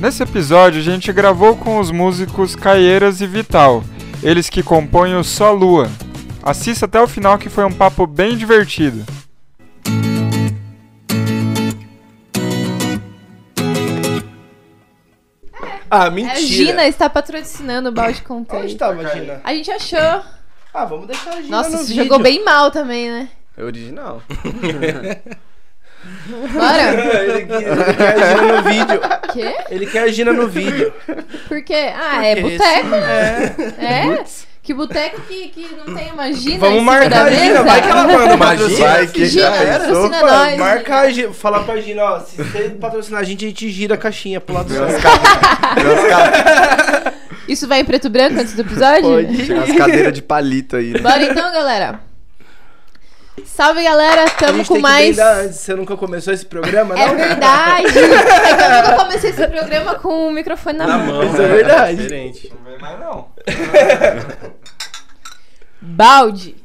Nesse episódio a gente gravou com os músicos Caieiras e Vital, eles que compõem o Só Lua. Assista até o final que foi um papo bem divertido. Ah, A mentira. Gina está patrocinando o balde com Onde três. tava a Gina? A gente achou. Ah, vamos deixar a Gina Nossa, no você vídeo. jogou bem mal também, né? É original. Bora? ele, quer, ele quer a Gina no vídeo. Quê? Ele quer a Gina no vídeo. Por quê? Ah, é boteco. É. É? Que boteco que, que não tem uma Gina Vamos marcar a Gina. Vai que ela manda uma vai que Gina, já patrocina Opa, nós. marca a Gina. Falar pra Gina, ó. Se você patrocinar a gente, a gente gira a caixinha pro lado do ca- Isso vai em preto e branco antes do episódio? Pode. As cadeiras de palito aí. né? Bora então, galera. Salve, galera. Tamo gente com mais... brindar. Você nunca começou esse programa, não? É verdade. É que eu nunca comecei esse programa com o microfone na, Na mão. mão, Isso é né? verdade. Diferente. Não vem mais não. Balde.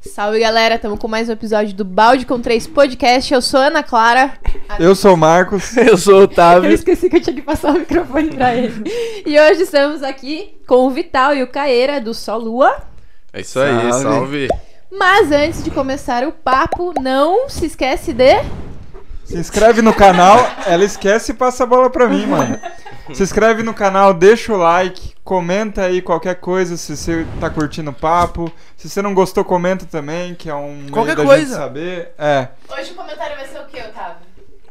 Salve, galera. Tamo com mais um episódio do Balde com Três Podcast. Eu sou Ana Clara. Eu sou o Marcos. Eu sou o Eu Otávio. esqueci que eu tinha que passar o microfone pra ele. E hoje estamos aqui com o Vital e o Caeira do Sol Lua. É isso aí, Salve. salve. Mas antes de começar o papo, não se esquece de. Se inscreve no canal, ela esquece e passa a bola pra mim, mano. Se inscreve no canal, deixa o like, comenta aí qualquer coisa se você tá curtindo o papo. Se você não gostou, comenta também, que é um meio Qualquer da coisa. gente saber. É. Hoje o comentário vai ser o quê, Otávio?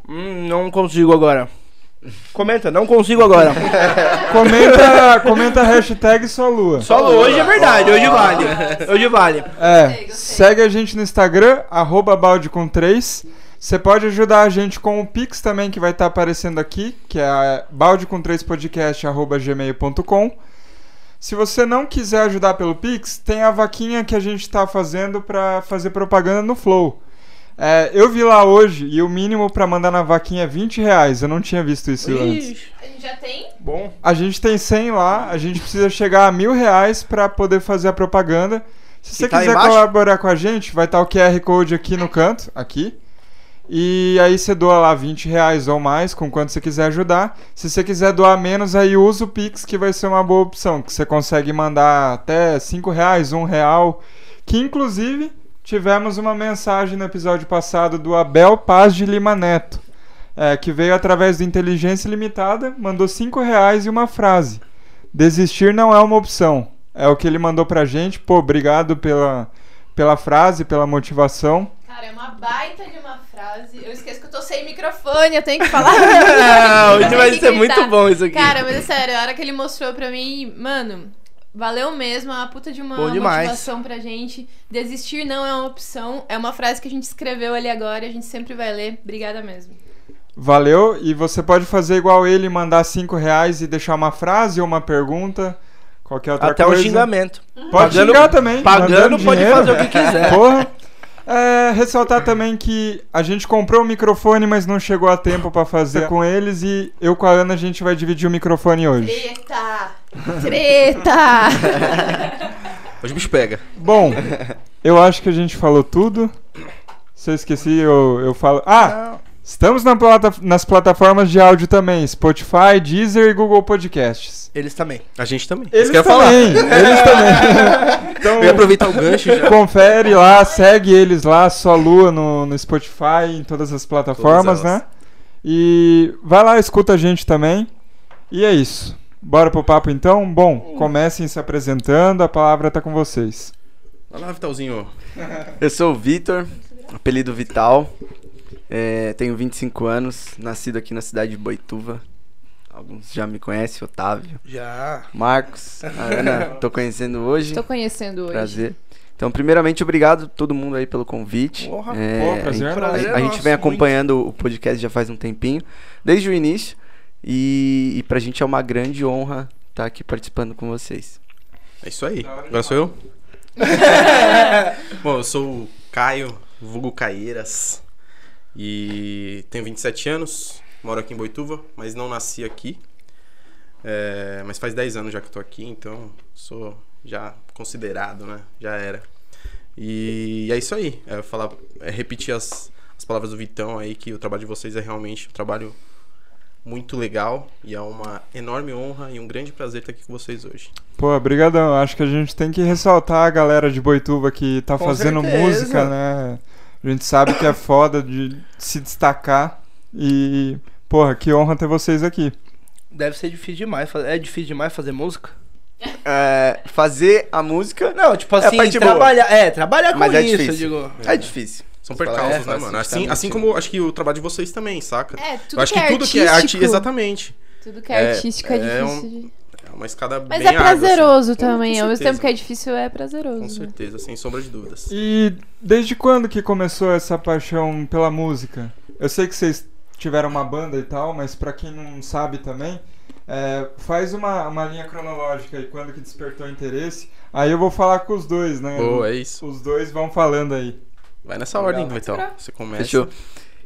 Hum, não consigo agora. Comenta, não consigo agora. Comenta, comenta a hashtag só lua. Só hoje é verdade, hoje vale. Hoje vale. É, Gostei, gostei. segue a gente no Instagram, arroba balde com 3. Você pode ajudar a gente com o Pix também, que vai estar aparecendo aqui, que é balde com 3 podcast, arroba gmail.com. Se você não quiser ajudar pelo Pix, tem a vaquinha que a gente está fazendo para fazer propaganda no Flow. É, eu vi lá hoje e o mínimo para mandar na vaquinha é 20 reais. Eu não tinha visto isso antes. Ixi, A gente já tem? bom. A gente tem 100 lá, a gente precisa chegar a mil reais para poder fazer a propaganda. Se você tá quiser colaborar com a gente, vai estar o QR Code aqui no canto, aqui. E aí você doa lá 20 reais ou mais, com quanto você quiser ajudar. Se você quiser doar menos, aí usa o Pix, que vai ser uma boa opção. Que você consegue mandar até 5 reais, 1 real. Que inclusive tivemos uma mensagem no episódio passado do Abel Paz de Lima Neto. é, que veio através do Inteligência Limitada, mandou 5 reais e uma frase. Desistir não é uma opção. É o que ele mandou pra gente. Pô, obrigado pela, pela frase, pela motivação. Cara, é uma baita de uma frase. Eu esqueço que eu tô sem microfone, eu tenho que falar. Ah, tenho vai ser gritar. muito bom isso aqui. Cara, mas é sério, a hora que ele mostrou pra mim, mano, valeu mesmo, é uma puta de uma motivação pra gente. Desistir não é uma opção, é uma frase que a gente escreveu ali agora e a gente sempre vai ler. Obrigada mesmo. Valeu. E você pode fazer igual ele, mandar 5 reais e deixar uma frase ou uma pergunta. Qualquer outra Até coisa. o xingamento. Pode Pagando- xingar também. Pagando, pode dinheiro. fazer o que quiser. Porra. É, ressaltar também que a gente comprou o microfone, mas não chegou a tempo pra fazer com eles e eu com a Ana a gente vai dividir o microfone hoje. Treta! Treta! Hoje o bicho pega. Bom, eu acho que a gente falou tudo. Se eu esqueci, eu, eu falo. Ah! Não. Estamos na plata- nas plataformas de áudio também: Spotify, Deezer e Google Podcasts. Eles também. A gente também. Eles ia também, falar. eles também. Então, Eu ia aproveitar o gancho já. confere lá, segue eles lá, só Lua no, no Spotify, em todas as plataformas, Todas né? E vai lá, escuta a gente também. E é isso. Bora pro papo então? Bom, comecem se apresentando, a palavra tá com vocês. Vai lá, Vitalzinho. Eu sou o Vitor, apelido Vital. É, tenho 25 anos, nascido aqui na cidade de Boituva. Alguns já me conhecem, Otávio. Já. Marcos, a Ana, tô conhecendo hoje. Tô conhecendo hoje. Prazer. Então, primeiramente, obrigado a todo mundo aí pelo convite. Porra, É, pô, a prazer gente- é nosso. a, a Prazer é gente vem muito. acompanhando o podcast já faz um tempinho, desde o início. E, e pra gente é uma grande honra estar aqui participando com vocês. É isso aí. Agora sou eu? Bom, eu sou o Caio, vulgo Caeiras. E tenho 27 anos, moro aqui em Boituva, mas não nasci aqui. É, mas faz 10 anos já que eu tô aqui, então sou já considerado, né? Já era. E é isso aí. É falar, é repetir as, as as palavras do Vitão aí, que o trabalho de vocês é realmente um trabalho muito legal e é uma enorme honra e um grande prazer estar aqui com vocês hoje. Pô, brigadão. Acho que a gente tem que ressaltar a galera de Boituva que tá Com fazendo certeza. música, né? A gente sabe que é foda de se destacar e, porra, que honra ter vocês aqui. Deve ser difícil demais. É difícil demais fazer música? É, fazer a música Não, tipo É assim, boa. trabalhar. É, trabalhar com Mas é isso, difícil. eu digo. é difícil. São percalços, é, né, mano? Assim, assim como acho que o trabalho de vocês também, saca? É, tudo Eu acho que, que é tudo que é arte, artístico- exatamente. Tudo que é, É- artístico é, é difícil. um- de- É uma escada Mas bem é prazeroso árdua, assim. também. Com Ao mesmo tempo que é difícil, é prazeroso. Com né? certeza, sem sombra de dúvidas. E desde quando que começou essa paixão pela música? Eu sei que vocês tiveram uma banda e tal, mas pra quem não sabe também, é, faz uma, uma linha cronológica aí, quando que despertou interesse. Aí eu vou falar com os dois, né? Boa, é isso. Os dois vão falando aí. Vai nessa Legal. ordem, Vitão. Você começa. Fechou.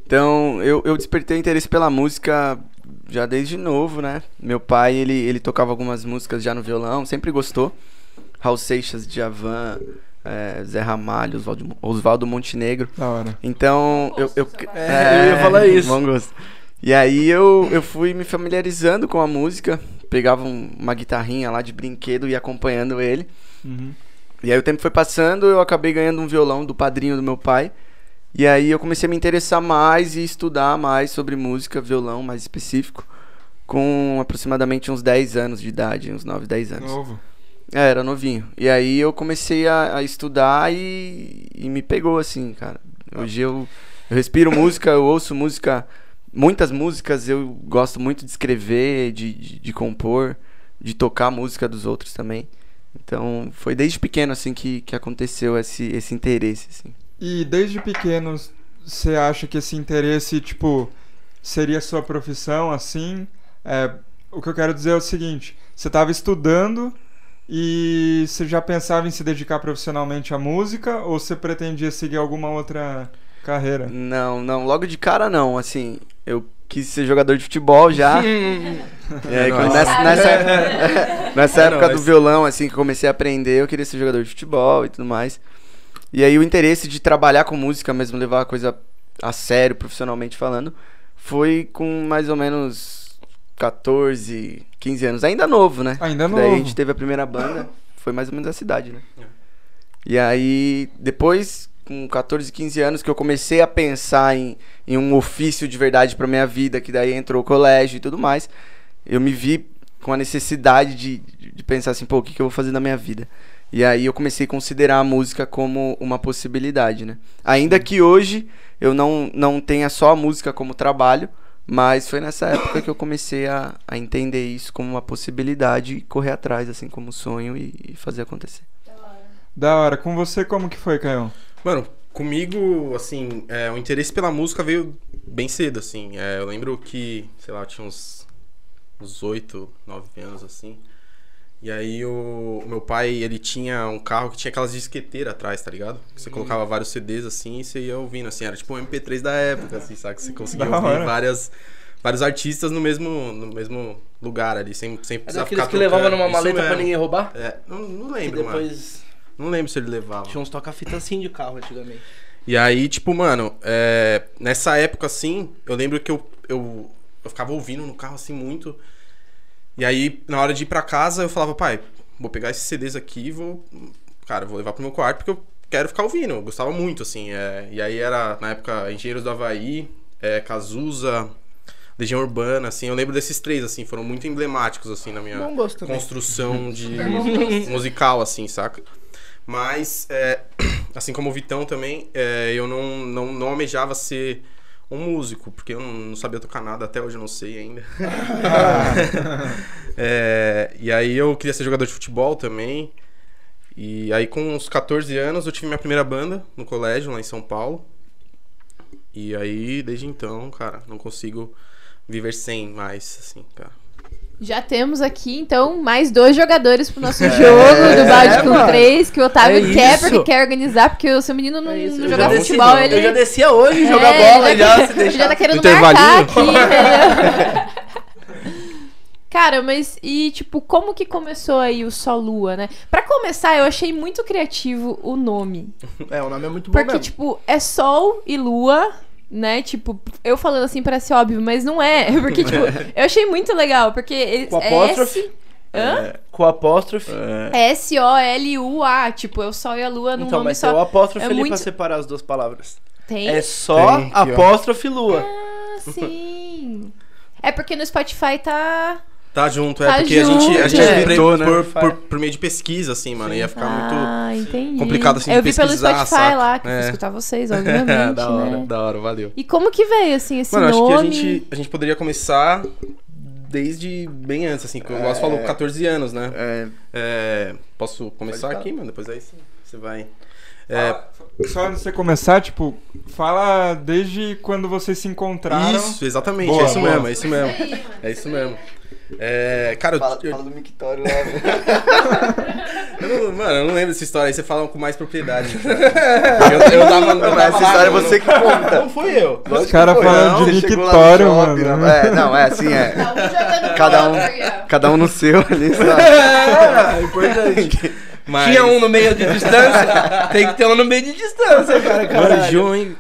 Então, eu, eu despertei interesse pela música já desde novo, né? Meu pai, ele, ele tocava algumas músicas já no violão, sempre gostou. Raul Seixas, Djavan, eh, Zé Ramalho, Oswaldo, Oswaldo Montenegro. Da hora. Então, eu... eu É, eu ia falar isso. Bom gosto. E aí eu, eu fui me familiarizando com a música, pegava um- uma guitarrinha lá de brinquedo e ia acompanhando ele. Uhum. E aí o tempo foi passando, eu acabei ganhando um violão do padrinho do meu pai. E aí eu comecei a me interessar mais e estudar mais sobre música, violão mais específico, com aproximadamente uns 10 anos de idade, uns 9, 10 anos. Novo. É, era novinho. E aí eu comecei a, a estudar e, e me pegou assim, cara. Hoje eu, eu respiro música, eu ouço música, muitas músicas, eu gosto muito de escrever, de, de, de compor, de tocar a música dos outros também. Então foi desde pequeno assim que, que aconteceu esse, esse interesse, assim. E desde pequeno, você acha que esse interesse, tipo, seria sua profissão, assim? É, o que eu quero dizer é o seguinte: você estava estudando e você já pensava em se dedicar profissionalmente à música ou você pretendia seguir alguma outra carreira? Não, não, logo de cara não, assim, eu quis ser jogador de futebol já. É, nessa, nessa, nessa É época do violão, assim, que eu comecei a aprender, eu queria ser jogador de futebol e tudo mais. E aí o interesse de trabalhar com música mesmo, levar a coisa a sério, profissionalmente falando, foi com mais ou menos 14, 15 anos. Ainda novo, né? Ainda Daí a novo. gente teve a primeira banda, foi mais ou menos essa idade, né? É. E aí, depois, com 14, 15 anos, que eu comecei a pensar em, em um ofício de verdade pra minha vida, que daí entrou o colégio e tudo mais, eu me vi com a necessidade de, de pensar assim, pô, o que, que eu vou fazer na minha vida? E aí eu comecei a considerar a música como uma possibilidade, né? Ainda que hoje eu não, não tenha só a música como trabalho, mas foi nessa época que eu comecei a, a entender isso como uma possibilidade e correr atrás, assim, como sonho e, e fazer acontecer. Da hora. Com você, como que foi, Caio? Mano, comigo, assim, é, o interesse pela música veio bem cedo, assim. É, eu lembro que, sei lá, eu tinha uns, uns 8, 9 anos, assim. E aí o, o meu pai, ele tinha um carro que tinha aquelas disqueteiras atrás, tá ligado? Que você colocava vários CDs assim e você ia ouvindo, assim. Era tipo um MP3 da época, assim, sabe? Que você conseguia Da ouvir hora. várias, vários artistas no mesmo, no mesmo lugar ali, sem, sem É precisar ficar que levavam trocando. numa Isso maleta pra ninguém roubar? É, não, não lembro, mano. depois Não lembro se ele levava. tinha uns toca-fita assim de carro antigamente. E aí, tipo, mano, é, nessa época, assim, eu lembro que eu, eu, eu ficava ouvindo no carro, assim, muito. E aí, na hora de ir pra casa, eu falava, pai, vou pegar esses CDs aqui e vou. Cara, vou levar pro meu quarto porque eu quero ficar ouvindo. Eu gostava muito, assim. é, e aí era, na época, Engenheiros do Havaí, é, Cazuza, Legião Urbana, assim. Eu lembro desses três, assim, foram muito emblemáticos, assim, na minha também. construção de musical, assim, saca? Mas, é, assim como o Vitão também, é, eu não, não, não almejava ser um músico, porque eu não, sabia tocar nada, até hoje eu não sei ainda. É, e aí eu queria ser jogador de futebol também. E aí com uns 14 anos eu tive minha primeira banda no colégio, lá em São Paulo. E aí, desde então, cara, não consigo viver sem mais, assim, cara. Já temos aqui, então, mais dois jogadores pro nosso É, jogo do Balde com mano. três, que o Otávio É quer isso. porque quer organizar, porque o seu menino não, É não joga já futebol, ele... Eu já descia hoje É, jogar bola, ele já, tá- se ele deixar. já tá querendo marcar aqui, entendeu? Cara, mas e tipo, como que começou aí o Sol Lua, né? Pra começar, eu achei muito criativo o nome. É, o nome é muito bom Porque, mesmo. tipo, é Sol e Lua, né? Tipo, eu falando assim parece óbvio, mas não é. Porque, tipo, eu achei muito legal, porque ele- Com é apóstrofe? S- Hã? Com apóstrofe. É. S-O-L-U-A, tipo, eu sol e a lua num Então, nome mas só. tem o apóstrofe É ali muito- pra separar as duas palavras. Tem? É só Tem apóstrofe lua. Ah, sim. É porque no Spotify tá. Tá junto, é Tá porque a gente, a junto. gente É. né? por, por, por meio de pesquisa, assim, mano. Ia ficar muito. ah, entendi. complicado, assim, de Eu vi pelo Spotify saca? lá, que eu É. vou escutar vocês, obviamente, da hora, né? da hora, valeu. E como que veio, assim, esse Mano, acho nome? que a gente, a gente poderia começar desde bem antes, assim, como o Gosto falou, 14 anos, né? É, É, posso começar aqui, mano? Depois aí você- você vai. É, Fala- Só antes de você começar, tipo, fala desde quando vocês se encontraram. isso, exatamente, Boa, é isso boa. mesmo, é isso mesmo. É isso mesmo. É, cara, eu- fala, eu, fala do mictório lá. eu não, mano, eu não lembro dessa história aí, você fala com mais propriedade. eu, eu tava, tava Essa história é mano. você que conta. Não fui eu. Os caras falando não, de mictório, shopping, mano. né? É, não, é assim, é. Cada um, cada um no seu ali, sabe? É, importante. Mas... Tinha um no meio de distância, tem que ter um no meio de distância, cara. caralho. Manjou, hein?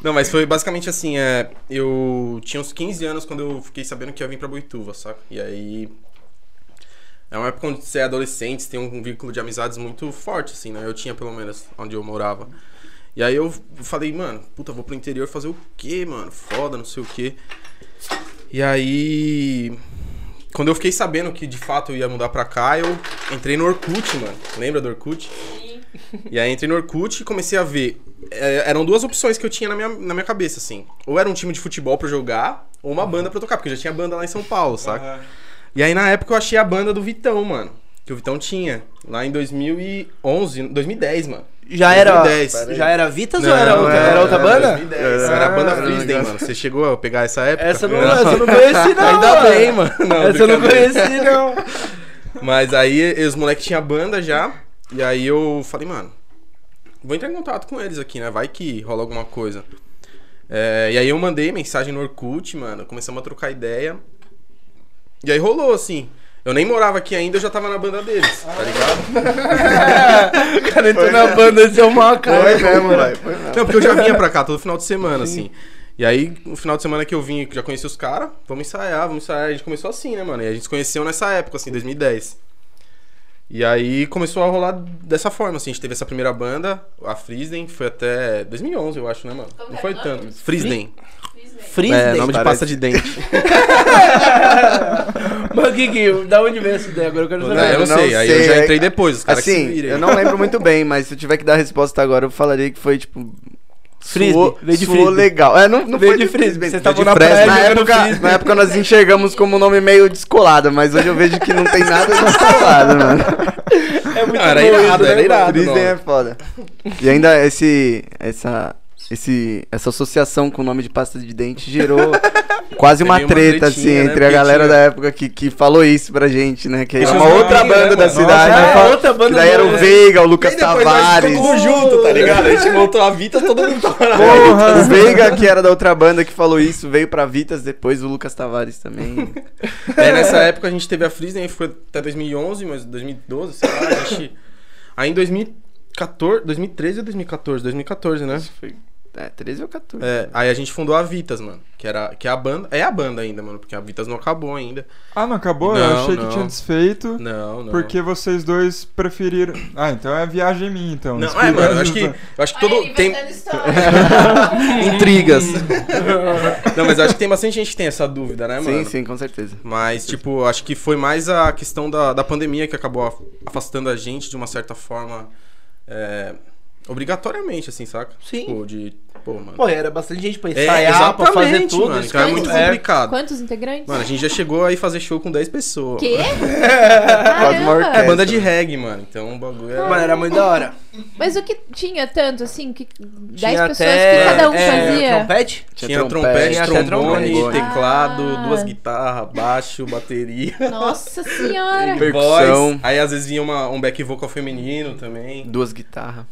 Não, mas foi basicamente assim, é, eu tinha uns 15 anos quando eu fiquei sabendo que ia vir pra Boituva, saca? E aí... É uma época onde você é adolescente, você tem um vínculo de amizades muito forte, assim, né? Eu tinha, pelo menos, onde eu morava. E aí eu falei, mano, puta, vou pro interior fazer o quê, mano? Foda, não sei o quê. E aí... Quando eu fiquei sabendo que, de fato, eu ia mudar pra cá, eu entrei no Orkut, mano. Lembra do Orkut? E aí entrei no Orkut e comecei a ver. É, eram duas opções que eu tinha na minha, na minha cabeça, assim. Ou era um time de futebol pra eu jogar, ou uma banda pra tocar, porque eu já tinha banda lá em São Paulo, saca? Aham. E aí na época eu achei a banda do Vitão, mano. Que o Vitão tinha. Lá em 2011, 2010, mano. Já era, 2010. já era Vitas Não, ou era outra, era- era outra era banda? 2010. Era a banda Ah, legal. mano. Você chegou a pegar essa época? Essa eu não, essa não conheci, não. Ainda mano. bem, mano. Não, essa eu não conheci, não. Mas aí os moleques tinham banda já. E aí eu falei, mano, vou entrar em contato com eles aqui, né? Vai que rola alguma coisa. É, e aí eu mandei mensagem no Orkut, mano. Começamos a trocar ideia. E aí rolou, assim. Eu nem morava aqui ainda, eu já tava na banda deles, tá ligado? O cara entrou na banda e deu uma Foi cara. mesmo, velho. Foi mesmo. Não, porque eu já vinha pra cá todo final de semana, assim. E aí, no final de semana que eu vim, já conheci os caras, vamos ensaiar, vamos ensaiar. A gente começou assim, né, mano? E a gente se conheceu nessa época, assim, 2010. E aí começou a rolar dessa forma, assim. A gente teve essa primeira banda, a Frisden, foi até 2011, eu acho, né, mano? Não foi tanto. Frisden. Freeze É, nome de pasta de dente. Mas que que, da onde veio essa ideia? Agora eu quero É, saber. eu não, não sei, aí eu já é- entrei depois, os caras que se Assim, virem. eu não lembro muito bem, mas se eu tiver que dar a resposta agora, eu falaria que foi, tipo... Frisbee, Suou, veio de suou frisbee. legal. É, não, não Veio foi de frisbee. estavam de na frisbee. praia na época, frisbee. na época nós enxergamos como um nome meio descolado, mas hoje eu vejo que não tem nada de descolado, mano. É muito Não, era irado, né, era irado. Frisbee é foda. E ainda esse, essa, esse, essa associação com o nome de pasta de dente gerou quase uma uma treta, assim, né? entre a galera da época que, que falou isso pra gente, né? Que era Isso uma é outra banda né, da cidade, Nossa, né? é, outra banda que daí era o. Veiga, o Lucas Tavares. ficou tudo junto, tá ligado? A gente montou a Vitas, todo mundo tava na Porra, o Veiga, que era da outra banda que falou isso, veio pra Vitas, depois o Lucas Tavares também. É, nessa época a gente teve a Frisden, aí foi até 2011, mas 2012, sei lá, a gente... Aí em 2014, 2013 ou 2014? 2014, né? Foi, é, 13 ou 14. É, aí a gente fundou a Vitas, mano, que era que é a banda, é a banda ainda, mano, porque a Vitas não acabou ainda. Ah, não acabou? eu Não, achei não. que tinha desfeito. Não, não. Porque vocês dois preferiram. Ah, então é viagem minha, então. Não, é, mano, eu acho que, eu acho que todo Aí, tem intrigas. não, mas eu acho que tem bastante gente que tem essa dúvida, né, mano? Sim, sim, com certeza. Mas, tipo, acho que foi mais a questão da, da pandemia que acabou af- afastando a gente de uma certa forma. é, obrigatoriamente, assim, saca? Sim. Tipo, de. Pô, mano. Pô, era bastante gente pra É, ensaiar, pra fazer tudo. mano. isso Então é muito é. complicado. Quantos integrantes? Mano, a gente já chegou aí fazer show com 10 pessoas. Quê? É banda de reggae, mano. Então o bagulho é. Mano, era muito da hora. Mas o que tinha tanto, assim, que 10 Tinha pessoas até, que cada um é, fazia? Trompete? Tinha trompete, tinha até trombone, trombone. teclado, Ah. duas guitarras, baixo, bateria. Nossa senhora! Per- Percussão. Voz. Aí às vezes vinha uma, um back vocal feminino também. Duas guitarras.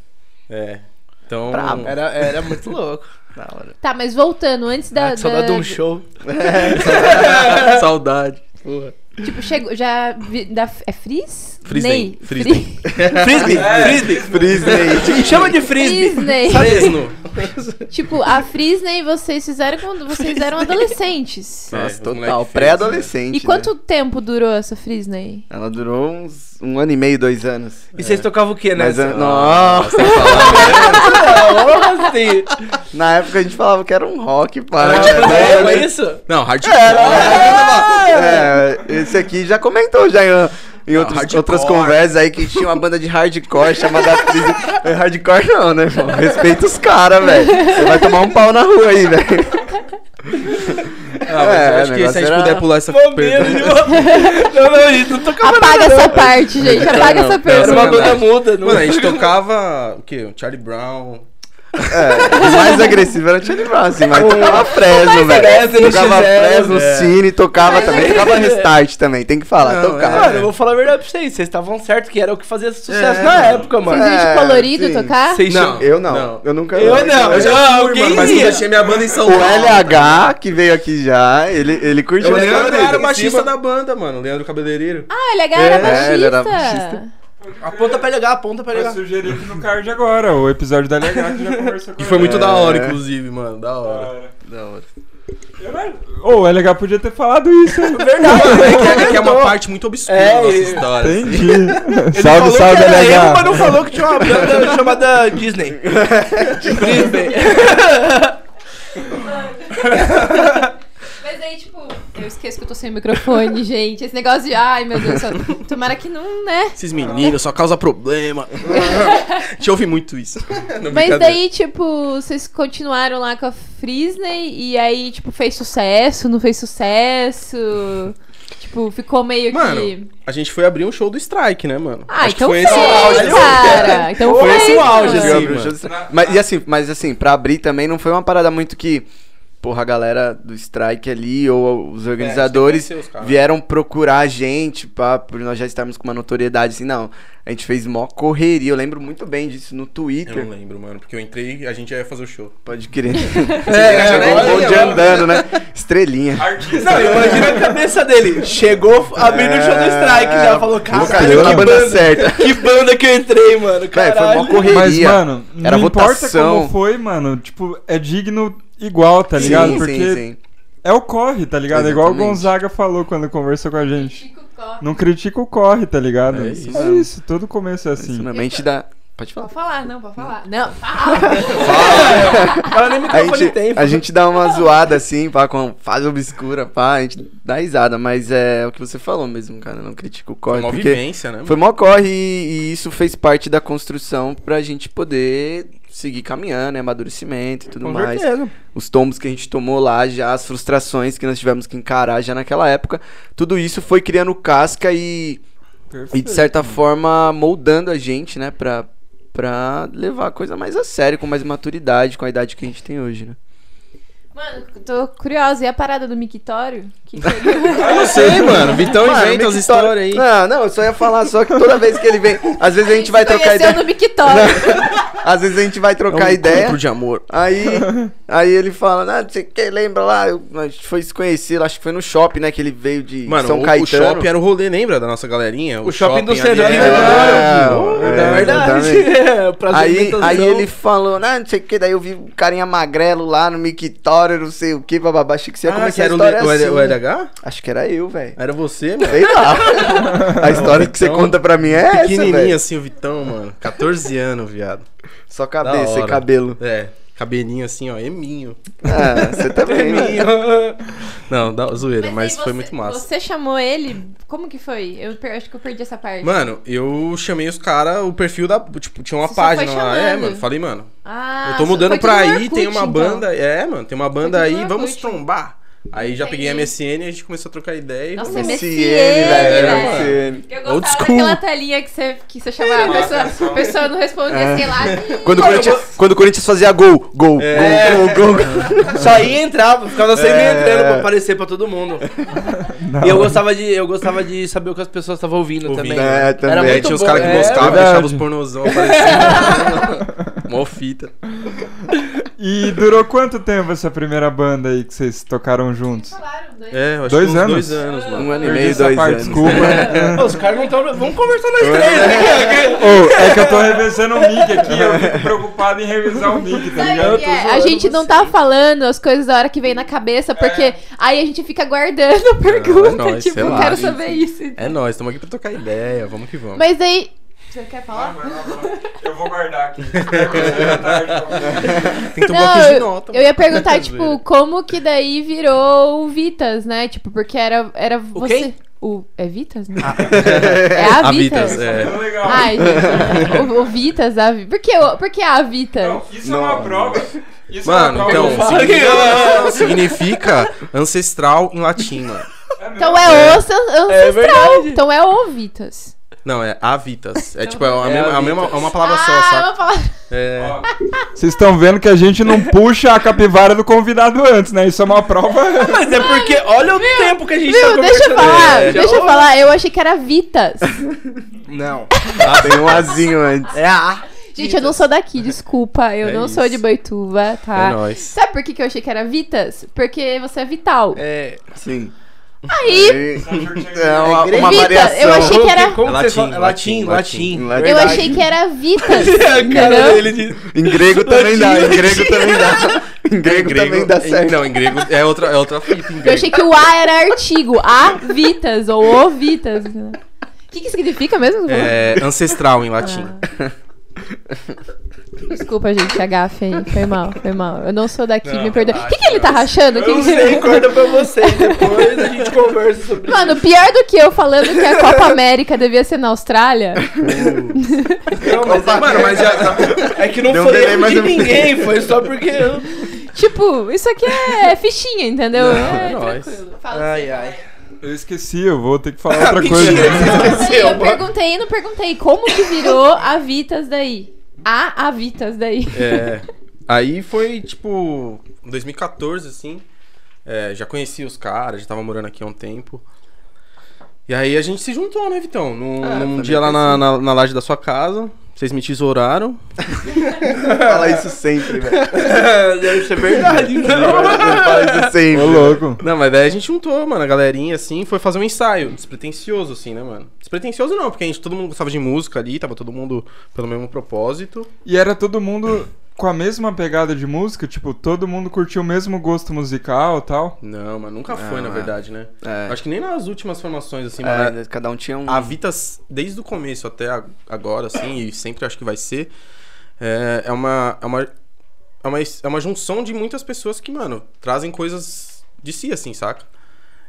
É. Então. Era, era muito louco. Da hora. Tá, mas voltando, antes da. Ah, Saudade de da- um show. Saudade. Porra. Tipo, chegou, já vi, da, é Frizz? Frisney. Ney? Frisney. Frisbee, frisbee. Frisney. Chama de frisbee. Frisney. Fresno. tipo, a Frisney vocês fizeram quando vocês eram adolescentes. É, Nossa, os total. Pré-adolescente. E quanto né? tempo durou essa Frisney? Ela durou uns um ano e meio, dois anos. E vocês tocavam o quê, né? Mas, Nossa, nossa, na época a gente falava que era um rock, pá. É, não é isso? Não, hardcore. É, esse aqui já comentou já em, em outros- hardcore. outras conversas aí que tinha uma banda de hardcore chamada. É Hardcore não, né, irmão? Respeita os caras, velho. Você vai tomar um pau na rua aí, velho. Ah, É, eu acho que se a gente negócio puder era- pular essa pergunta. Não, não, a gente não tocava Apaga nada. essa parte, gente. Apaga Não, essa não, Era uma banda muda. Não... Mano, a gente tocava o quê? O Charlie Brown. É, o mais agressivo era o Charlie Brown, assim, mas tocava Fresno, agressivo velho. Tocava NX0, Fresno, é. Cine, tocava também. agressivo. Tocava Restart também, tem que falar, Não, tocava. Mano, eu vou falar a verdade pra vocês. Vocês estavam certos que era o que fazia sucesso É, na época, mano. Vocês iam de É, colorido sim. tocar? Vocês Não. Eu não, Não. eu nunca Eu não. Eu já Ah, fui, alguém mano, mas eu tinha minha banda em São O Paulo. LH, que veio aqui já, ele, ele curtiu O Leandro era o baixista cima. da banda, mano. O Leandro Cabeleireiro. Ah, ele era É, baixista. ele era baixista. Aponta pra LH, aponta pra Eu LH. sugeri aqui no card agora, o episódio da LH que já conversou com Que foi ele. muito da hora, É. inclusive, mano. Da hora. Da hora. Eu não- Ô, o LH podia ter falado isso, hein? Verdade, É que, é que é uma parte muito obscura É, da nossa e- história. assim. Entendi. Ele salve, falou salve, que era LH. emo, mas não falou que tinha uma banda chamada Disney. Disney. Mas aí, tipo, eu esqueço que eu tô sem microfone, gente. Esse negócio de, ai meu Deus, só, tomara que não, né? Esses meninos só causa problema. A gente ouve muito isso. Não, Mas daí, tipo, vocês continuaram lá com a Frisney e aí, tipo, fez sucesso, não fez sucesso? Tipo, ficou meio Mano, que. a gente foi abrir um show do Strike, né, mano? Ah, Acho que então foi fez, esse o auge. cara. Então Foi fez, esse o auge, assim, mano. do. Mas, e assim, mas assim, pra abrir também não foi uma parada muito que. Porra, a galera do Strike ali, ou os organizadores, É, que conhecer os vieram procurar a gente, pá, por nós já estarmos com uma notoriedade assim, não. A gente fez mó correria, eu lembro muito bem disso no Eu Twitter. não lembro, mano, porque eu entrei e a gente já ia fazer o show. Pode crer. É, Chegou um é, monte de é, andando, né? Estrelinha. Artista. Não, imagina a cabeça dele. Chegou abrindo o show do Strike, É, já falou, Lucas, caralho, eu que na banda banda, certa. que banda que eu entrei, mano. Véi, foi Caralho. mó correria. Mas, mano, Era não importa votação. como foi, mano, tipo, é digno igual, tá ligado? Sim, Porque sim, sim. é o corre, tá ligado? É igual o. Gonzaga falou quando conversou com a gente. Corre. Não critica o corre, tá ligado? É É isso isso, mesmo. todo começo é Isso assim. mesmo, a gente dá. Pode falar. Pode falar, não, pode falar. Não, fala. Ela nem A gente, tem. a gente dá uma zoada assim, pá, com fase obscura, pá, a gente dá risada, mas é o que você falou mesmo, cara, não critica o Foi corre, uma porque vivência, né? foi mó corre e, e isso fez parte da construção pra gente poder seguir caminhando, né, amadurecimento e tudo Com mais. certeza. Os tombos que a gente tomou lá já, as frustrações que nós tivemos que encarar já naquela época, tudo isso foi criando casca e, e de certa forma moldando a gente, né, pra, pra levar a coisa mais a sério, com mais maturidade, com a idade que a gente tem hoje, né. Mano, tô curiosa. E a parada do mictório? Que que Eu não sei, mano. Vitão Mano, inventa as Mictório- histórias aí. Não, não, eu só ia falar só que toda vez que ele vem. Às vezes a gente vai trocar Conheceu ideia. no mictório. Às vezes a gente vai É trocar um ideia. encontro de amor. Aí, aí ele fala, ah, você que lembra lá? Eu, a gente foi se conhecer, acho que foi no shopping, né? Que ele veio de Mano, São o, Caetano. o shopping era o rolê, lembra da nossa galerinha? O shopping do ali centro, era- ali, É, É, é, verdade. É, prazer Aí, alimentação. aí ele falou, ah, não sei o que, daí eu vi um carinha magrelo lá no Mictório, não sei o que, bababá, achei que você ia Ah, começar que a era o, história o, assim. o LH? Acho que era eu, velho. Era você, mano. Sei lá. a história que você conta pra mim é essa, Pequenininho assim o Vitão, mano. 14 anos, viado. Só cabeça e hora. cabelo. É, cabelinho assim, ó, eminho. Ah, você também. né? Não, dá zoeira, mas, foi você- muito massa. Você chamou ele? Como que foi? Eu per- acho que eu perdi essa parte. Mano, eu chamei os caras, o perfil da. Tipo, tinha uma Você foi página lá. É, mano. Falei, mano, Ah, eu tô mudando foi pra aí, tem uma então. banda. É, mano, tem uma banda aí, vamos trombar. Aí já peguei a. MSN e a gente começou a trocar ideia. e Nossa, MSN, MSN, velho. velho. Eu gostava daquela telinha que você, que você chamava a pessoa, a pessoa não respondia, É. sei lá. Quando o, Corinthians, quando o Corinthians fazia gol, gol, É. gol, gol, gol. Só ia entrar, ficava sempre É. entrando pra aparecer pra todo mundo. E eu gostava, de, eu gostava de saber o que as pessoas estavam ouvindo, Ouvindo. também. É, também. Era muito tinha os caras que é, buscavam, verdade. deixavam os pornozão aparecendo. Mó fita. E durou quanto tempo essa primeira banda aí que vocês tocaram juntos? É, eu acho Dois anos? dois anos, mano. Um ano e meio, dois parte, anos. desculpa. Ô, os caras não estão. Vamos conversar nós três aqui. Ô, é que eu tô revezando o mic aqui, eu fico preocupado em revisar o mic, tá ligado? é? A gente não tá falando as coisas da hora que vem na cabeça, porque aí a gente fica guardando a pergunta. nóis, tipo, eu quero saber isso. É nóis, estamos aqui pra trocar ideia, vamos que vamos. Mas aí. Você quer falar? Eu vou guardar aqui. Tem que um Não, de eu, nota. eu ia perguntar, tipo, como que daí virou o Vitas, né? Tipo, porque era, era você. quem? O, é Vitas? Né? É a A Vitas. Vitas, é. legal. Ai, gente, o, o Vitas, a Vi- Por que, o- por que a Vitas? Não, isso é uma prova. Isso Mano, é uma então, prova. significa, significa ancestral em latim, mano. Então é o ancestral. verdade. então é o Vitas. Não, é avitas. É tipo, é, a É mesma, a mesma- é uma palavra só, ah, saca? vamos falar. É, Vocês estão vendo que a gente não puxa a capivara do convidado antes, né? Isso é uma prova. Mas é porque olha o tempo que a gente tá Viu, deixa eu falar, É, deixa eu falar. Eu achei que era Vitas. Não. Tem um azinho antes. É a. Gente, eu não sou daqui, desculpa. Eu É não sou isso. de Boituva, tá? é nóis. Sabe por que, que eu achei que era Vitas? Porque você é vital. É. Sim. Aí, É uma, uma Vita, variação. eu achei que era- Como É latim, fala? Latim, latim, latim. latim. eu achei que era Vitas. Cara dele de... Em grego também dá, em grego também dá. Em grego, também dá em- certo. Não, em grego é outra, é outra fita em Eu achei que o A era artigo. A Vitas ou O Vitas. O que, que significa mesmo? É ancestral em latim. Desculpa, gente, a gafe aí. Foi mal, foi mal. Eu não sou daqui, Não, me perdoa. O que, que ele tá rachando? Eu Que não que- sei, corta pra você. Depois a gente conversa sobre Mano, pior do que eu falando que a Copa América devia ser na Austrália. isso. Não, mas é, Mano, mas já. é que não Deu foi erro de ninguém, foi só porque eu... Tipo, isso aqui é fichinha, entendeu? Não, é é tranquilo. Fala Ai, ai. Eu esqueci, eu vou ter que falar outra Mentira, coisa. esqueceu. eu perguntei e não perguntei. Como que virou a Vitas daí? A Avitas daí. É. Aí foi, tipo, em 2014, assim. É, já conhecia os caras, já tava morando aqui há um tempo. E aí a gente se juntou, né, Vitão? Num, Ah, num dia lá na, na, na laje da sua casa. Vocês me tesouraram. Fala isso sempre, velho. Deve ser verdade, então. Fala isso sempre. Ô, louco. Não, mas daí a gente juntou, mano, a galerinha, assim, foi fazer um ensaio. Despretensioso, assim, né, mano? Despretensioso não, porque a gente, todo mundo gostava de música ali, tava todo mundo pelo mesmo propósito. E era todo mundo com a mesma pegada de música? Tipo, todo mundo curtia o mesmo gosto musical e tal? Não, mas nunca foi, Não, na é. verdade, né? É. Acho que nem nas últimas formações, assim. É, cada um tinha um. A Vitas, desde o começo até agora, assim, e sempre acho que vai ser, é, é, uma, é, uma, é, uma, é uma junção de muitas pessoas que, mano, trazem coisas de si, assim, saca?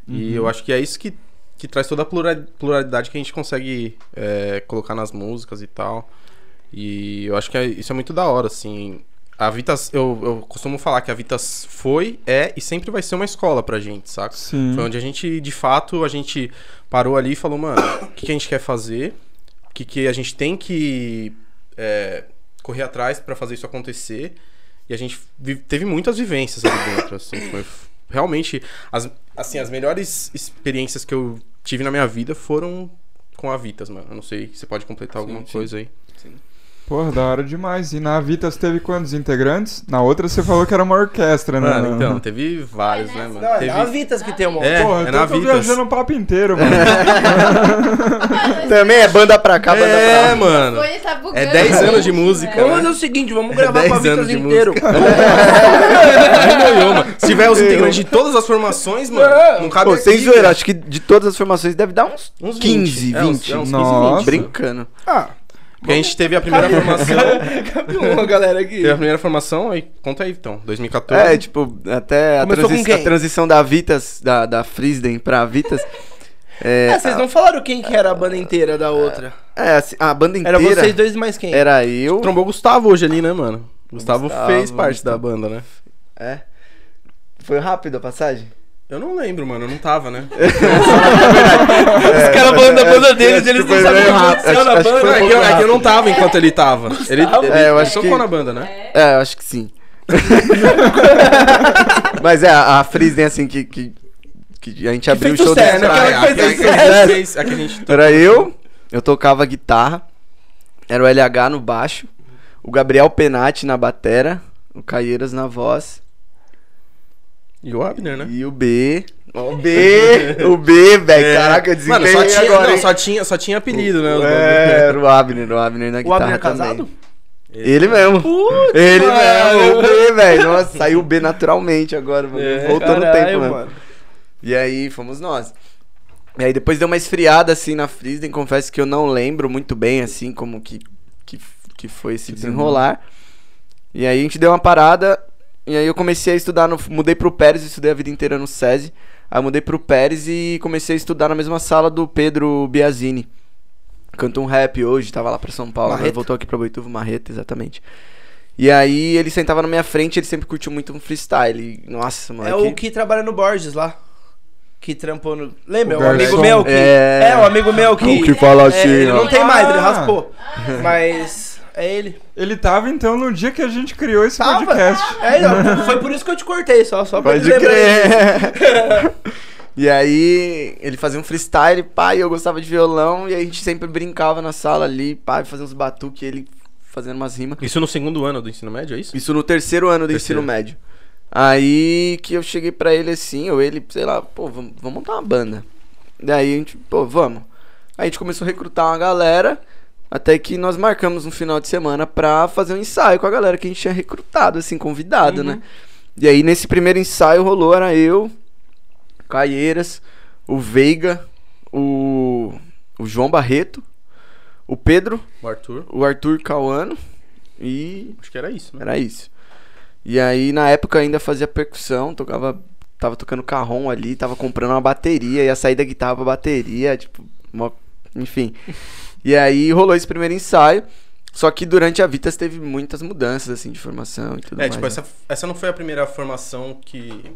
E eu acho que é isso que, que traz toda a plura- pluralidade que a gente consegue é, colocar nas músicas e tal. E eu acho que é- isso é muito da hora, assim. A Vitas, eu, eu costumo falar que a Vitas foi, é e sempre vai ser uma escola pra gente, saca? Sim. Foi onde a gente, de fato, a gente parou ali e falou, mano, o que, que a gente quer fazer? O que, que a gente tem que é, correr atrás pra fazer isso acontecer? E a gente teve muitas vivências ali dentro, assim, foi realmente as, assim, as melhores experiências que eu tive na minha vida foram com a Vitas, mano. Eu não sei, você pode completar alguma sim. coisa aí? Porra, da hora demais. E na Vitas teve quantos integrantes? Na outra você falou que era uma orquestra, né? Mano, então, teve vários, né, mano? Não, é Teve... na Vitas que tem uma... É, Porra, é então na eu tô Vitas. viajando o papo inteiro, mano. Também é banda pra cá, banda É, pra lá. mano. Tá bugando, É 10 anos de música. velho. Vamos fazer o seguinte, vamos gravar 10 com a Vitas inteiro. Mano. Se tiver os integrantes de todas as formações, mano, não cabe Pô, aqui, sem zoeira, acho que de todas as formações deve dar uns, Uns 15, 20. É, uns- 20. é, uns 15, Nossa. 20. Brincando. Ah, Porque a gente teve a primeira formação. cabe uma galera aqui. Teve a primeira formação, aí conta aí então. 2014. É, tipo, até a, Começou transi- com quem? a transição da Vitas, da, da Frisden pra Vitas. É, Ah, vocês não falaram quem que era a banda inteira da outra. é, assim, a banda Era inteira vocês dois e mais quem? era eu. Trombou o Gustavo hoje ali, né, mano? Gustavo, Gustavo, fez parte Gustavo. da banda, né? É. Foi rápido a passagem? Eu não lembro, mano. Eu não tava, né? Os caras falando da banda deles, acho eles não sabem o que aconteceu na banda. é, que eu, é que eu não tava enquanto ele tava. Ele, ele É, eu acho tocou que- na banda, né? É, eu acho que sim. Mas é, a, a Frisden, assim, que, que, que a gente abriu o show desse né? cara. Aquela que fez Aqui- aqui- sucesso. aqui fez- aqui a gente Era eu, eu tocava guitarra, era o LH no baixo, o Gabriel Penati na batera, o Caieiras na voz. E o Abner, né? E o B. O B! o B, velho. É. Caraca, eu Mano, só tinha, agora. não, só tinha, só tinha apelido, né? os É, era o Abner, o Abner na O guitarra Abner é também. casado? Ele mesmo. Putz, Ele mano. mesmo, o B, velho. Nossa, saiu o B naturalmente agora, mano. É, Voltou no tempo, mano. E aí, fomos nós. E aí, depois deu uma esfriada, assim, na Frisden. Confesso que eu não lembro muito bem, assim, como que, que, que foi esse desenrolar. E aí, a gente deu uma parada. E aí, eu comecei a estudar. No, mudei pro Pérez, estudei a vida inteira no SESI. Aí, eu mudei pro Pérez e comecei a estudar na mesma sala do Pedro Biazini. Canta um rap hoje, tava lá pra São Paulo. Agora Marreta. voltou aqui pra Boituva, Marreta, exatamente. E aí, ele sentava na minha frente, ele sempre curtiu muito um freestyle. E, nossa, mano. É o que trabalha no Borges lá. Que trampou no. Lembra? O O, amigo garçom. meu que. É. É, o amigo meu que. O que fala é, assim, ele ó. não tem mais, ele Ah. raspou. Mas. É ele. Ele tava então no dia que a gente criou esse Tava. podcast. É, não, foi por isso que eu te cortei, só, só pra Pode ele lembrar e aí, ele fazia um freestyle, pai, eu gostava de violão, e a gente sempre brincava na sala ali, pai, fazia uns batuques, ele fazendo umas rimas. Isso no segundo ano do ensino médio, é isso? Isso no terceiro ano do Terceiro. ensino médio. Aí que eu cheguei pra ele assim, ou ele, sei lá, pô, vamos, vamos montar uma banda. Daí a gente, pô, vamos. Aí a gente começou a recrutar uma galera, até que nós marcamos um final de semana pra fazer um ensaio com a galera que a gente tinha recrutado, assim, convidado, né? E aí nesse primeiro ensaio rolou, era eu, Caieiras, o Veiga, o, o João Barreto, o Pedro, O Arthur. o Arthur Cauano e Acho que era isso, né? era isso. E aí, na época, ainda fazia percussão, tocava. Tava tocando carrom ali, tava comprando uma bateria, ia sair da guitarra pra bateria, tipo, uma- enfim. E aí rolou esse primeiro ensaio. Só que durante a Vitas teve muitas mudanças, assim, de formação e tudo É, mais. tipo, né? essa, essa não foi a primeira formação que.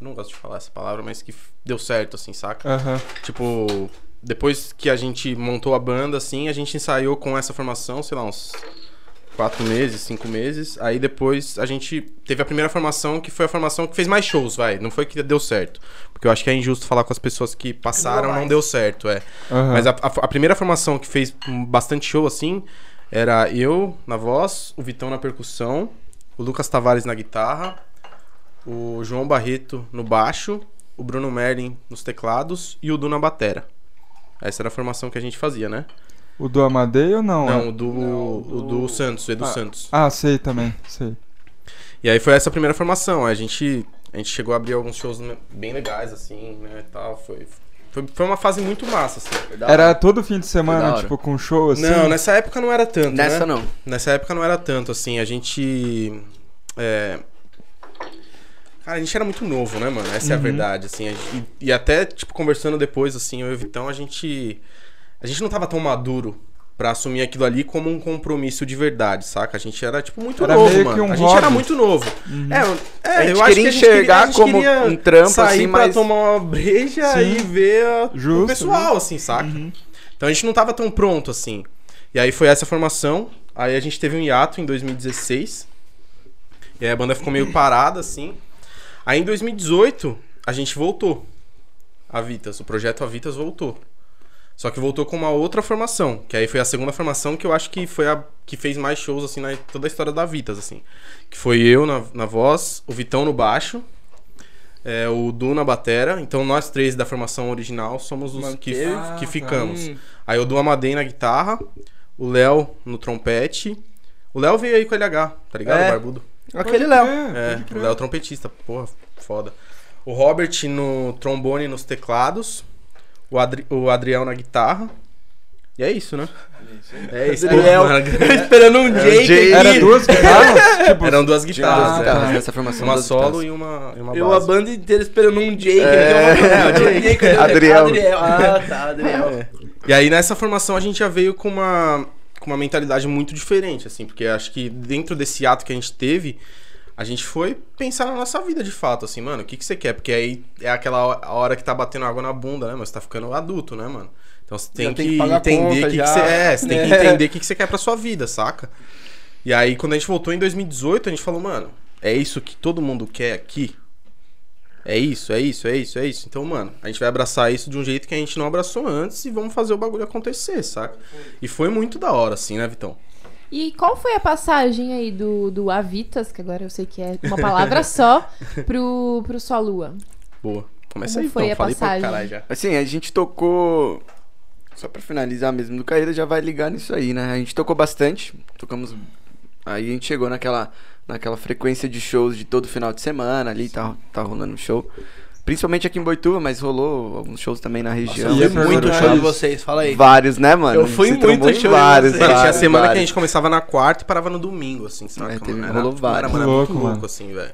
Não gosto de falar essa palavra, mas que deu certo, assim, saca? Aham. Tipo, depois que a gente montou a banda, assim, a gente ensaiou com essa formação, sei lá, uns quatro meses, cinco meses. Aí depois a gente teve a primeira formação, que foi a formação que fez mais shows, vai. Não foi que deu certo. Porque eu acho que é injusto falar com as pessoas que passaram, não deu certo, é. Aham. Mas a, a- a primeira formação que fez bastante show, assim, era eu na voz, o Vitão na percussão, o Lucas Tavares na guitarra, o João Barreto no baixo, o Bruno Merlin nos teclados e o Du na batera. Essa era a formação que a gente fazia, né? O do Amadei ou não? Não, o do, o do Santos, o Edu Santos. Ah, sei também, sei. E aí foi essa a primeira formação. A gente, a gente chegou a abrir alguns shows bem legais, assim, né, e tal. Foi, foi, foi uma fase muito massa, assim. Era todo fim de semana, tipo, com show assim? Não, nessa época não era tanto, Nessa né? não. Nessa época não era tanto, assim, a gente. É... Cara, a gente era muito novo, né, mano? Essa é a verdade, assim. a gente- E, e até, tipo, conversando depois, assim, eu e o Vitão, a gente. A gente não tava tão maduro pra assumir aquilo ali como um compromisso de verdade, saca? A gente era, tipo, muito Era novo, meio mano. que um a gente era muito novo. É, é, A gente eu acho queria que a gente enxergar a gente como queria um trampo, sair assim, pra mas- tomar uma breja Sim. e ver a- Justo, o pessoal, assim, saca? Então a gente não tava tão pronto assim. E aí foi essa formação. Aí a gente teve um hiato em 2016. E aí a banda ficou meio parada, assim. Aí em 2018, a gente voltou. A Vitas, o projeto A Vitas voltou. Só que voltou com uma outra formação, que aí foi a segunda formação que eu acho que foi a que fez mais shows, assim, na toda a história da Vitas, assim. Que foi eu na, na voz, o Vitão no baixo, é, o Du na batera. Então nós três da formação original somos os que, que ficamos. Hum. Aí o Du Amadei na guitarra, o Léo no trompete. O Léo veio aí com o LH, tá ligado? É. O barbudo. Aquele Léo. É, o Léo trompetista, porra, foda. O Robert no trombone e nos teclados. O, Adri o Adriel na guitarra. E é isso, né? É isso. Adriel. Porra, Esperando um Jake. Jake. aqui. Era duas guitarras? tipo, Eram duas guitarras. duas é. guitarras nessa formação. Uma solo guitarras. e uma, e uma Eu a base. banda inteira esperando um Jake. É, eu- Jake. Jake, Adriel. Adriel. Ah, tá, Adriel. E aí nessa formação a gente já veio com uma, com uma mentalidade muito diferente, assim, porque acho que dentro desse ato que a gente teve, a gente foi pensar na nossa vida de fato, assim, mano, o que, que você quer? Porque aí é aquela hora que tá batendo água na bunda, né, mas você tá ficando adulto, né, mano? Então você tem que, que entender o que, que você é, você tem que É. entender o que, que você quer pra sua vida, saca? E aí quando a gente voltou em 2018, a gente falou, mano, é isso que todo mundo quer aqui? É isso, é isso, é isso, é isso. Então, mano, a gente vai abraçar isso de um jeito que a gente não abraçou antes e vamos fazer o bagulho acontecer, saca? E foi muito da hora, assim, né, Vitão? E qual foi a passagem aí do, do Avitas, que agora eu sei que é uma palavra só, pro, pro Só Lua? Boa. Começa Como aí, foi então. a Falei pra passagem? caralho já. Assim, a gente tocou. Só pra finalizar mesmo, do Caíra já vai ligar nisso aí, né? A gente tocou bastante, tocamos. Aí a gente chegou naquela, naquela frequência de shows de todo final de semana ali, tá, tá rolando show. Principalmente aqui em Boituva, mas rolou alguns shows também na região. ia Eu fui muito show de vocês, fala aí. Vários, né, mano? Eu fui muito show de vários, vocês. É, tinha vários, semana que a vários. gente começava na quarta e parava no domingo, assim, saca? É, teve- mano? rolou Era, vários. era, muito louco, louco, mano. assim, velho.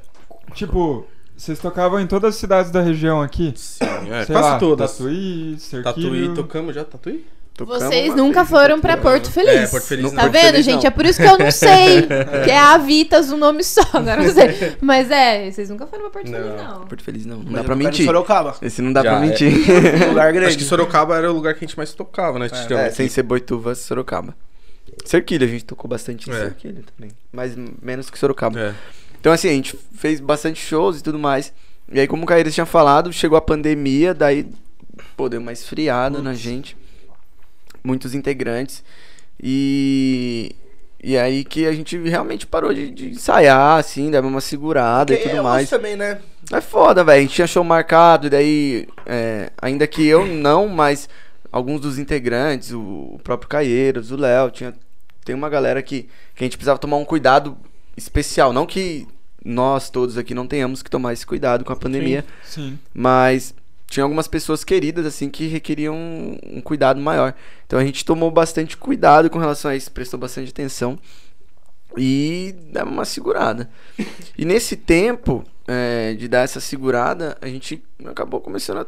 Tipo, vocês tocavam em todas as cidades da região aqui? Sim, é, Sei quase lá, todas. Tatuí, Cerquilho... Tatuí, tocamos já, Tatuí? Tocamos Vocês nunca vez, foram pra tocamos. Porto Feliz. É, Porto Feliz Tá não. vendo, Porto Feliz gente? não. É por isso que eu não sei. que é Avitas o nome só, agora eu não sei. Mas é, vocês nunca foram pra Porto Não. Feliz, não. Porto Feliz não, não Mas dá pra mentir. Sorocaba. Esse não dá Já, pra é. mentir. Lugar grande. Acho que Sorocaba era o lugar que a gente mais tocava, né? É, aqui. sem ser Boituva, Sorocaba. Cerquilho, a gente tocou bastante em É. Cerquilho também. Mas menos que Sorocaba. É. Então, assim, a gente fez bastante shows e tudo mais. E aí, como o Caíras tinha falado, chegou a pandemia, daí, pô, deu uma esfriada na gente. Muitos integrantes. E. E aí que a gente realmente parou de, de ensaiar, assim, dava uma segurada e Porque tudo é mais. também, né? É foda, velho. A gente tinha show marcado, e daí, é, ainda que eu não, mas alguns dos integrantes, o, o próprio Caieiros, o Léo, tinha, tem uma galera que, que a gente precisava tomar um cuidado especial. Não que nós todos aqui não tenhamos que tomar esse cuidado com a pandemia, Sim. mas tinha algumas pessoas queridas, assim, que requeriam um, um cuidado maior. Então a gente tomou bastante cuidado com relação a isso, prestou bastante atenção e dava uma segurada. E nesse tempo é, de dar essa segurada, a gente acabou começando a.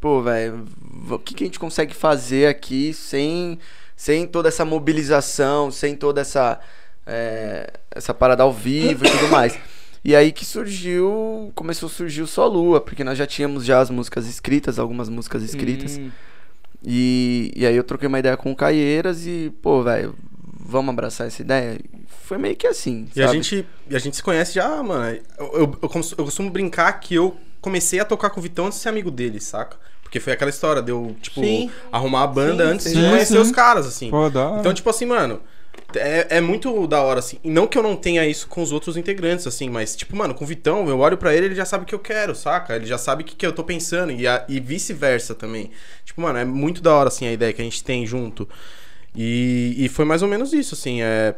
Pô, velho, o que, que a gente consegue fazer aqui sem, sem toda essa mobilização, sem toda essa, é, essa parada ao vivo e tudo mais. E aí que surgiu, começou a surgir o Só Lua, porque nós já tínhamos já as músicas escritas, algumas músicas escritas. Hum. E, e aí eu troquei uma ideia com o Caieiras e, pô, velho, vamos abraçar essa ideia? Foi meio que assim, E a sabe? gente, e a gente se conhece já, mano. Eu, eu, eu eu costumo brincar que eu comecei a tocar com o Vitão antes de ser amigo dele, saca? Porque foi aquela história, deu, tipo, Sim. arrumar a banda Sim, antes sim. de conhecer sim. os caras, assim. Pô, hora. Então, tipo assim, mano, é, é muito da hora, assim. E não que eu não tenha isso com os outros integrantes, assim, mas, tipo, mano, com o Vitão, eu olho pra ele, ele já sabe o que eu quero, saca? Ele já sabe o que, que eu tô pensando, e, e vice-versa também. Tipo, mano, é muito da hora, assim, a ideia que a gente tem junto. E, e foi mais ou menos isso, assim, é.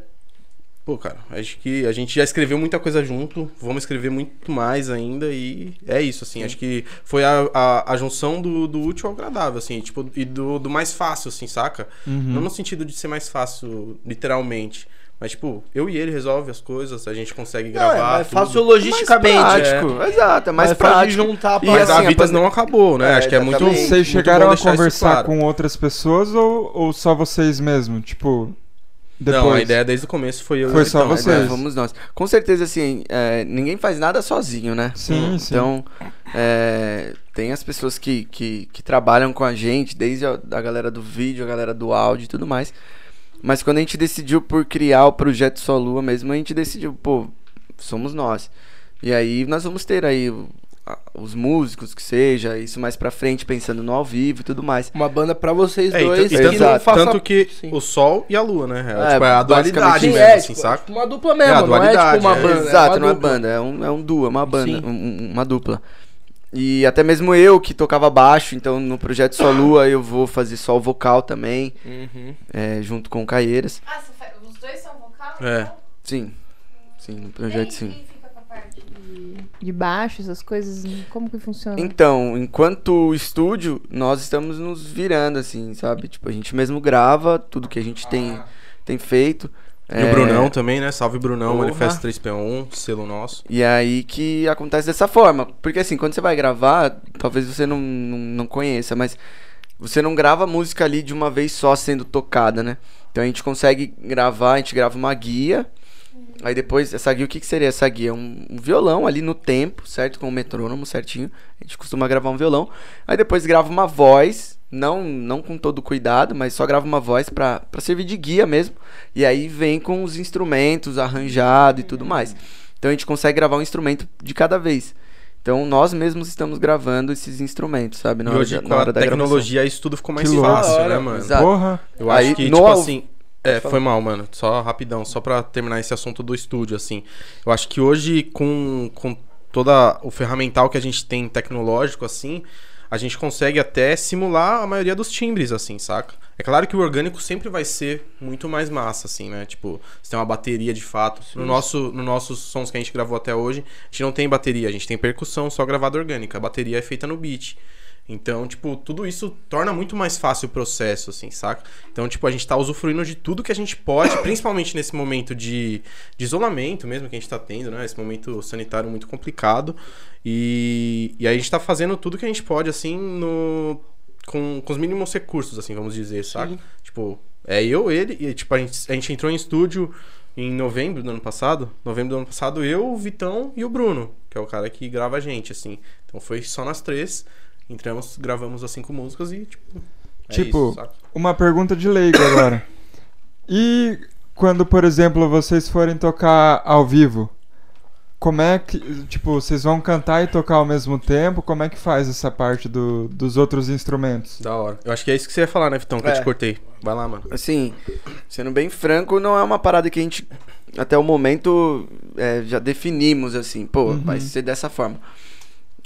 Pô, cara, acho que a gente já escreveu muita coisa junto, vamos escrever muito mais ainda e é isso, assim, acho que foi a, a, a junção do, do útil ao agradável, assim, tipo, e do, do mais fácil, assim, saca? Uhum. Não no sentido de ser mais fácil, literalmente, mas, tipo, eu e ele resolve as coisas, a gente consegue Não, gravar. é mais tudo. fácil logisticamente. mais prático, exato, é mais Mais fácil de prático. juntar a E Mas assim, a Vitas não acabou, né? É, acho que é muito. Vocês muito chegaram bom a conversar claro. com outras pessoas ou, ou só vocês mesmo? Tipo, depois? Não, a ideia desde o começo foi eu Foi e só Vitão. vocês. Vamos nós. Com certeza, assim, é, ninguém faz nada sozinho, né? Sim, sim. Então, é, tem as pessoas que, que, que trabalham com a gente, desde a da galera do vídeo, a galera do áudio e tudo mais. Mas quando a gente decidiu por criar o projeto Só Lua mesmo, a gente decidiu, pô, somos nós. E aí nós vamos ter aí a- os músicos, que seja, isso mais pra frente, pensando no ao vivo e tudo mais. Uma banda pra vocês É, e dois tanto- e que tanto, não faça... tanto que Sim. o Sol e a Lua, né? É, É, tipo, é a dualidade Sim, mesmo, é, assim, tipo, saca? tipo uma dupla mesmo, É, a não é dualidade, tipo uma é. banda. Exato, é não é banda, é um, é um duo, é uma banda, um- um- uma dupla. E até mesmo eu que tocava baixo, então no projeto Só Lua eu vou fazer só o vocal também, Uhum. é, junto com o Caieiras. Ah, os dois são vocal? É. Sim, sim, no projeto sim. Parte de, de baixo, essas coisas? Como que funciona? Então, enquanto estúdio, nós estamos nos virando, assim, sabe? Tipo, a gente mesmo grava tudo que a gente tem, tem feito. E É, o Brunão também, né? Salve Brunão, Porra. Manifesto 3P1, selo nosso. E aí que acontece dessa forma. Porque assim, quando você vai gravar, talvez você não, não, não conheça, mas você não grava a música ali de uma vez só sendo tocada, né? Então a gente consegue gravar, a gente grava uma guia. Aí depois, essa guia, o que, que seria essa guia? Um, um violão ali no tempo, certo? Com o metrônomo certinho. A gente costuma gravar um violão. Aí depois grava uma voz, não não com todo cuidado, mas só grava uma voz pra, pra servir de guia mesmo. E aí vem com os instrumentos arranjado e tudo mais. Então a gente consegue gravar um instrumento de cada vez. Então nós mesmos estamos gravando esses instrumentos, sabe? Na e hora, hoje, da- com na a hora da gravação. tecnologia, isso tudo ficou mais Que fácil, hora, né, mano? exato. Porra. Eu Aí, acho que, no tipo ao- assim. É, foi mal, mano. Só rapidão, só pra terminar esse assunto do estúdio, assim. Eu acho que hoje, com, com toda o ferramental que a gente tem tecnológico, assim, a gente consegue até simular a maioria dos timbres, assim, saca? É claro que o orgânico sempre vai ser muito mais massa, assim, né? Tipo, você tem uma bateria de fato. No nosso, no nossos sons que a gente gravou até hoje, a gente não tem bateria, a gente tem percussão só gravada orgânica. A bateria é feita no beat. Então, tipo, tudo isso torna muito mais fácil o processo, assim, saca? Então, tipo, a gente tá usufruindo de tudo que a gente pode, principalmente nesse momento de, de isolamento mesmo que a gente tá tendo, né? Esse momento sanitário muito complicado. E, e aí a gente tá fazendo tudo que a gente pode, assim, no, com, com os mínimos recursos, assim, vamos dizer, saca? Tipo, é eu, ele, e tipo, a gente, a gente entrou em estúdio em novembro do ano passado. Novembro do ano passado, eu, o Vitão e o Bruno, que é o cara que grava a gente, assim. Então foi só nós três. Entramos, gravamos as cinco músicas e, tipo. É Tipo, isso? Uma pergunta de leigo agora. E quando, por exemplo, vocês forem tocar ao vivo, como é que, tipo, vocês vão cantar e tocar ao mesmo tempo? Como é que faz essa parte do, dos outros instrumentos? Da hora. Eu acho que é isso que você ia falar, né, Vitão? Que eu É. te cortei. Vai lá, mano. Assim, sendo bem franco, não é uma parada que a gente, até o momento, é, já definimos, assim, pô, Uhum. vai ser dessa forma.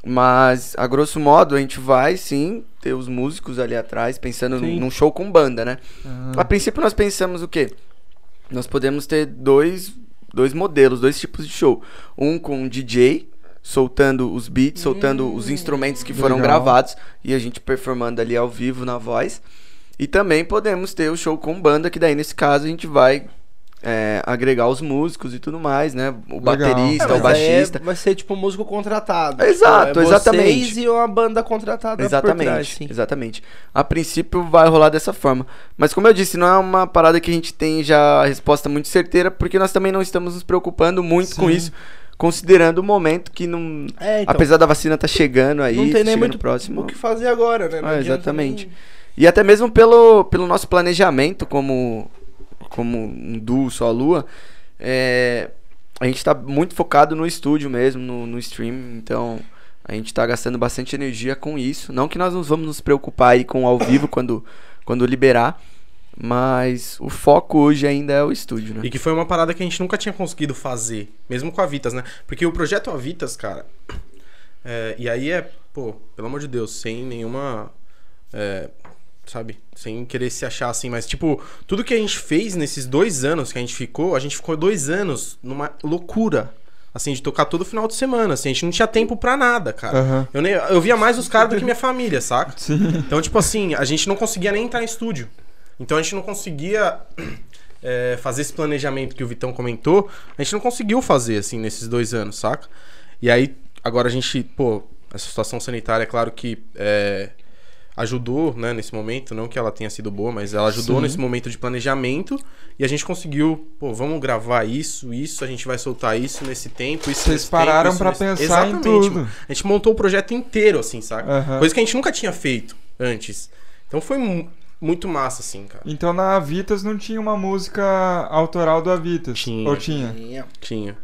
Mas, a grosso modo, a gente vai, sim, ter os músicos ali atrás, pensando Sim. num show com banda, né? Ah, A princípio, nós pensamos o quê? Nós podemos ter dois, dois modelos, dois tipos de show. Um com um DJ, soltando os beats, soltando os instrumentos que foram Legal. gravados e a gente performando ali ao vivo na voz. E também podemos ter o show com banda, que daí nesse caso a gente vai é, agregar os músicos e tudo mais, né? O Legal. baterista, É, o é- baixista. vai ser tipo um músico contratado. Exato, Tipo, é exatamente. Vocês e uma banda contratada Exatamente, trás, sim. exatamente. A princípio vai rolar dessa forma. Mas como eu disse, não é uma parada que a gente tem já a resposta muito certeira, porque nós também não estamos nos preocupando muito com Sim. isso, considerando o momento que não. É, então, apesar da vacina tá chegando aí, não tem nem muito próximo. o que fazer agora, né? Ah, exatamente. nem- E até mesmo pelo, pelo nosso planejamento como, como um duo só a lua, é, a gente tá muito focado no estúdio mesmo, no, no stream, então a gente tá gastando bastante energia com isso. Não que nós não vamos nos preocupar aí com ao vivo quando, quando liberar, mas o foco hoje ainda é o estúdio, né? E que foi uma parada que a gente nunca tinha conseguido fazer, mesmo com a Vitas, né? Porque o projeto Avitas, cara. é, e aí é, pô, pelo amor de Deus, sem nenhuma. é, sabe? Sem querer se achar assim, mas tipo, tudo que a gente fez nesses dois anos que a gente ficou, a gente ficou dois anos numa loucura. Assim, de tocar todo final de semana, assim, a gente não tinha tempo pra nada, cara. Aham. Eu, nem, eu via mais os caras do que minha família, saca? Sim. Então, tipo assim, a gente não conseguia nem entrar em estúdio. Então a gente não conseguia é, fazer esse planejamento que o Vitão comentou. A gente não conseguiu fazer, assim, nesses dois anos, saca? E aí, agora a gente, pô, essa situação sanitária, é claro que é, ajudou, né, nesse momento. Não que ela tenha sido boa, mas ela ajudou Sim. nesse momento de planejamento. E a gente conseguiu, pô, vamos gravar isso, isso, a gente vai soltar isso nesse tempo. Isso Vocês nesse pararam nesse- pensar em Exatamente, tudo. mano. A gente montou o projeto inteiro, assim, saca? Aham. Coisa que a gente nunca tinha feito antes. Então foi mu- muito massa, assim, cara. Então na Avitas não tinha uma música autoral do Avitas? Tinha. Ou tinha? Tinha. Tinha.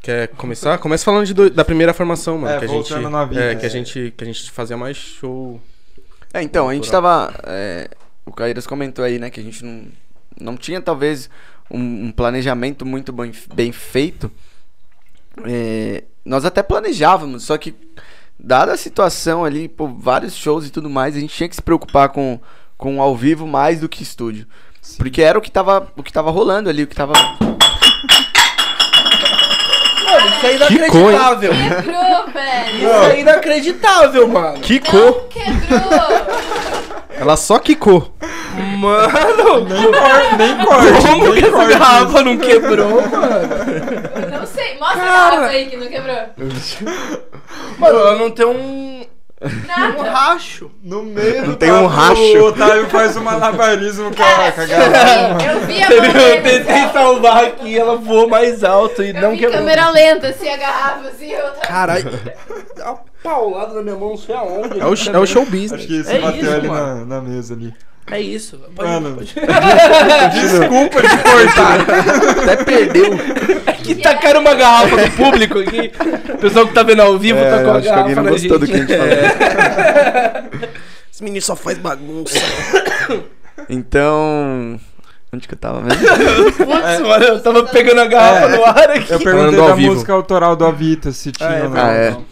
Quer começar? Começa falando de do- da primeira formação, mano. É, que a gente, voltando na vida. é, que a gente que a gente fazia mais show. É, então, a gente tava. é, o Caíras comentou aí, né, que a gente não, não tinha talvez um, um planejamento muito bem, bem feito. É, nós até planejávamos, só que, dada a situação ali, pô, vários shows e tudo mais, a gente tinha que se preocupar com, com ao vivo mais do que estúdio. Porque era o que tava, o que tava rolando ali, o que tava. Mano, isso é inacreditável. Quebrou, velho. Isso é inacreditável, mano. Quicou! Não quebrou. Ela só quicou. Mano, Nem, cor, nem corte. como nem que essa garrafa não quebrou, mano? Não sei. Mostra a Cara. garrafa aí que não quebrou. Mano, ela não tem um, um Nada. racho. No meio do tem um racho. O Otávio faz um malabarismo com a, com a garrafa. Eu vi a Eu tentei salvar aqui, ela voou mais alto e Eu não quebrou. câmera lenta, assim, a garrafa, assim, eu tava... Caralho, uma paulada na minha mão, não sei aonde. É o, é o show business. Acho que isso É bateu isso, ali na, na mesa ali. É isso. Pode, Mano. pode. Desculpa de cortar. Até perdeu. Aqui tacaram uma garrafa no público aqui. O pessoal que tá vendo ao vivo É, tá com eu a acho que alguém garrafa não gostou do gente. que a gente falou. Esse menino só faz bagunça. Então, Onde que eu tava mesmo? Putz, mano, eu tava pegando a garrafa É. no ar aqui. Eu perguntei da vivo. música autoral do Avita, se tinha Ah, é ou não. Ah, é. Não.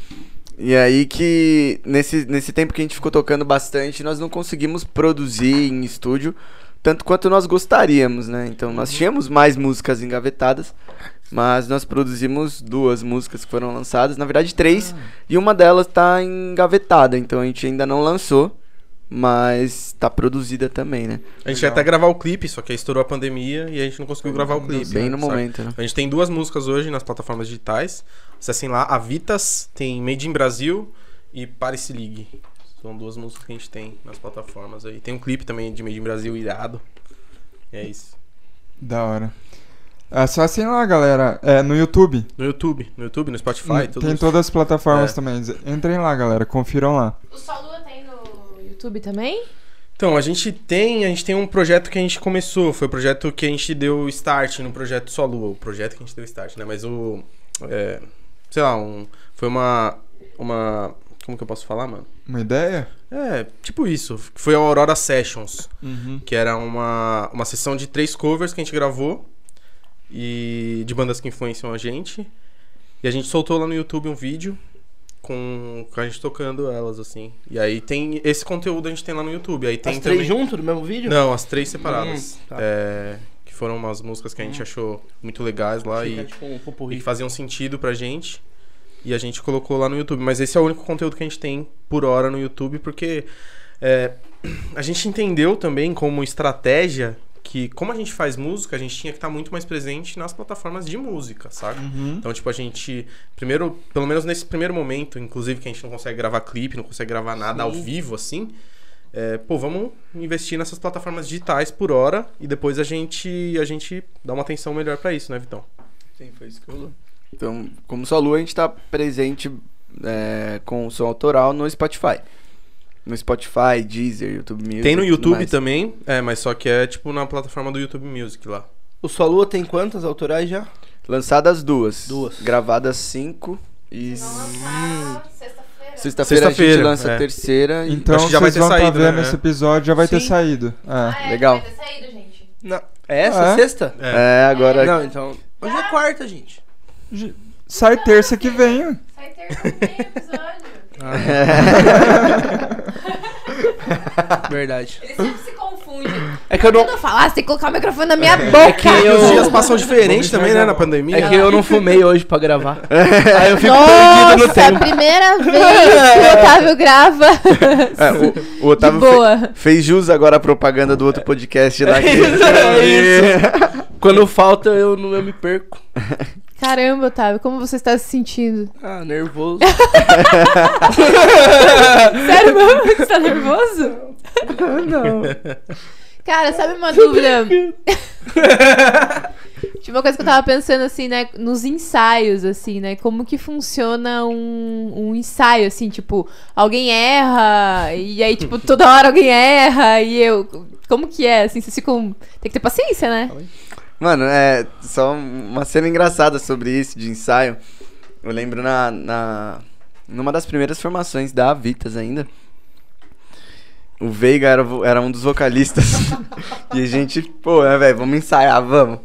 E aí que nesse, nesse tempo que a gente ficou tocando bastante, nós não conseguimos produzir em estúdio tanto quanto nós gostaríamos, né? Então nós tínhamos mais músicas engavetadas, mas nós produzimos duas músicas que foram lançadas, na verdade três, e uma delas tá engavetada, então a gente ainda não lançou, mas tá produzida também, né? A gente ia até gravar o clipe, só que aí estourou a pandemia e a gente não conseguiu gravar o clipe. Bem no sabe? momento, né? A gente tem duas músicas hoje nas plataformas digitais. Acessem lá, Avitas, tem Made in Brasil e Paris League. São duas músicas que a gente tem nas plataformas aí. Tem um clipe também de Made in Brasil irado. E é isso. Da hora. É só assim lá, galera. É no YouTube. No YouTube, no YouTube, no Spotify, tudo Tem isso. todas as plataformas É. também. Entrem lá, galera. Confiram lá. O Solua tem no YouTube também? Então, a gente tem, a gente tem um projeto que a gente começou, foi o projeto que a gente deu start no projeto Só Lua, o projeto que a gente deu start, né? Mas o é, sei lá, um foi uma uma como que eu posso falar, mano? Uma ideia? É, tipo isso. Foi a Aurora Sessions, Uhum. que era uma, uma sessão de três covers que a gente gravou e de bandas que influenciam a gente. E a gente soltou lá no YouTube um vídeo com, com a gente tocando elas, assim. E aí tem esse conteúdo a gente tem lá no YouTube. Aí tem As três também... juntos no mesmo vídeo? Não, as três separadas. Hum, tá. É, que foram umas músicas que a gente achou muito legais lá Fica e, tipo um e que faziam sentido pra gente. E a gente colocou lá no YouTube. Mas esse é o único conteúdo que a gente tem por hora no YouTube, porque é, a gente entendeu também como estratégia que, como a gente faz música, a gente tinha que estar muito mais presente nas plataformas de música, sabe? Uhum. Então, tipo, a gente. Primeiro, pelo menos nesse primeiro momento, inclusive que a gente não consegue gravar clipe, não consegue gravar nada ao Sim. vivo, assim. é, pô, vamos investir nessas plataformas digitais por hora e depois a gente, a gente dá uma atenção melhor pra isso, né, Vitão? Sim, foi isso que rolou. Então, como só Lua, a gente tá presente é, com o som autoral no Spotify. No Spotify, Deezer, YouTube Music. Tem no YouTube também, é, mas só que é tipo na plataforma do YouTube Music lá. O Sua Lua tem quantas autorais já? Lançadas duas. Duas. Gravadas cinco. E sexta-feira. sexta-feira a gente lança a é. terceira. e- Então Acho que já vai vocês ter vão estar saído, vendo né? esse episódio, já vai ter Sim. saído. É. Ah, é, Legal. Vai ter saído, gente. Não. É essa? É? Sexta? É. É, agora. Não, então. Hoje é quarta, gente. Sai terça que vem. Sai terça que vem o episódio. Verdade. Ele sempre se confunde. É que eu não. Quando eu falar, você tem que colocar o microfone na minha É boca. que E eu. os dias passam diferente também, né, na pandemia. É que eu não fumei hoje pra gravar. Aí eu fico Nossa, perdido no tempo. primeira vez que o Otávio grava. É, o, o Otávio fe- fez jus agora a propaganda do outro podcast lá. que- É isso. Quando falta, eu, não, eu me perco. Caramba, Otávio, como você está se sentindo? Ah, nervoso. Sério mesmo? Você tá nervoso? não. Cara, sabe uma dúvida? Tinha uma coisa que eu tava pensando, assim, né? Nos ensaios, assim, né? Como que funciona um, um ensaio, assim, tipo, alguém erra, e aí, tipo, toda hora alguém erra, e eu. Como que é, assim? Vocês ficam. Tem que ter paciência, né? Mano, é só uma cena engraçada sobre isso de ensaio. Eu lembro na, na numa das primeiras formações da Avitas ainda. O Veiga era, era um dos vocalistas. e a gente, pô, né, velho, vamos ensaiar, vamos.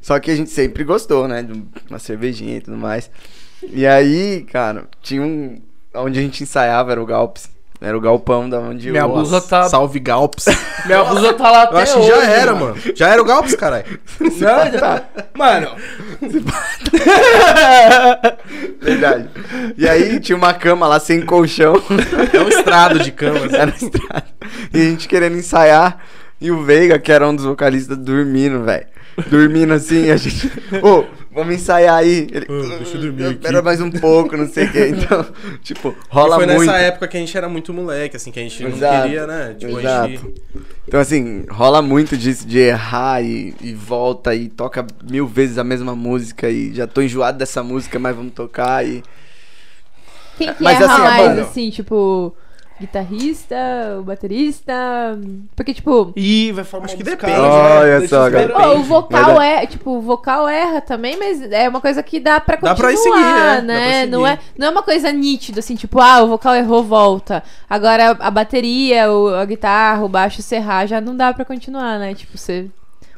Só que a gente sempre gostou, né, de uma cervejinha e tudo mais. E aí, cara, tinha um onde a gente ensaiava era o Galps. Era o galpão da onde Minha o blusa tá. Salve Galps. Minha blusa tá lá até Eu acho que hoje, já era, mano. Já era o Galps, caralho. Não, já... Mano, Verdade. E aí tinha uma cama lá sem colchão. É um estrado de cama. assim. Era na estrada. E a gente querendo ensaiar. E o Veiga, que era um dos vocalistas, dormindo, velho. Dormindo assim, a gente. Ô, vamos ensaiar aí. Ele, deixa eu dormir aqui." Espera mais um pouco, não sei o que. Então, tipo, rola foi muito. nessa época que a gente era muito moleque, assim, que a gente não Exato, queria, né? Tipo, exato. gente. Então, assim, rola muito disso de errar e, e volta e toca mil vezes a mesma música e já tô enjoado dessa música, mas vamos tocar e. Quem que Mas erra assim, é mais, assim, tipo, guitarrista, o baterista? Porque, tipo, Ih, vai falar Acho que depende, caras, né? né? Olha só, cara. Pô, o vocal é, tipo, o vocal erra também, mas é uma coisa que dá pra Dá continuar, pra ir seguir, é, dá pra né? seguir. Não é, não é uma coisa nítida, assim, tipo, ah, o vocal errou, volta. Agora a bateria, o, a guitarra, o baixo, serrar, já não dá pra continuar, né? Tipo, você...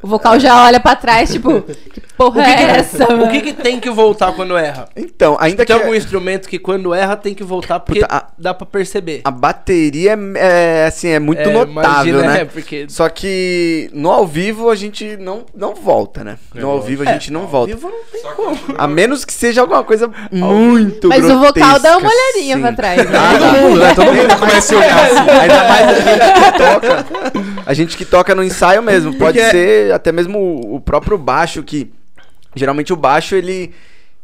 O vocal já olha pra trás, tipo, que porra é essa, mano? O que, que tem que voltar quando erra? Então, ainda que Tem algum instrumento que quando erra tem que voltar porque Puta, a- dá pra perceber. a bateria é, é, assim, é muito É, notável, imagina, né? é, porque- Só que no ao vivo a gente não, não volta, né? No ao vivo a gente não volta. Vivo não tem como. A menos que seja alguma coisa muito Mas o vocal dá uma grotesca, olhadinha assim. pra trás, né? Ah, Todo mundo, né? Todo mundo começa a olhar assim. Ainda mais a gente que toca. A gente que toca no ensaio mesmo. Pode Porque- ser até mesmo o- próprio baixo, que geralmente o baixo ele.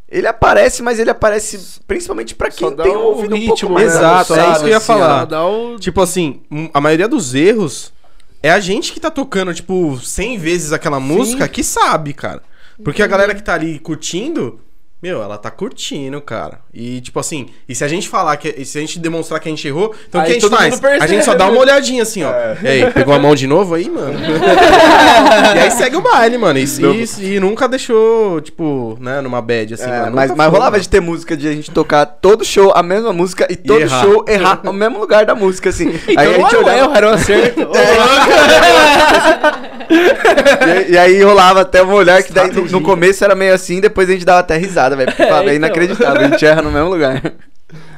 Ele aparece, mas ele aparece principalmente pra quem tem um o ouvido um pouco ritmo, mais né? Exato, é isso que eu ia assim, falar. o... Tipo assim, a maioria dos erros é a gente que tá tocando, tipo, 100 vezes aquela música que sabe, cara. Porque a galera que tá ali curtindo, meu, ela tá curtindo, cara. E, tipo assim, e se a gente falar que. e se a gente demonstrar que a gente errou, então o que a gente faz? A gente só dá uma olhadinha assim, ó. E aí, pegou a mão de novo aí, mano? e aí segue o baile, mano. E, e- e nunca deixou, tipo, né, numa bad, assim, É, mano. mas, mas rolava mano. de ter música de a gente tocar todo show a mesma música e todo errar. show errar no mesmo lugar da música, assim. Então aí a gente olhava, erro, era um acerto. e, e aí rolava até um olhar que daí no, no começo era meio assim, depois a gente dava até risada, velho. Porque falava, é então. inacreditável, a gente erra no mesmo lugar.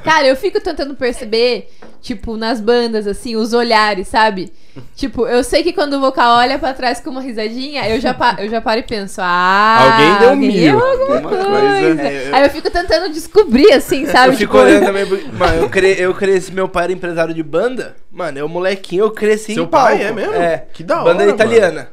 Cara, eu fico tentando perceber, tipo, nas bandas, assim, os olhares, sabe? Tipo, eu sei que quando o vocal olha pra trás com uma risadinha, eu já, pa- eu já paro e penso, ah, Alguém deu mil. errou alguma Alguma coisa. coisa. É, eu- Aí eu fico tentando descobrir, assim, sabe? Eu fico Tipo, olhando também. Mano, eu, cre... eu cresci. Meu pai era empresário de banda. Mano, eu molequinho, eu cresci Seu em palco. pai é mesmo? É. Que da Banda hora, italiana.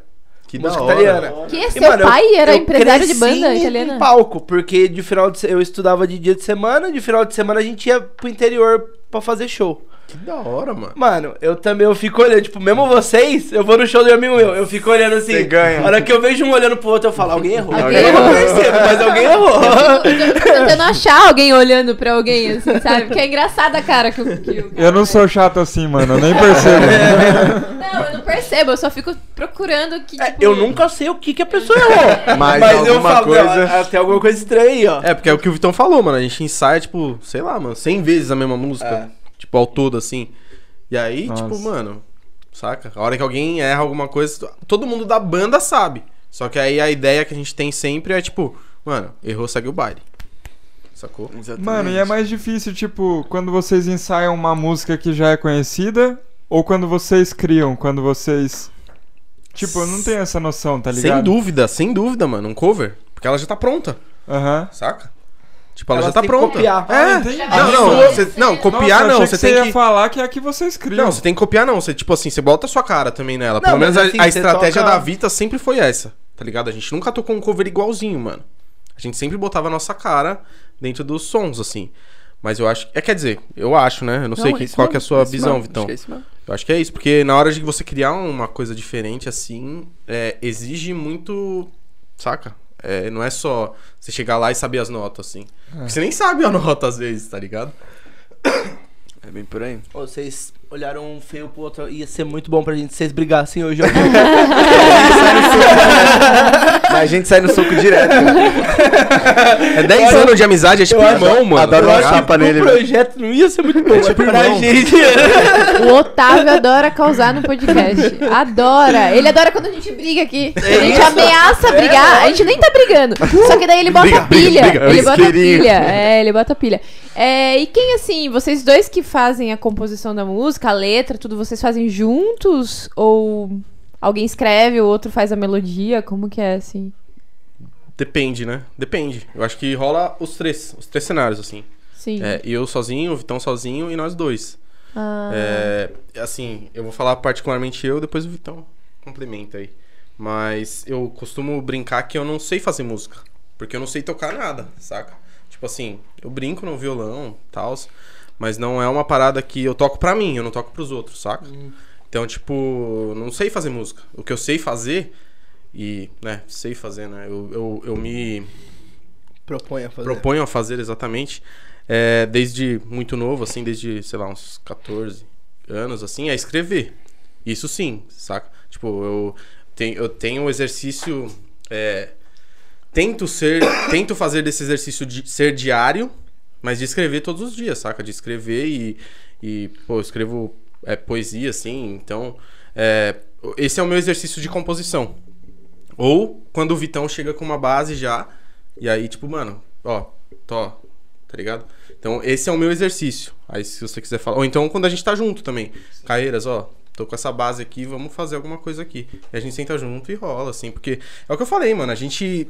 Que da música hora. italiana. Que E, seu mano, eu- pai era eu empresário de banda italiana? Em palco, porque de final de eu estudava de dia de semana, de final de semana a gente ia pro interior pra fazer show. Que da hora, mano. Mano, eu também eu fico olhando, tipo, mesmo vocês, eu vou no show do amigo meu, eu fico olhando assim. Você ganha. A hora que eu vejo um olhando pro outro, eu falo, alguém errou. Alguém eu não errou. percebo, mas alguém errou. Eu tô tentando achar alguém olhando pra alguém, assim, sabe? Porque é engraçada a cara que o. Que o Eu não sou chato assim, mano. Eu nem percebo. Não, eu não percebo, eu só fico procurando que. É, tipo, eu nunca sei o que, que a pessoa errou. Mas eu alguma falo, coisa- não, tem alguma coisa estranha aí, ó. É, porque é o que o Vitão falou, mano. A gente ensaia, tipo, sei lá, mano, 100 vezes a mesma música. Tipo, ao todo, assim. E aí, Nossa. tipo, mano, saca? A hora que alguém erra alguma coisa, todo mundo da banda sabe. Só que aí a ideia que a gente tem sempre é, tipo, mano, errou, segue o baile. Sacou? Mano, e é mais difícil, tipo, quando vocês ensaiam uma música que já é conhecida ou quando vocês criam, quando vocês. Tipo, eu não tenho essa noção, tá ligado? Sem dúvida, sem dúvida, mano. Um cover. Porque ela já tá pronta, Aham. saca? Tipo, ela, Ela já tá que pronta. copiar. É. Ah, entendi. Não, não, você- não, copiar Nossa, eu não. achei Você que você tem ia que. falar que é a que vocês criam. Não, você tem que copiar, não. Você, tipo assim, você bota a sua cara também nela. Não, Pelo menos mas a, assim, a você estratégia toca- da Vita sempre foi essa, tá ligado? A gente nunca tocou um cover igualzinho, mano. A gente sempre botava a nossa cara dentro dos sons, assim. Mas eu acho. É, quer dizer, eu acho, né? Eu não, sei é que, isso qual mesmo, que é a sua é isso visão, mesmo, Vitão. acho que é isso mesmo. Eu acho que é isso, porque na hora de você criar uma coisa diferente assim, é, exige muito. Saca? É, não é só você chegar lá e saber as notas, assim. Porque Você nem sabe a nota às vezes, tá ligado? É bem por aí. Vocês olharam um feio pro outro, ia ser muito bom pra gente se vocês brigassem hoje. ó. Mas a gente sai no soco direto. É 10 anos de amizade, é tipo Eu acho- irmão, mano. adoro uma ligado? chapa nele, o projeto não ia ser muito bom, tipo mas pra irmão. gente. O Otávio adora causar no podcast. Adora. Ele adora quando a gente briga aqui. A gente ameaça brigar. A gente nem tá brigando. Só que daí ele bota Briga, briga, pilha. briga. Ele bota pilha. É, ele bota pilha. É, e quem, assim, vocês dois que fazem a composição da música, a letra, tudo, vocês fazem juntos? Ou alguém escreve, o outro faz a melodia? Como que é, assim? Depende, né? Depende. Eu acho que rola os três, os três cenários, assim. Sim. É, eu sozinho, o Vitão sozinho e nós dois. Ah, É, assim, eu vou falar particularmente eu, depois o Vitão complementa aí. Mas eu costumo brincar que eu não sei fazer música. Porque eu não sei tocar nada, saca? Tipo assim, eu brinco no violão, tal, mas não é uma parada que eu toco pra mim, eu não toco pros outros, saca? Então, tipo, não sei fazer música. O que eu sei fazer, e, né, sei fazer, né? Eu, eu, eu me Propõe a fazer. proponho a fazer exatamente é, desde muito novo, assim, desde, sei lá, uns 14 anos, assim, é escrever. Isso sim, saca? Tipo, eu tenho, eu tenho um exercício. é, tento ser. tento fazer desse exercício de ser diário, mas de escrever todos os dias, saca? De escrever e. e pô, eu escrevo é, poesia, assim, então. é, esse é o meu exercício de composição. Ou quando o Vitão chega com uma base já, e aí, tipo, mano, ó, tô, tá ligado? Então, esse é o meu exercício. Aí, se você quiser falar. Ou então, quando a gente tá junto também. Caeiras, ó, tô com essa base aqui, vamos fazer alguma coisa aqui. E a gente senta junto e rola, assim, porque é o que eu falei, mano, a gente.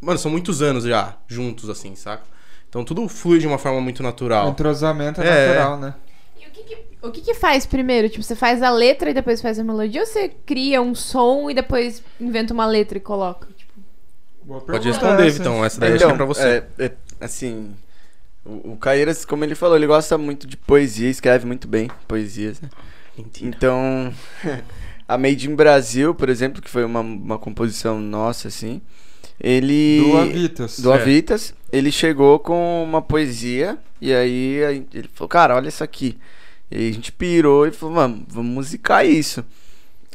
Mano, são muitos anos já juntos, assim, saca? Então tudo flui de uma forma muito O natural. entrosamento é, É. natural, né? E o que que, o que que faz primeiro? Tipo, você faz a letra e depois faz a melodia? Ou você cria um som e depois inventa uma letra e coloca? Tipo, Pode responder, essa, hein? Vitão. Essa daí acho que é pra você. é, é, assim, o, o Caeiras, como ele falou, ele gosta muito de poesia, escreve muito bem poesias, né? Mentira. Então, a Made in Brasil, por exemplo, que foi uma, uma composição nossa, assim, ele... Do Avitas. do É. Avitas, ele chegou com uma poesia e aí ele falou, cara, olha isso aqui. E a gente pirou e falou, vamos, vamos musicar isso.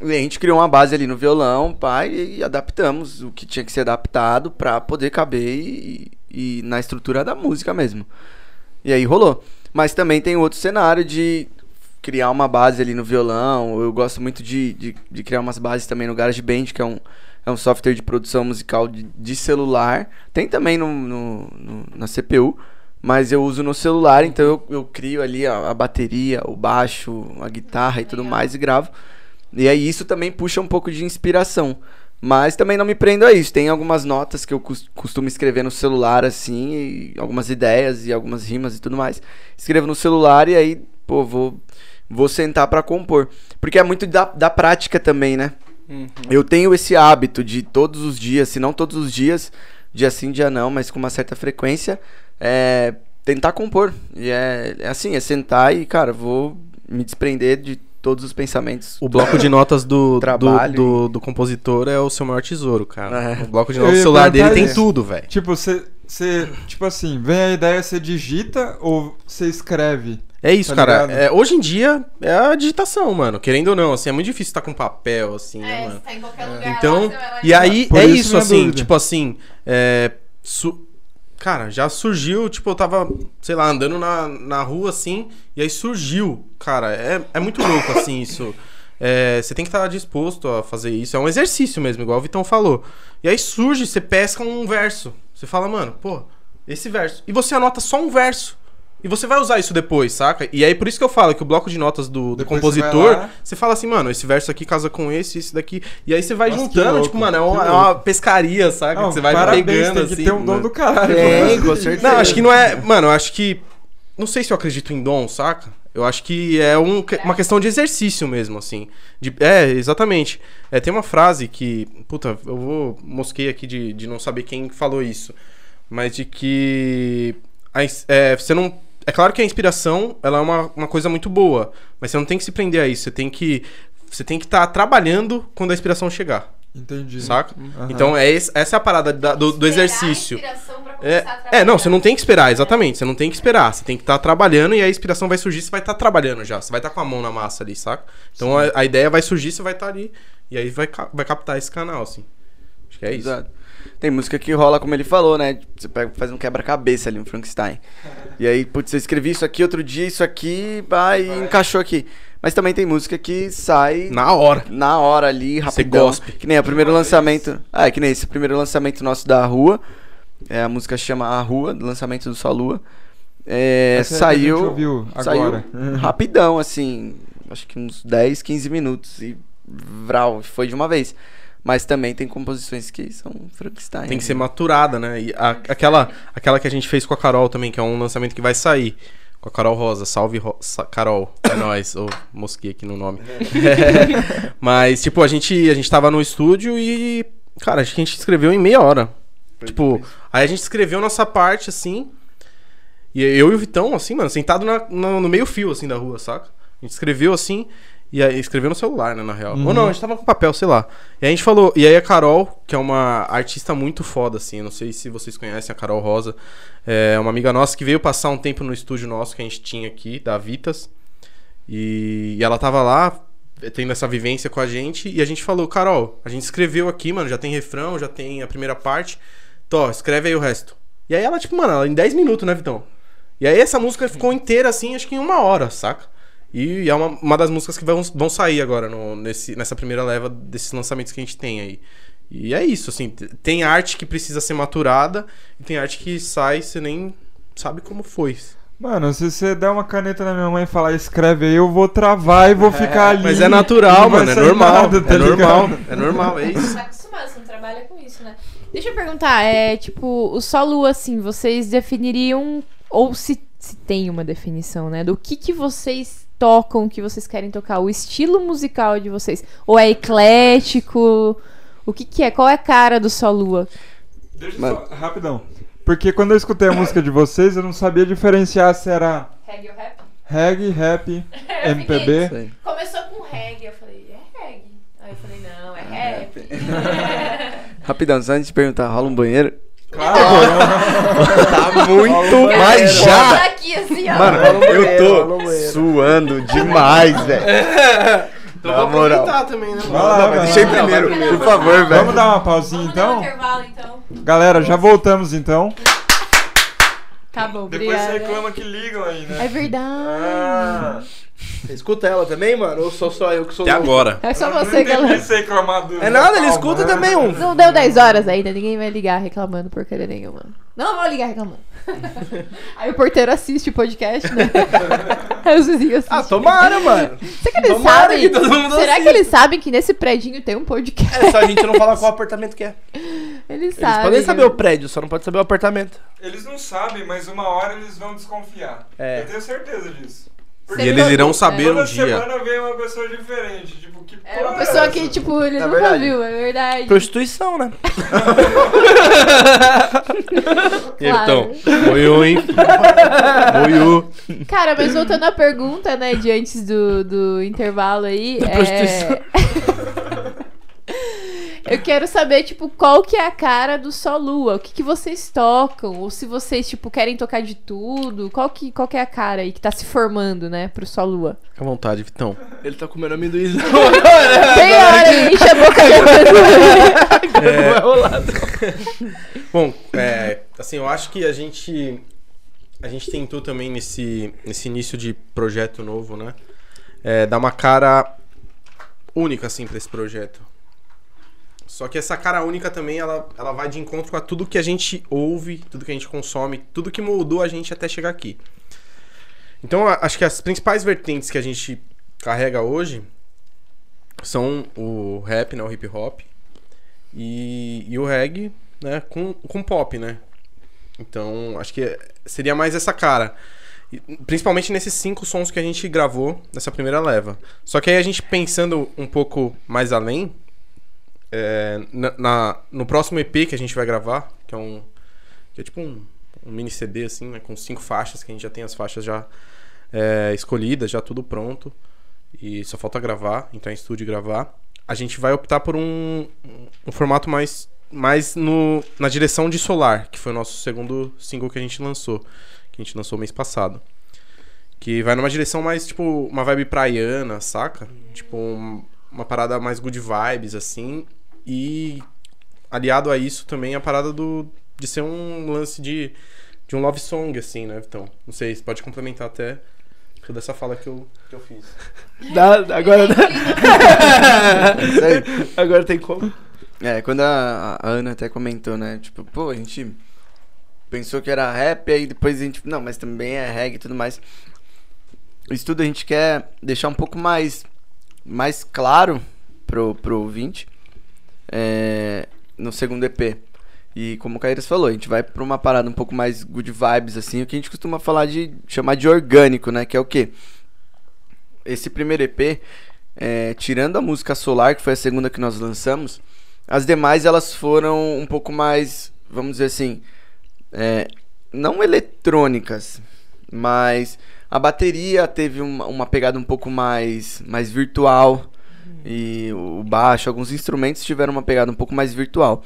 E a gente criou uma base ali no violão, pai, e adaptamos o que tinha que ser adaptado pra poder caber e, e na estrutura da música mesmo. E aí rolou. Mas também tem outro cenário de criar uma base ali no violão. Eu gosto muito de, de, de criar umas bases também no GarageBand, que é um, é um software de produção musical de, de celular. Tem também no, no- no- na CPU, mas eu uso no celular, então eu, eu crio ali a, a bateria, o baixo, a guitarra e tudo mais e gravo. E aí isso também puxa um pouco de inspiração. Mas também não me prendo a isso. Tem algumas notas que eu cos- costumo escrever no celular, assim, algumas ideias e algumas rimas e tudo mais. Escrevo no celular e aí, pô, vou, vou sentar pra compor. Porque é muito da, da prática também, né? Eu tenho esse hábito de todos os dias, se não todos os dias, dia sim, dia não, mas com uma certa frequência, é, tentar compor. E é, é assim, é sentar e, cara, vou me desprender de todos os pensamentos. O bloco de notas do, do, Trabalho. do, do compositor é o seu maior tesouro, cara. É. O bloco de notas do celular dele tem tudo, velho. Tipo, você. Tipo assim, vem a ideia, você digita ou você escreve? É isso, Tá cara. É, hoje em dia é a digitação, mano. Querendo ou não, assim, é muito difícil estar com papel, assim, né, mano? tá em qualquer lugar. Então, e aí Por é isso isso, assim, dúvida. tipo assim, é, su- cara, já surgiu, tipo, eu tava, sei lá, andando na, na rua, assim, e aí surgiu, cara, é, é muito louco, assim, isso. É, você tem que estar disposto a fazer isso, é um exercício mesmo, igual o Vitão falou. E aí surge, você pesca um verso, você fala, mano, pô, esse verso. E você anota só um verso. E você vai usar isso depois, saca? E aí por isso que eu falo que o bloco de notas do, do você compositor, lá. você fala assim, mano, esse verso aqui casa com esse, esse daqui. E aí você vai Nossa, juntando, tipo, mano, é uma, é uma pescaria, saca? Não, que você vai parabéns, pegando tem assim. que ter um dom do caralho. Tem, pra com certeza. Não, acho que não é. Mano, eu acho que. Não sei se eu acredito em dom, saca? Eu acho que é um- uma questão de exercício mesmo, assim. De- é, exatamente. É, tem uma frase que. Puta, eu vou. Mosquei aqui de, de não saber quem falou isso. Mas de que. é, você não. É claro que a inspiração ela é uma, uma coisa muito boa. Mas você não tem que se prender a isso. Você tem que. Você tem que estar trabalhando quando a inspiração chegar. Entendi. Saca? Aham. Então é esse- essa é a parada da- do, do exercício. É, É, é, não, você não tem que esperar, exatamente. Você não tem que esperar. Você tem que estar trabalhando e a inspiração vai surgir, você vai estar trabalhando já. Você vai estar com a mão na massa ali, saca? Então a, a ideia vai surgir, você vai estar ali. E aí vai, vai captar esse canal, assim. Acho que é isso. Exato. Tem música que rola, como ele falou, né? Você pega, faz um quebra-cabeça ali, um Frankenstein. E aí, putz, eu escrevi isso aqui outro dia, isso aqui, vai, encaixou aqui. Mas também tem música que sai Na hora. na hora ali, rapidão. gospe. Que nem o primeiro lançamento. Ah, é que nem esse primeiro lançamento nosso da Rua. É, a música chama A Rua, do lançamento do Só Lua. É, Essa é a gente saiu. ouviu saiu agora. rapidão, assim. Acho que uns 10, 15 minutos. E vral, foi de uma vez. Mas também tem composições que são Frankenstein. Tem que ser maturada, né? E a- aquela, aquela que a gente fez com a Carol também, que é um lançamento que vai sair. Com a Carol Rosa. Salve, Ro- Sa- Carol. É nóis. Ou mosquei aqui no nome. É. Mas, tipo, a gente, a gente tava no estúdio e. Cara, acho que a gente escreveu em meia hora. Tipo, aí a gente escreveu nossa parte, assim. E eu e o Vitão, assim, mano, sentado na- no, no meio fio, assim, da rua, saca? A gente escreveu assim. E aí escreveu no celular, né, na real. Ou não, a gente tava com papel, sei lá. E aí a gente falou. E aí a Carol, que é uma artista muito foda, assim. eu Não sei se vocês conhecem a Carol Rosa. É uma amiga nossa que veio passar um tempo no estúdio nosso que a gente tinha aqui, da Vitas. E, e ela tava lá, tendo essa vivência com a gente. E a gente falou, Carol, a gente escreveu aqui, mano, já tem refrão, já tem a primeira parte. Tó, escreve aí o resto. E aí ela, tipo, mano, ela, em 10 minutos, né, Vitão? E aí essa música ficou inteira, assim, acho que em uma hora, saca? E é uma, uma das músicas que vão, vão sair agora no, nesse, nessa primeira leva desses lançamentos que a gente tem aí. E é isso, assim, tem arte que precisa ser maturada e tem arte que sai, você nem sabe como foi. Mano, se você der uma caneta na minha mãe e falar escreve aí, eu vou travar e vou ficar ali. Mas é natural, mano, é normal. nada, tá é normal, ligado? é normal, é isso. Tá acostumado, você não trabalha com isso, né? Deixa eu perguntar, é tipo, o solo, assim, vocês definiriam, ou se, se tem uma definição, né? Do que que vocês tocam, o que vocês querem tocar, o estilo musical de vocês? Ou é eclético? O que que é? Qual é a cara do Solua? Deixa Mano. só, rapidão. Porque quando eu escutei a música de vocês, eu não sabia diferenciar se era Reggae ou rap? reggae, rap, MPB. Isso aí. Começou com reggae, eu falei, é reggae. Aí eu falei, não, é rap. Rapidão, só antes de perguntar, rola um banheiro? Claro, Tá muito mais já. aqui assim, ó. Mano, eu tô suando demais, velho. Então Na vou moral. aproveitar também, né? Vai lá, Não, vai lá. ir primeiro, Não, por favor, Vamos velho. dar uma pausinha Vamos dar um então? intervalo, então. Galera, já voltamos então. Tá bom, Depois obrigada. você reclama que ligam aí, né? É verdade. Ah, Você escuta ela também, mano? Ou sou só eu que sou Até louco? agora. É só você, reclamar do- É nada, ele escuta também um. Não deu 10 horas ainda, ninguém vai ligar reclamando porcaria nenhuma. Não vou ligar reclamando. Aí o porteiro assiste o podcast, né? Aí os vizinhos Ah, assistem. tomara, mano. Será que eles tomara sabem? que todo mundo Será assista. que eles sabem que nesse predinho tem um podcast? É só a gente não falar qual apartamento que é. Eles Eles sabem. podem saber né? o prédio, só não pode saber o apartamento. Eles não sabem, mas uma hora eles vão desconfiar. É. Eu tenho certeza disso. Você E eles viu? irão saber Toda um dia. semana vem uma pessoa diferente. Tipo, que É uma pessoa essa? que, tipo, ele É nunca verdade. viu, é verdade. Prostituição, né? E Claro. então, Oiô, hein? Oiô. Cara, mas voltando à pergunta, né, de antes do, do intervalo aí. Da é... Eu quero saber, tipo, qual que é a cara do Sol Lua? O que, que vocês tocam? Ou se vocês, tipo, querem tocar de tudo? Qual que, qual que é a cara aí que tá se formando, né, pro Sol Lua? Fica à vontade, Vitão. Ele tá comendo amendoizão. Tem hora, ele enche a boca dele. Não vai rolar. Bom, é, assim, eu acho que a gente a gente tentou também nesse, nesse início de projeto novo, né? É, dar uma cara única, assim, pra esse projeto. Só que essa cara única também, ela, ela vai de encontro a tudo que a gente ouve, tudo que a gente consome, tudo que moldou a gente até chegar aqui. Então, acho que as principais vertentes que a gente carrega hoje são o rap, né? O hip hop e, e o reggae, né, com, com pop, né? Então, acho que seria mais essa cara. Principalmente nesses cinco sons que a gente gravou nessa primeira leva. Só que aí a gente pensando um pouco mais além, é, na, na- no próximo EP que a gente vai gravar, que é um. que é tipo um, um mini CD, assim, né? Com cinco faixas, que a gente já tem as faixas já é, escolhidas, já tudo pronto. E só falta gravar, entrar em estúdio e gravar. A gente vai optar por um, um formato mais, mais no, na direção de Solar, que foi o nosso segundo single que a gente lançou. Que a gente lançou mês passado. Que vai numa direção mais, tipo, uma vibe praiana, saca? Tipo, um- uma parada mais good vibes, assim. E aliado a isso também a parada do, de ser um lance de, de um love song, assim, né, Vitão? Não sei, você pode complementar até toda essa fala que eu, que eu fiz. Dá, agora aí. Agora tem como. É, quando a, a Ana até comentou, né? Tipo, pô, a gente pensou que era rap, aí depois a gente. Não, mas também é reggae e tudo mais. Isso tudo a gente quer deixar um pouco mais, mais claro pro, pro ouvinte é, no segundo EP. E como o Caíras falou, a gente vai pra uma parada um pouco mais good vibes, assim, o que a gente costuma falar de. chamar de orgânico, né? Que é o quê? Esse primeiro EP, é, tirando a música Solar, que foi a segunda que nós lançamos, as demais elas foram um pouco mais, vamos dizer assim, é, não eletrônicas, mas a bateria teve uma, uma pegada um pouco mais, mais virtual e o baixo, alguns instrumentos tiveram uma pegada um pouco mais virtual.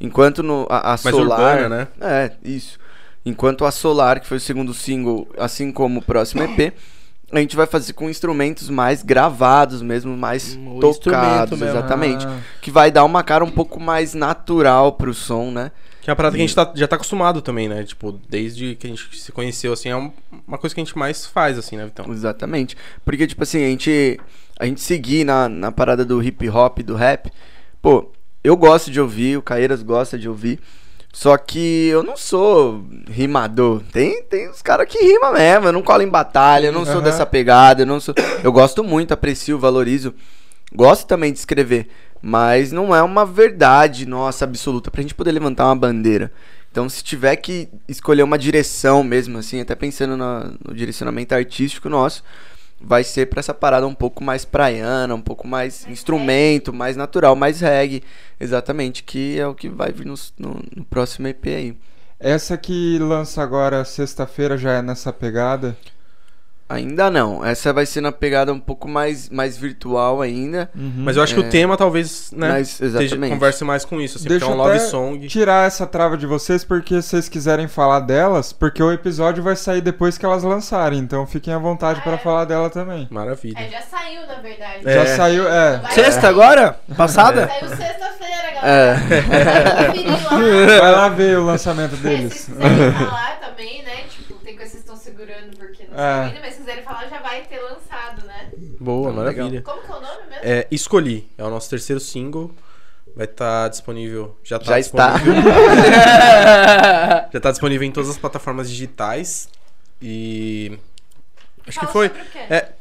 Enquanto no, a, a Mais Solar, urbana, né? é, isso. Enquanto a Solar, que foi o segundo single, assim como o próximo EP, a gente vai fazer com instrumentos mais gravados mesmo, mais Um tocados, exatamente. Ah. Que vai dar uma cara um pouco mais natural pro som, né? Que é uma parada que a gente tá- já tá acostumado também, né? Tipo, desde que a gente se conheceu, assim, é um- uma coisa que a gente mais faz, assim, né, Vitão? Exatamente. Porque, tipo assim, a gente, a gente seguir na, na parada do hip hop, do rap, pô, eu gosto de ouvir, o Caeiras gosta de ouvir. Só que eu não sou rimador. Tem, tem os caras que rimam mesmo. Eu não colo em batalha, eu não sou dessa pegada. Eu, não sou... eu gosto muito, aprecio, valorizo. Gosto também de escrever. Mas não é uma verdade nossa absoluta pra gente poder levantar uma bandeira. Então, se tiver que escolher uma direção mesmo, assim, até pensando na- no direcionamento artístico nosso, vai ser pra essa parada um pouco mais praiana, um pouco mais instrumento, mais natural, mais reggae. Exatamente, que é o que vai vir nos- no, no próximo EP aí. Essa que lança agora sexta-feira já é nessa pegada. Ainda não. Essa vai ser na pegada um pouco mais, mais virtual ainda. Uhum. Mas eu acho que É. o tema talvez, né, Mas, exatamente. converse mais com isso, assim, Deixa porque é um love até song. tirar essa trava de vocês porque vocês quiserem falar delas, porque o episódio vai sair depois que elas lançarem, então fiquem à vontade pra falar dela também. Maravilha. É, já saiu, na verdade. É. Já saiu, é. Sexta agora? Passada? Saiu sexta-feira, É. galera. Lá. Vai lá ver o lançamento É, se deles. vocês quiserem falar também, né? Tipo, tem coisas que vocês estão segurando porque não É. ainda, mas se quiserem falar, já vai ter lançado, né? Boa, Então, maravilha. Como que é o nome mesmo? É, Escolhi, é o nosso terceiro single. Vai estar disponível. Já, tá Já está. disponível. já tá disponível em todas as plataformas digitais. E. Acho que Fala foi. sobre o quê? É,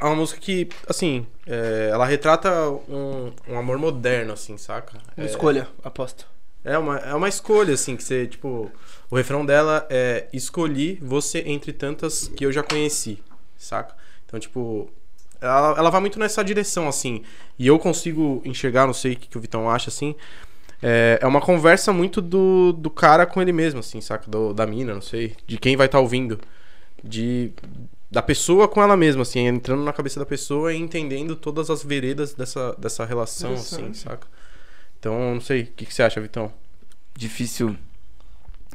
é uma música que, assim, é, ela retrata um, um amor moderno, assim, saca? Uma É- escolha, aposto. É uma, é uma escolha, assim, que você, tipo. O refrão dela é Escolhi você entre tantas que eu já conheci, saca? Então, tipo. Ela, ela vai muito nessa direção, assim. E eu consigo enxergar, não sei o que, que o Vitão acha, assim. É, é uma conversa muito do, do cara com ele mesmo, assim, saca? Do, da mina, não sei. De quem vai estar ouvindo. De. Da pessoa com ela mesma, assim, entrando na cabeça da pessoa e entendendo todas as veredas dessa, dessa relação, assim, saca? Então, não sei, o que, que você acha, Vitão? Difícil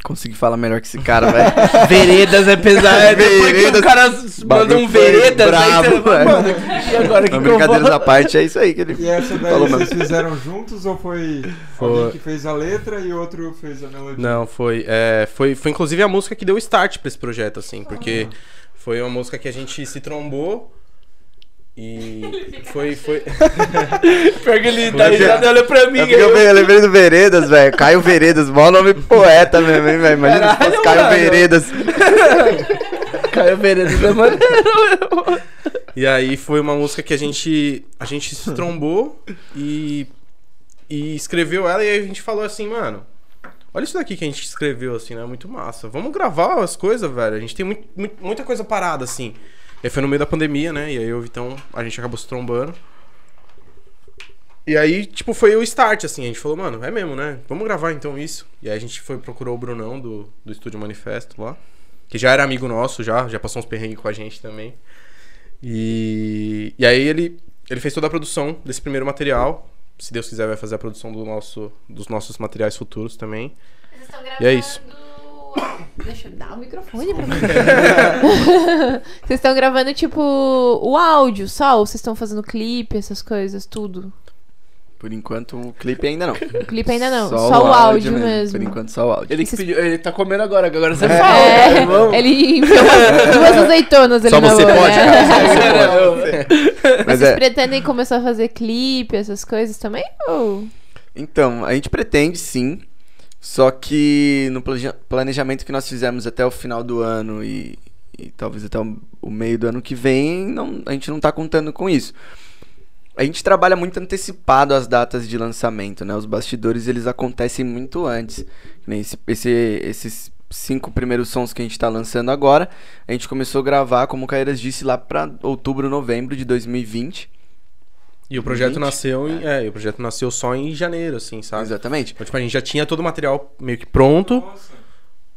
conseguir falar melhor que esse cara, velho. Veredas é pesado. É, depois que Veredas. o cara manda Bagulho um veredas, brabo, aí você mano, e agora? Que que brincadeiras à parte, é isso aí que ele E essa daí falou vocês mesmo. fizeram juntos ou foi, Foi. alguém que fez a letra e outro fez a melodia? Não, foi, é, foi, foi inclusive a música que deu start pra esse projeto, assim, porque foi uma música que a gente se trombou e foi, foi... Pior que ele porque- risada e olha pra mim. É eu, eu lembrei do Veredas, velho. Caio Veredas, maior nome poeta mesmo, hein, velho. Imagina se fosse Caralho, Caio mano. Veredas. Caio Veredas é maneiro. E aí foi uma música que a gente, a gente se trombou e, e escreveu ela e aí a gente falou assim, mano... Olha isso daqui que a gente escreveu, assim, né? Muito massa. Vamos gravar as coisas, velho. A gente tem muito, muito- muita coisa parada, assim. E aí foi no meio da pandemia, né? E aí eu, então, a gente acabou se trombando. E aí, tipo, foi o start, assim. A gente falou, mano, é mesmo, né? Vamos gravar então isso. E aí a gente foi, procurou o Brunão do, do Estúdio Manifesto lá. Que já era amigo nosso, já. Já passou uns perrengues com a gente também. E, e aí ele, ele fez toda a produção desse primeiro material. Se Deus quiser, vai fazer a produção do nosso, dos nossos materiais futuros também. Vocês estão E é isso. Deixa eu dar o microfone pra você. Vocês estão gravando, tipo, o áudio só? Ou vocês estão fazendo clipe, essas coisas, tudo? Por enquanto, o clipe ainda não. O clipe ainda não, só, o áudio mesmo. Por enquanto, só o áudio. Ele, que pediu, ele tá comendo agora, que agora você É. fala. É, vamos. ele enfiou duas azeitonas ali Só na você boca. pode, cara. Só você Caralho. Mas Vocês é, pretendem começar a fazer clipe, essas coisas também? Ou... Então, a gente pretende sim. Só que no planeja- planejamento que nós fizemos até o final do ano e, e talvez até o, meio do ano que vem, não, a gente não tá contando com isso. A gente trabalha muito antecipado as datas de lançamento, né? Os bastidores eles acontecem muito antes. Esse, esse- esses cinco primeiros sons que a gente tá lançando agora, a gente começou a gravar, como o Caeiras disse, lá pra outubro, novembro de 2020. E o projeto 20? nasceu em, é, e o projeto nasceu só em janeiro, assim, sabe? Exatamente. Então, tipo, a gente já tinha todo o material meio que pronto.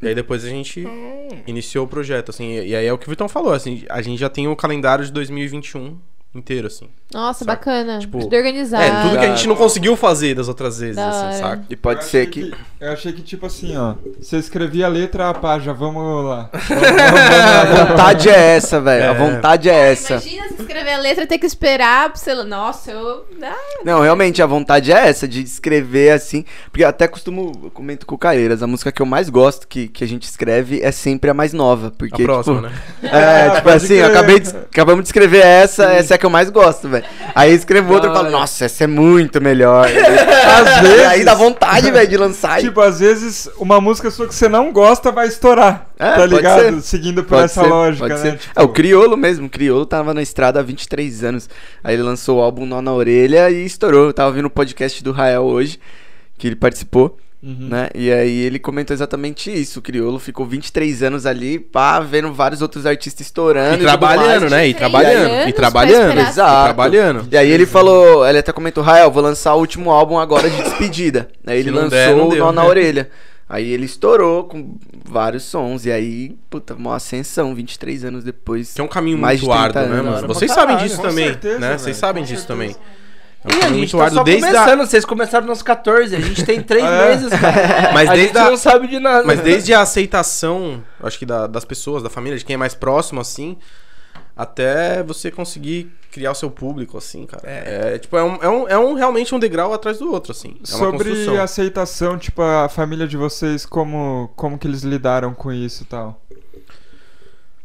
E aí depois a gente iniciou o projeto, assim. E, e aí é o que o Vitão falou, assim, a gente já tem o calendário de 2021 inteiro, assim. Nossa, Saca? bacana. Tipo, tudo organizado. É, tudo que a gente não conseguiu fazer das outras vezes, Da hora. assim, saca? E pode Eu ser achei que... Eu achei que, tipo assim, ó. Você escrevia a letra, ah, pá, já vamos lá. Vamos, vamos, vamos, A vontade é essa, velho. A É. vontade é essa. Imagina se escrever a letra e ter que esperar pra você. Nossa, eu. Ah, Não, realmente, a vontade é essa, de escrever assim. Porque eu até costumo, eu comento com o Caeiras, a música que eu mais gosto que, que a gente escreve é sempre a mais nova. Porque, A próxima, tipo, né? É, Ah, tipo assim, acabei de, acabamos de escrever essa, essa é a que eu mais gosto, velho. Aí eu escrevo outra e falo, nossa, essa é muito melhor. Às vezes. Aí dá vontade, velho, de lançar. Tipo, às vezes uma música sua que você não gosta vai estourar. É, tá ligado? ser. Seguindo por Pode essa ser, lógica, pode né? ser. Tipo, É, o Criolo mesmo. O Criolo tava na estrada há 23 anos. Aí ele lançou o álbum Nó na Orelha e estourou. Eu tava ouvindo o podcast do Rael hoje, que ele participou, uhum. né? E aí ele comentou exatamente isso. O Criolo ficou 23 anos ali, pá, vendo vários outros artistas estourando. E trabalhando, né? E trabalhando. E trabalhando. Exato. E trabalhando. E aí ele falou, ele até comentou, Rael, vou lançar o último álbum agora de despedida. Aí ele lançou der, não o deu, Nó na né? Orelha. Aí ele estourou com vários sons. E aí, puta, uma ascensão, 23 anos depois. Que é um caminho Mais muito de 30 árduo, né, mano? Pra Vocês caralho, sabem disso também, né? Vocês sabem disso também. É um E a gente tá só desde a... começando, vocês começaram nos 14, a gente tem 3 É. meses, cara. Mas a desde gente a- não sabe de nada. Mas desde a aceitação, acho que da- das pessoas, da família, de quem é mais próximo, assim, até você conseguir criar o seu público, assim, cara. É, tipo, é um, é, um, é um realmente um degrau atrás do outro, assim. É Sobre a aceitação, tipo, a família de vocês, como, como que eles lidaram com isso e tal?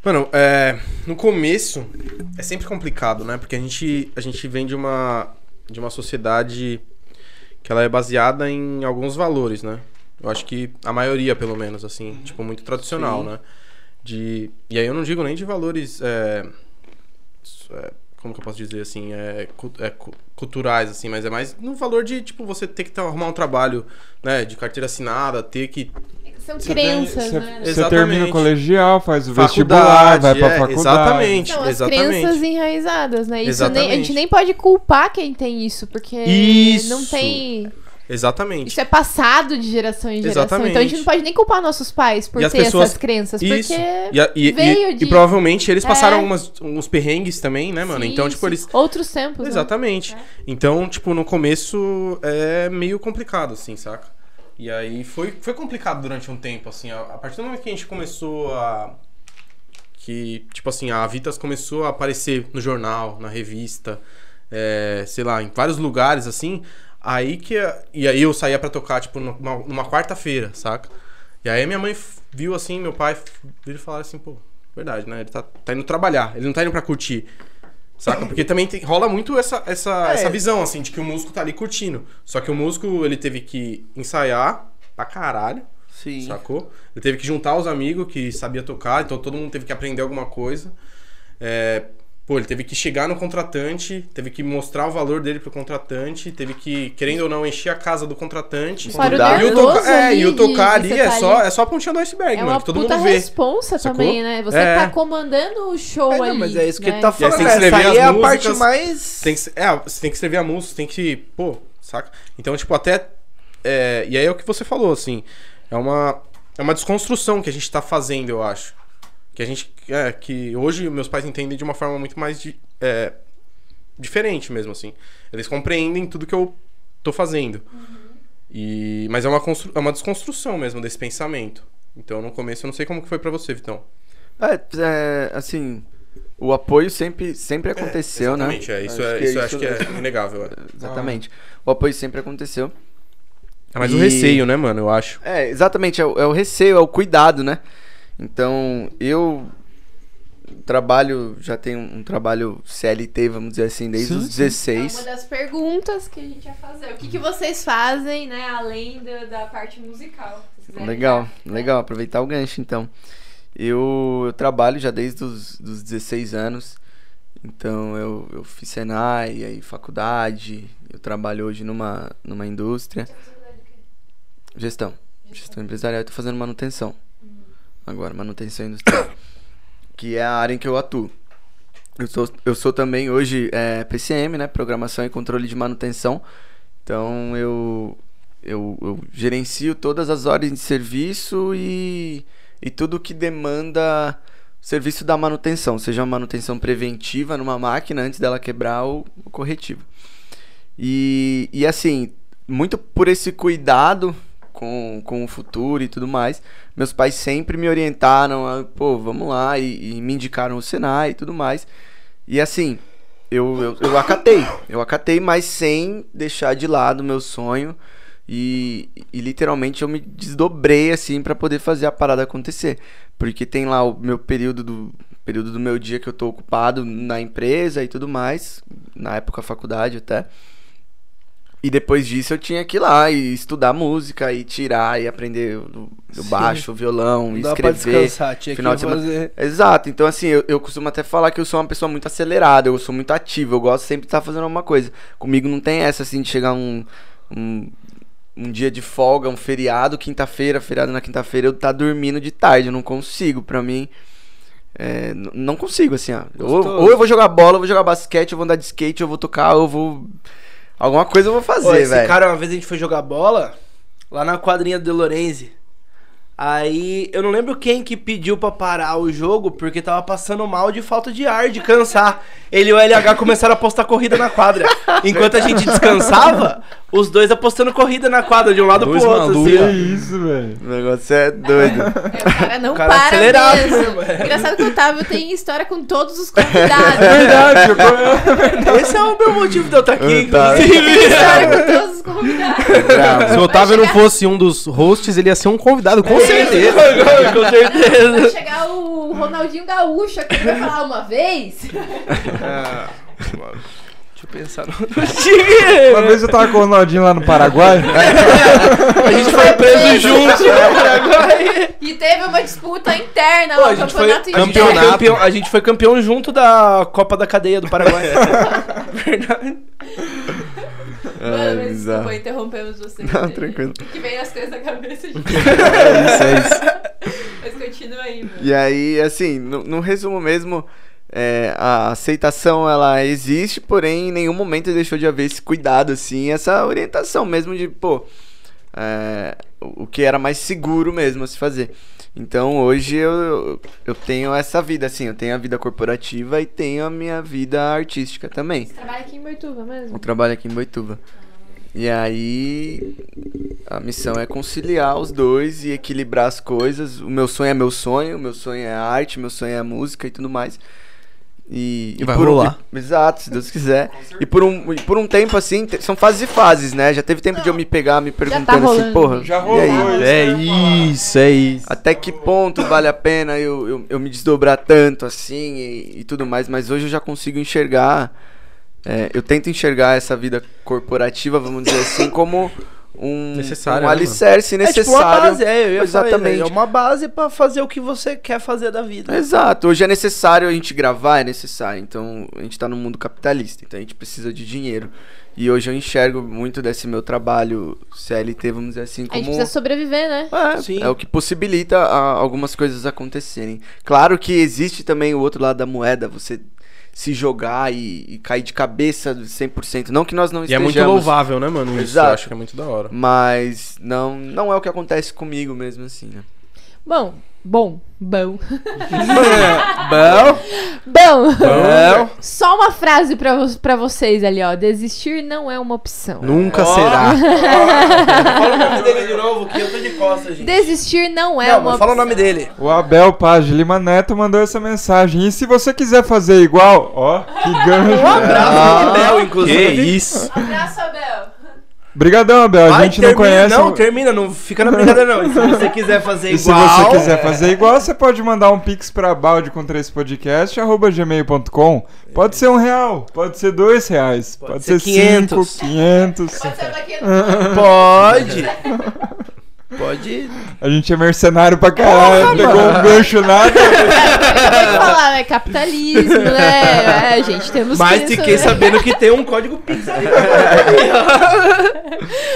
Mano, é, no começo é sempre complicado, né? Porque a gente, a gente vem de uma, de uma sociedade que ela é baseada em alguns valores, né? Eu acho que a maioria, pelo menos, assim, tipo, muito tradicional, Sim. né? De, e aí eu não digo nem de valores. é, é, como que eu posso dizer assim? É, é cu- culturais, assim, mas é mais no valor de, tipo, você ter que arrumar um trabalho, né? De carteira assinada, ter que São Você tem- crenças, você- né? Você Exatamente. termina o colegial, faz o vestibular, vai pra é, faculdade. exatamente. São as exatamente. crenças enraizadas, né? Isso nem, a gente nem pode culpar quem tem isso, porque Isso. não tem. Exatamente. Isso é passado de geração em geração. Exatamente. Então a gente não pode nem culpar nossos pais por E as ter pessoas- essas crenças, Isso. porque. E, a- e- e- veio e de- provavelmente eles passaram É. algumas, uns perrengues também, né, mano? Sim, então, tipo, eles. Outros tempos. né? Exatamente. Então, tipo, no começo é meio complicado, assim, saca? E aí foi, foi complicado durante um tempo, assim. A, a partir do momento que a gente começou a. Que, tipo assim, a Vitas começou a aparecer no jornal, na revista, é, sei lá, em vários lugares, assim. Aí que. E aí eu saía pra tocar, tipo, numa, numa quarta-feira, saca? E aí minha mãe viu assim, meu pai viu e falaram assim, pô, verdade, né? Ele tá, tá indo trabalhar, ele não tá indo pra curtir. Saca? Porque também tem- rola muito essa, essa, É. essa visão, assim, de que o músico tá ali curtindo. Só que o músico, ele teve que ensaiar pra caralho, Sim. sacou? Ele teve que juntar os amigos que sabia tocar, então todo mundo teve que aprender alguma coisa. É, pô, ele teve que chegar no contratante, teve que mostrar o valor dele pro contratante, teve que, querendo ou não, encher a casa do contratante. Para o Estudar. E o, nervoso toca- é, e o tocar ali você é tá só, ali. é só a pontinha do iceberg, É mano, uma que todo puta mundo vê. responsa sacou? também, né? Você É. tá comandando o show É, não, ali. mas é isso que né? ele tá E falando. você tem que Essa escrever aí é a parte mais. Tem que, é, você tem que escrever a música, você tem que, pô, saca? Então, tipo, até. é, e aí é o que você falou, assim. É uma, é uma desconstrução que a gente tá fazendo, eu acho. Que a gente. É, que hoje meus pais entendem de uma forma muito mais. di- é, diferente mesmo, assim. Eles compreendem tudo que eu tô fazendo. E, mas é uma, constru, é uma desconstrução mesmo desse pensamento. Então, no começo, eu não sei como que foi pra você, Vitão. É, é, assim, o apoio sempre, sempre aconteceu, né? Exatamente, é. Isso, Acho é, que isso acho que é inegável. É, Exatamente. O apoio sempre aconteceu. É mais o E- receio, né, mano? Eu acho. É, exatamente, é o, é o receio, é o cuidado, né? Então, eu trabalho, já tenho um trabalho CLT, vamos dizer assim, desde Sim, os sim. É 16. uma das perguntas que a gente ia fazer. O que, que vocês fazem, né, além da, da parte musical? Legal, dar. legal, aproveitar o gancho então. Eu, eu trabalho já desde os dos 16 anos, então eu, eu fiz Senai, aí faculdade, eu trabalho hoje numa, numa indústria. Gestão, gestão empresarial, eu tô fazendo manutenção. Agora, manutenção industrial, que é a área em que eu atuo. Eu sou, eu sou também hoje é, PCM, né? Programação e Controle de Manutenção. Então eu, eu, eu gerencio todas as ordens de serviço e, e tudo que demanda serviço da manutenção, seja uma manutenção preventiva numa máquina antes dela quebrar ou, corretiva. E, e assim, muito por esse cuidado com, com o futuro e tudo mais, meus pais sempre me orientaram a, pô, vamos lá, e, e me indicaram o Senai e tudo mais. E assim, eu, eu, eu acatei, eu acatei, mas sem deixar de lado o meu sonho. E, e literalmente eu me desdobrei assim pra poder fazer a parada acontecer. Porque tem lá o meu período do período do meu dia que eu tô ocupado na empresa e tudo mais, na época faculdade até. E depois disso eu tinha que ir lá e estudar música e tirar e aprender o, o Sim. baixo, o violão, Não dá pra escrever. descansar, tinha que final de semana. fazer. Exato, então assim, eu, eu costumo até falar que eu sou uma pessoa muito acelerada, eu sou muito ativo, eu gosto sempre de estar fazendo alguma coisa. Comigo não tem essa assim de chegar um, um, um dia de folga, um feriado, quinta-feira, feriado na quinta-feira, eu tá dormindo de tarde, eu não consigo, pra mim. é, não consigo, assim, ó. Ou, ou eu vou jogar bola, eu vou jogar basquete, eu vou andar de skate, eu vou tocar, eu vou. Alguma coisa eu vou fazer, esse velho. cara, uma vez a gente foi jogar bola lá na quadrinha do Lorenzi. Aí eu não lembro quem que pediu pra parar o jogo porque tava passando mal de falta de ar, de cansar. Ele e o LH começaram a apostar corrida na quadra. Enquanto a gente descansava, os dois apostando corrida na quadra, de um lado Dois pro outro. malucos. Assim, ó. isso, velho. O negócio é doido. É, o cara não O cara para acelerado mesmo. é. Engraçado que o Otávio tem história com todos os convidados. É verdade, eu- Esse é o meu motivo de eu estar aqui, Tá. inclusive. história com todos os convidados. Se o Otávio não fosse um dos hosts, ele ia ser um convidado, com certeza. Com certeza. Vai chegar o Ronaldinho Gaúcho aqui vai falar uma vez. Ah, deixa eu pensar no time. Uma vez eu tava com o Ronaldinho lá no Paraguai. A gente foi preso junto no Paraguai. E teve uma disputa interna Pô, lá, a o gente foi, campeonato a gente foi interno. campeão, a gente foi campeão junto da Copa da Cadeia do Paraguai. Verdade. Mano, Ai, mas desculpa, interrompemos você. Não, tranquilo. Que veio as coisas na cabeça. gente. É isso, é isso. Mas continua aí, mano. E aí, assim, no, no resumo mesmo, é, a aceitação ela existe, porém em nenhum momento deixou de haver esse cuidado, assim, essa orientação mesmo de, pô, é, o que era mais seguro mesmo a se fazer. Então hoje eu, eu tenho essa vida, assim, eu tenho a vida corporativa e tenho a minha vida artística também. Você trabalha aqui em Boituva mesmo? Eu trabalho aqui em Boituva. E aí a missão é conciliar os dois e equilibrar as coisas. O meu sonho é meu sonho, o meu sonho é a arte, meu sonho é a música e tudo mais. E, E vai por um- rolar. e- exato, se Deus quiser. E por um, e por um tempo assim, são fases e fases, né? Já teve tempo de eu me pegar me perguntando assim, rolando. porra, Já e rolou aí? isso. É isso, é isso. Até que ponto vale a pena eu, eu, eu me desdobrar tanto assim e, e tudo mais, mas hoje eu já consigo enxergar. é, eu tento enxergar essa vida corporativa, vamos dizer assim, como um, Necessário, um né, alicerce É tipo necessário. uma base, é, Exatamente. É uma base pra fazer o que você quer fazer da vida. Exato, hoje é necessário a gente gravar, é necessário. Então, a gente tá num mundo capitalista, então a gente precisa de dinheiro. E hoje eu enxergo muito desse meu trabalho CLT, vamos dizer assim, A como gente precisa sobreviver, né? É, Sim. é o que possibilita a- algumas coisas acontecerem. Claro que existe também o outro lado da moeda, você se jogar e, e cair de cabeça 100%. Não que nós não E é estejamos. muito louvável, né, mano? Isso Exato. eu acho que é muito da hora. Mas não, não é o que acontece comigo mesmo assim, né? Bom, bom, bom. Bom, Bom, bom. só uma frase pra, pra vocês ali, ó. Desistir não é uma opção. Nunca Ó. será. Fala o nome dele de novo, que eu tô de costas, gente. Desistir não é Não, uma mas fala o opção. nome dele. O Abel Paz de Lima Neto mandou essa mensagem. E se você quiser fazer igual, ó, que gancho. Um abraço pro Bel, inclusive. Que isso. Abraço, Abel. Brigadão, Abel. A Vai, gente não termina- conhece. Não, termina, não fica na brincadeira, não. E se você quiser fazer E se igual. você quiser fazer igual, você pode mandar um pix pra balde com três podcast, arroba gmail.com. Pode ser um real, pode ser dois reais, pode, Pode ser, ser 500. cinco, quinhentos. Pode ser daqui. Pode. Pode. A gente é mercenário pra caralho, pegou um gancho nada. Acabei de falar, né? Capitalismo, né? É, gente, temos Mas que... fiquei sabendo que tem um código Pix ali.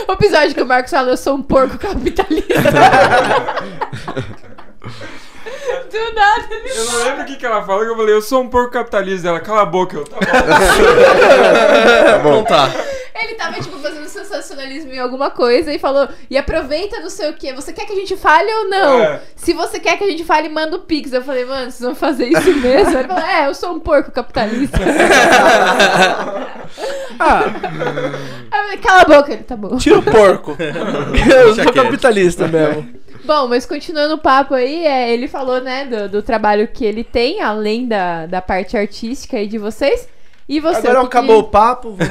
O episódio que o Marcos fala, eu sou um porco capitalista. Do nada, ele... Eu não lembro o que, que ela falou, que eu falei, eu sou um porco capitalista. Ela, cala a boca, eu, tá bom. Então tá. Ele tava, tipo, fazendo sensacionalismo em alguma coisa e falou, e aproveita não sei o que, você quer que a gente fale ou não? É. Se você quer que a gente fale, manda o Pix. Eu falei, mano, vocês vão fazer isso mesmo? Ele falou, é, eu sou um porco capitalista. Ah, falei, cala a boca, ele, tá bom. tira o porco. Eu sou capitalista mesmo. Bom, mas continuando o papo aí, é, ele falou, né, do, do trabalho que ele tem, além da, da parte artística aí de vocês. E você, Agora o que acabou o papo.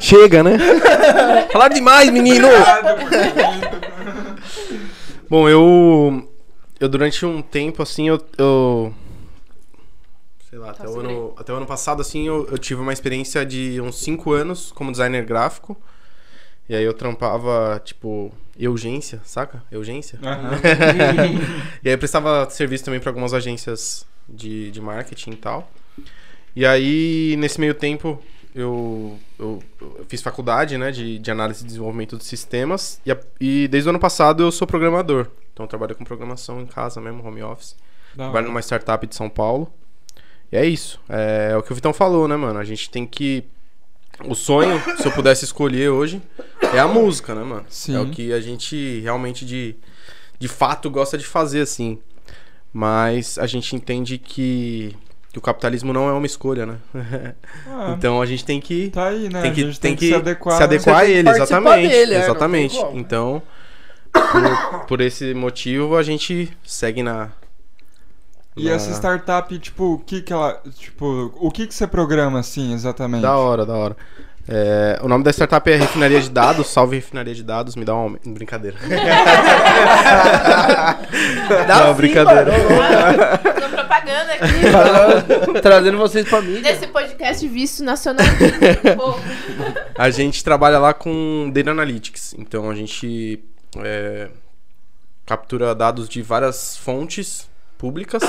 Chega, né? Falaram demais, menino! Bom, eu. eu durante um tempo, assim, eu. eu sei lá, até, Tá, o segura ano, até o ano passado, assim, eu, eu tive uma experiência de uns 5 anos como designer gráfico. E aí eu trampava, tipo, urgência, saca? Urgência. Aham. E aí eu prestava serviço também para algumas agências de, de marketing e tal. E aí, nesse meio tempo, eu, eu, eu fiz faculdade, né, de, de análise e desenvolvimento de sistemas. E, a- e desde o ano passado eu sou programador. Então eu trabalho com programação em casa mesmo, home office. Da Trabalho numa startup de São Paulo. E é isso. É, é o que o Vitão falou, né, mano? A gente tem que. O sonho, se eu pudesse escolher hoje, é a música, né, mano? Sim. É o que a gente realmente de, de fato gosta de fazer, assim. Mas a gente entende que, que o capitalismo não é uma escolha, né? Ah, então a gente tem que. tá aí, né? Tem que, a gente tem que se adequar. se né? adequar a tem ele, exatamente. dele, é, tem exatamente. como. Então, por, por esse motivo, a gente segue na. E na- essa startup, tipo, o que que ela. Tipo, o que que você programa assim exatamente? Da hora, da hora. É, o nome da startup é Refinaria de Dados, salve Refinaria de Dados, me dá um aumento. Brincadeira. Dá Não, sim, brincadeira. mano. Propaganda aqui Trazendo vocês pra mim. desse podcast visto nacional. A gente trabalha lá com Data Analytics, então a gente é, captura dados de várias fontes públicas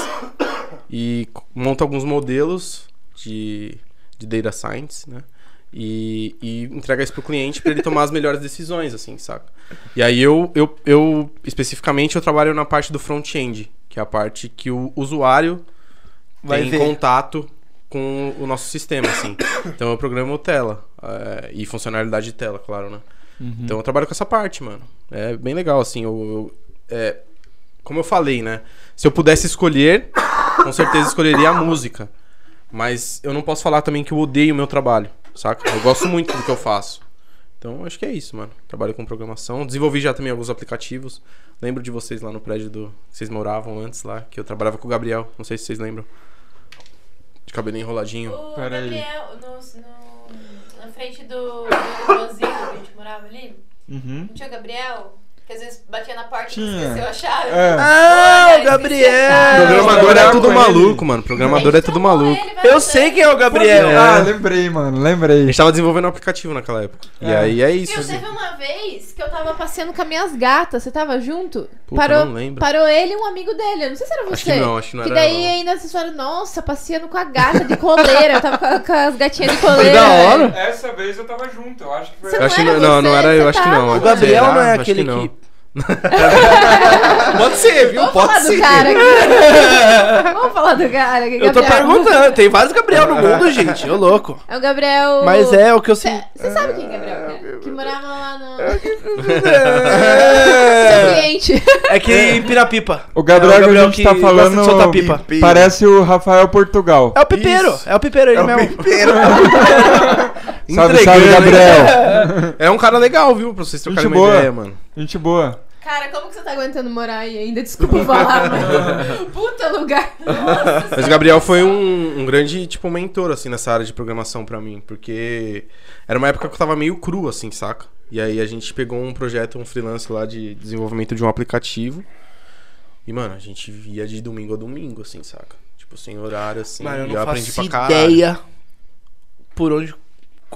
e monta alguns modelos de, de data science, né? E, e entrega isso pro cliente para ele tomar as melhores decisões, assim, saca? E aí eu, eu, eu, especificamente, eu trabalho na parte do front-end, que é a parte que o usuário Vai tem ver. contato com o nosso sistema, assim. Então eu programo tela é, e funcionalidade de tela, claro, né? Uhum. Então eu trabalho com essa parte, mano. É bem legal, assim. Eu, eu- é, como eu falei, né? Se eu pudesse escolher, com certeza escolheria a música. Mas eu não posso falar também que eu odeio o meu trabalho, saca? Eu gosto muito do que eu faço. Então acho que é isso, mano. Trabalho com programação. Desenvolvi já também alguns aplicativos. Lembro de vocês lá no prédio do. que Vocês moravam antes lá, que eu trabalhava com o Gabriel. Não sei se vocês lembram. De cabelinho enroladinho. o Pera aí. Gabriel, no, no- na frente do, do Rosino, que a gente morava ali, Uhum. não tinha o Gabriel? Que às vezes batia na porta e Tinha. esqueceu a chave. É. Ah, o Gabriel! Programador é tudo maluco, mano. Programador é tudo maluco. Eu sei quem é o Gabriel. É. Ah, lembrei, mano, A lembrei. gente tava desenvolvendo um aplicativo naquela época. E É. aí é isso. Viu, assim. teve uma vez que eu tava passeando com as minhas gatas, você tava junto? Puta, parou, não lembro. parou ele e um amigo dele, eu não sei se era você. Acho que não, acho que não Que era. daí não. ainda vocês falaram, nossa, passeando com a gata de coleira. eu tava com, a- com as gatinhas de coleira. da hora. Essa vez eu tava junto, eu acho que foi. Você Eu acho que não não, era não, era eu, você acho que não. O Gabriel não é aquele não. que. Pode ser, viu? Vamos Pode falar ser. do cara aqui. Vamos falar do cara. que Eu tô Gabriel- perguntando, tem vários Gabriel no mundo, gente. Ô louco. É o Gabriel. Mas é o que eu sei. Você sabe quem é Gabriel? que é? Que morava lá no. É, Seu cliente. é que em Pirapipa. O Gabriel, É o que a gente tá gosta de falando pipa. parece o Rafael Portugal. É o pipeiro, Isso. é o pipeiro ele É o mesmo. pipeiro. Salve, salve? Gabriel. É um cara legal, viu? Pra vocês trocarem Gente uma boa. ideia, mano. Gente boa. Cara, como que você tá aguentando morar aí ainda? Desculpa falar, mas. Puta lugar. Nossa. Mas o Gabriel foi um, um grande, tipo, mentor, assim, nessa área de programação pra mim. Porque era uma época que eu tava meio cru, assim, saca? E aí a gente pegou um projeto, um freelance lá de desenvolvimento de um aplicativo. E, mano, a gente via de domingo a domingo, assim, saca? Tipo, sem horário, assim. Mano, eu e não aprendi faço pra caralho. ideia por onde.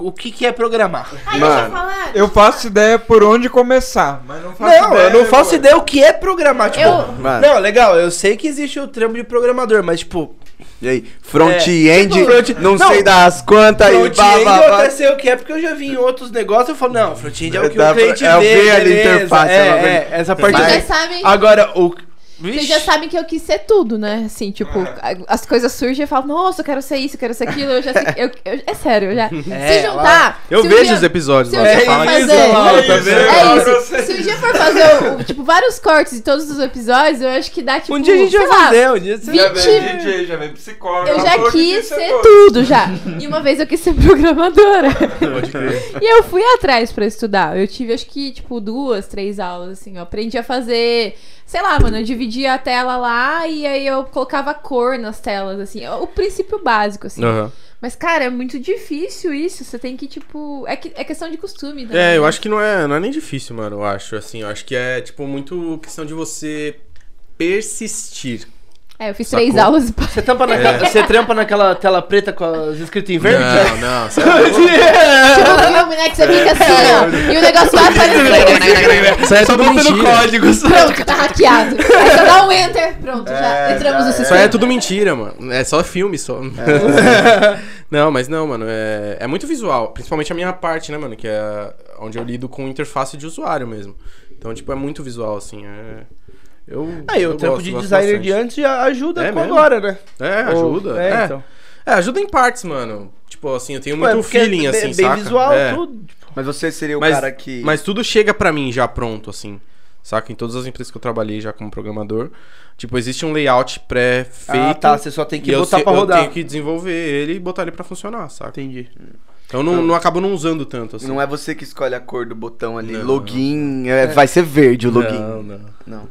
O que, que é programar? Ai, deixa eu Mano, falar. Eu faço ideia por onde começar, mas não faço Não, ideia. eu não faço ideia o que é programar. Tipo, Eu- não, legal, eu sei que existe o trampo de programador, mas tipo, E aí, front-end, tipo, front- não, não, sei das quantas blá, front-end eu até sei o que é, porque eu já vi em outros negócios, eu falo, não, front-end é o que Dá o cliente é o vê, ver ali interface, é, é é, essa parte aí. sabem. Agora, o... Vocês já sabem que eu quis ser tudo, né? Assim, tipo, a- as coisas surgem e eu falo, nossa, eu quero ser isso, eu quero ser aquilo. Eu já sei, eu, eu- é sério, eu já. É, se juntar. Eu se vejo dia- os episódios se lá. Você dia fala isso. Laura, É tá isso, vendo? É Se um dia for fazer, tipo, vários cortes de todos os episódios, eu acho que dá, tipo, um dia a gente vai lá, fazer, um dia você... Já 20 vem DJ, já vem psicólogo. Eu já quis é ser todo. tudo, já. E uma vez eu quis ser programadora. Pode crer. E eu fui atrás pra estudar. Eu tive, acho que, tipo, duas, três aulas, assim. Eu aprendi a fazer... Sei lá, mano, eu dividia a tela lá e aí eu colocava cor nas telas, assim. O princípio básico, assim. Aham. Mas, cara, é muito difícil isso. Você tem que, tipo... É, que, é questão de costume, né? É, eu acho que não é, não é nem difícil, mano, eu acho. Assim, eu acho que é, tipo, muito questão de você persistir. É, eu fiz Sacou? três aulas e Você, tampa naquela, você trampa naquela tela preta com as escritas em verde? Não, não. Você Tipo um filme, né? Que você fica assim, ó. E o negócio vai aparecendo. Isso aí é tudo mentira. códigos. Pronto, tá hackeado. Aí você dá um enter. Pronto, já entramos no Isso aí é tudo mentira, mano. É só filme, só. não, mas não, mano. É, é muito visual. Principalmente a minha parte, né, mano? Que é onde eu lido com interface de usuário mesmo. Então, tipo, é muito visual, assim. É... Eu, Aí, o eu trampo gosto, de gosto designer bastante. de antes já ajuda É com mesmo? agora, né? É, Ou- ajuda. É, É, então. É, ajuda em partes, mano. Tipo assim, eu tenho Ué, muito porque feeling, é bem- assim, bem saca? visual, É. tudo. Mas você seria o Mas, cara que. mas tudo chega pra mim já pronto, assim. Saca? Em todas as empresas que eu trabalhei já como programador. Tipo, existe um layout pré-feito. Ah, tá. Você só tem que eu botar se- pra eu rodar. tenho que desenvolver ele e botar ele pra funcionar, saca? Entendi. Então eu não, não acabo não usando tanto, assim. Não é você que escolhe a cor do botão ali. Não. login. é, Vai ser verde o login. Não, não. Não.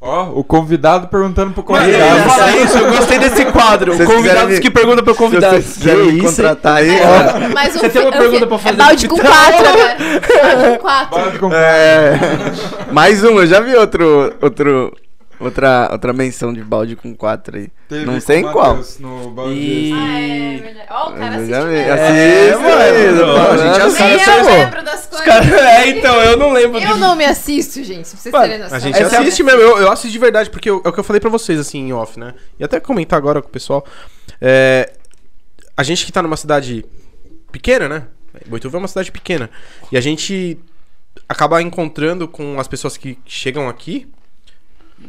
Ó, o convidado perguntando pro convidado. fala isso, eu gostei desse quadro. Vocês Convidados quiserem- que perguntam pro convidado. Se vocês quiserem me contratar aí. ó. Mas Você tem uma pergunta fi- pra fazer É balde com Vitão? quatro agora. Balde com quatro. Balde com- É. Mais um, eu já vi outro. outro outra, outra menção de balde com quatro aí. Teve Não sei qual. No balde E- Ah, é verdade. Ó, o cara assiste já vi. mesmo. É, mano, a gente assiste. Eu lembro das coisas. Cara, é, então, eu não lembro Eu de- não me assisto, gente, pra vocês Mano, terem noção. A gente é assiste mesmo, eu, eu assisto de verdade, porque eu- é o que eu falei pra vocês, assim, em off, né? E até comentar agora com o pessoal. É, a gente que tá numa cidade pequena, né? Boituva é uma cidade pequena. E a gente acaba encontrando com as pessoas que chegam aqui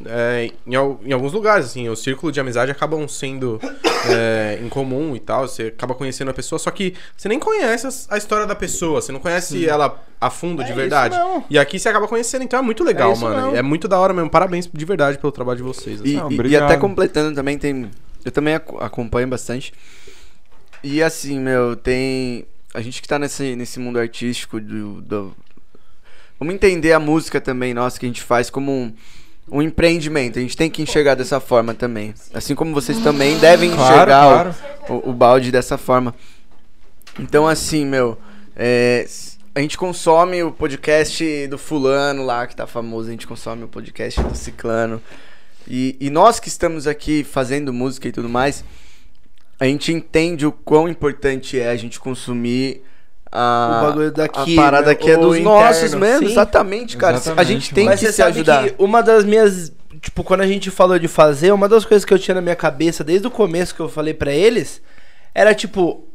é, em, em alguns lugares, assim. O círculo de amizade acabam sendo é, em comum e tal. Você acaba conhecendo a pessoa, só que você nem conhece a história da pessoa. Você não conhece ela a fundo, de É verdade. isso mesmo. E aqui você acaba conhecendo, então é muito legal, É isso mano. mesmo. É muito da hora mesmo. Parabéns de verdade pelo trabalho de vocês. assim. E, Não, e- e até completando também tem. Eu também aco- acompanho bastante. E assim, meu, tem. A gente que tá nesse, nesse mundo artístico do, do- Vamos entender a música também, nossa, que a gente faz como um, um empreendimento. A gente tem que enxergar dessa forma também. Assim como vocês também devem Claro, enxergar o- claro. o, o balde dessa forma. Então, assim, meu, é, a gente consome o podcast do fulano lá, que tá famoso, a gente consome o podcast do ciclano. E, e nós que estamos aqui fazendo música e tudo mais, a gente entende o quão importante é a gente consumir a, O bagulho daqui, a parada né? que é dos interno, nossos mesmo. sim. Exatamente, cara. a Exatamente, gente tem. Mas que você se sabe ajudar. que uma das minhas. Tipo, quando a gente falou de fazer, uma das coisas que eu tinha na minha cabeça desde o começo que eu falei pra eles era tipo,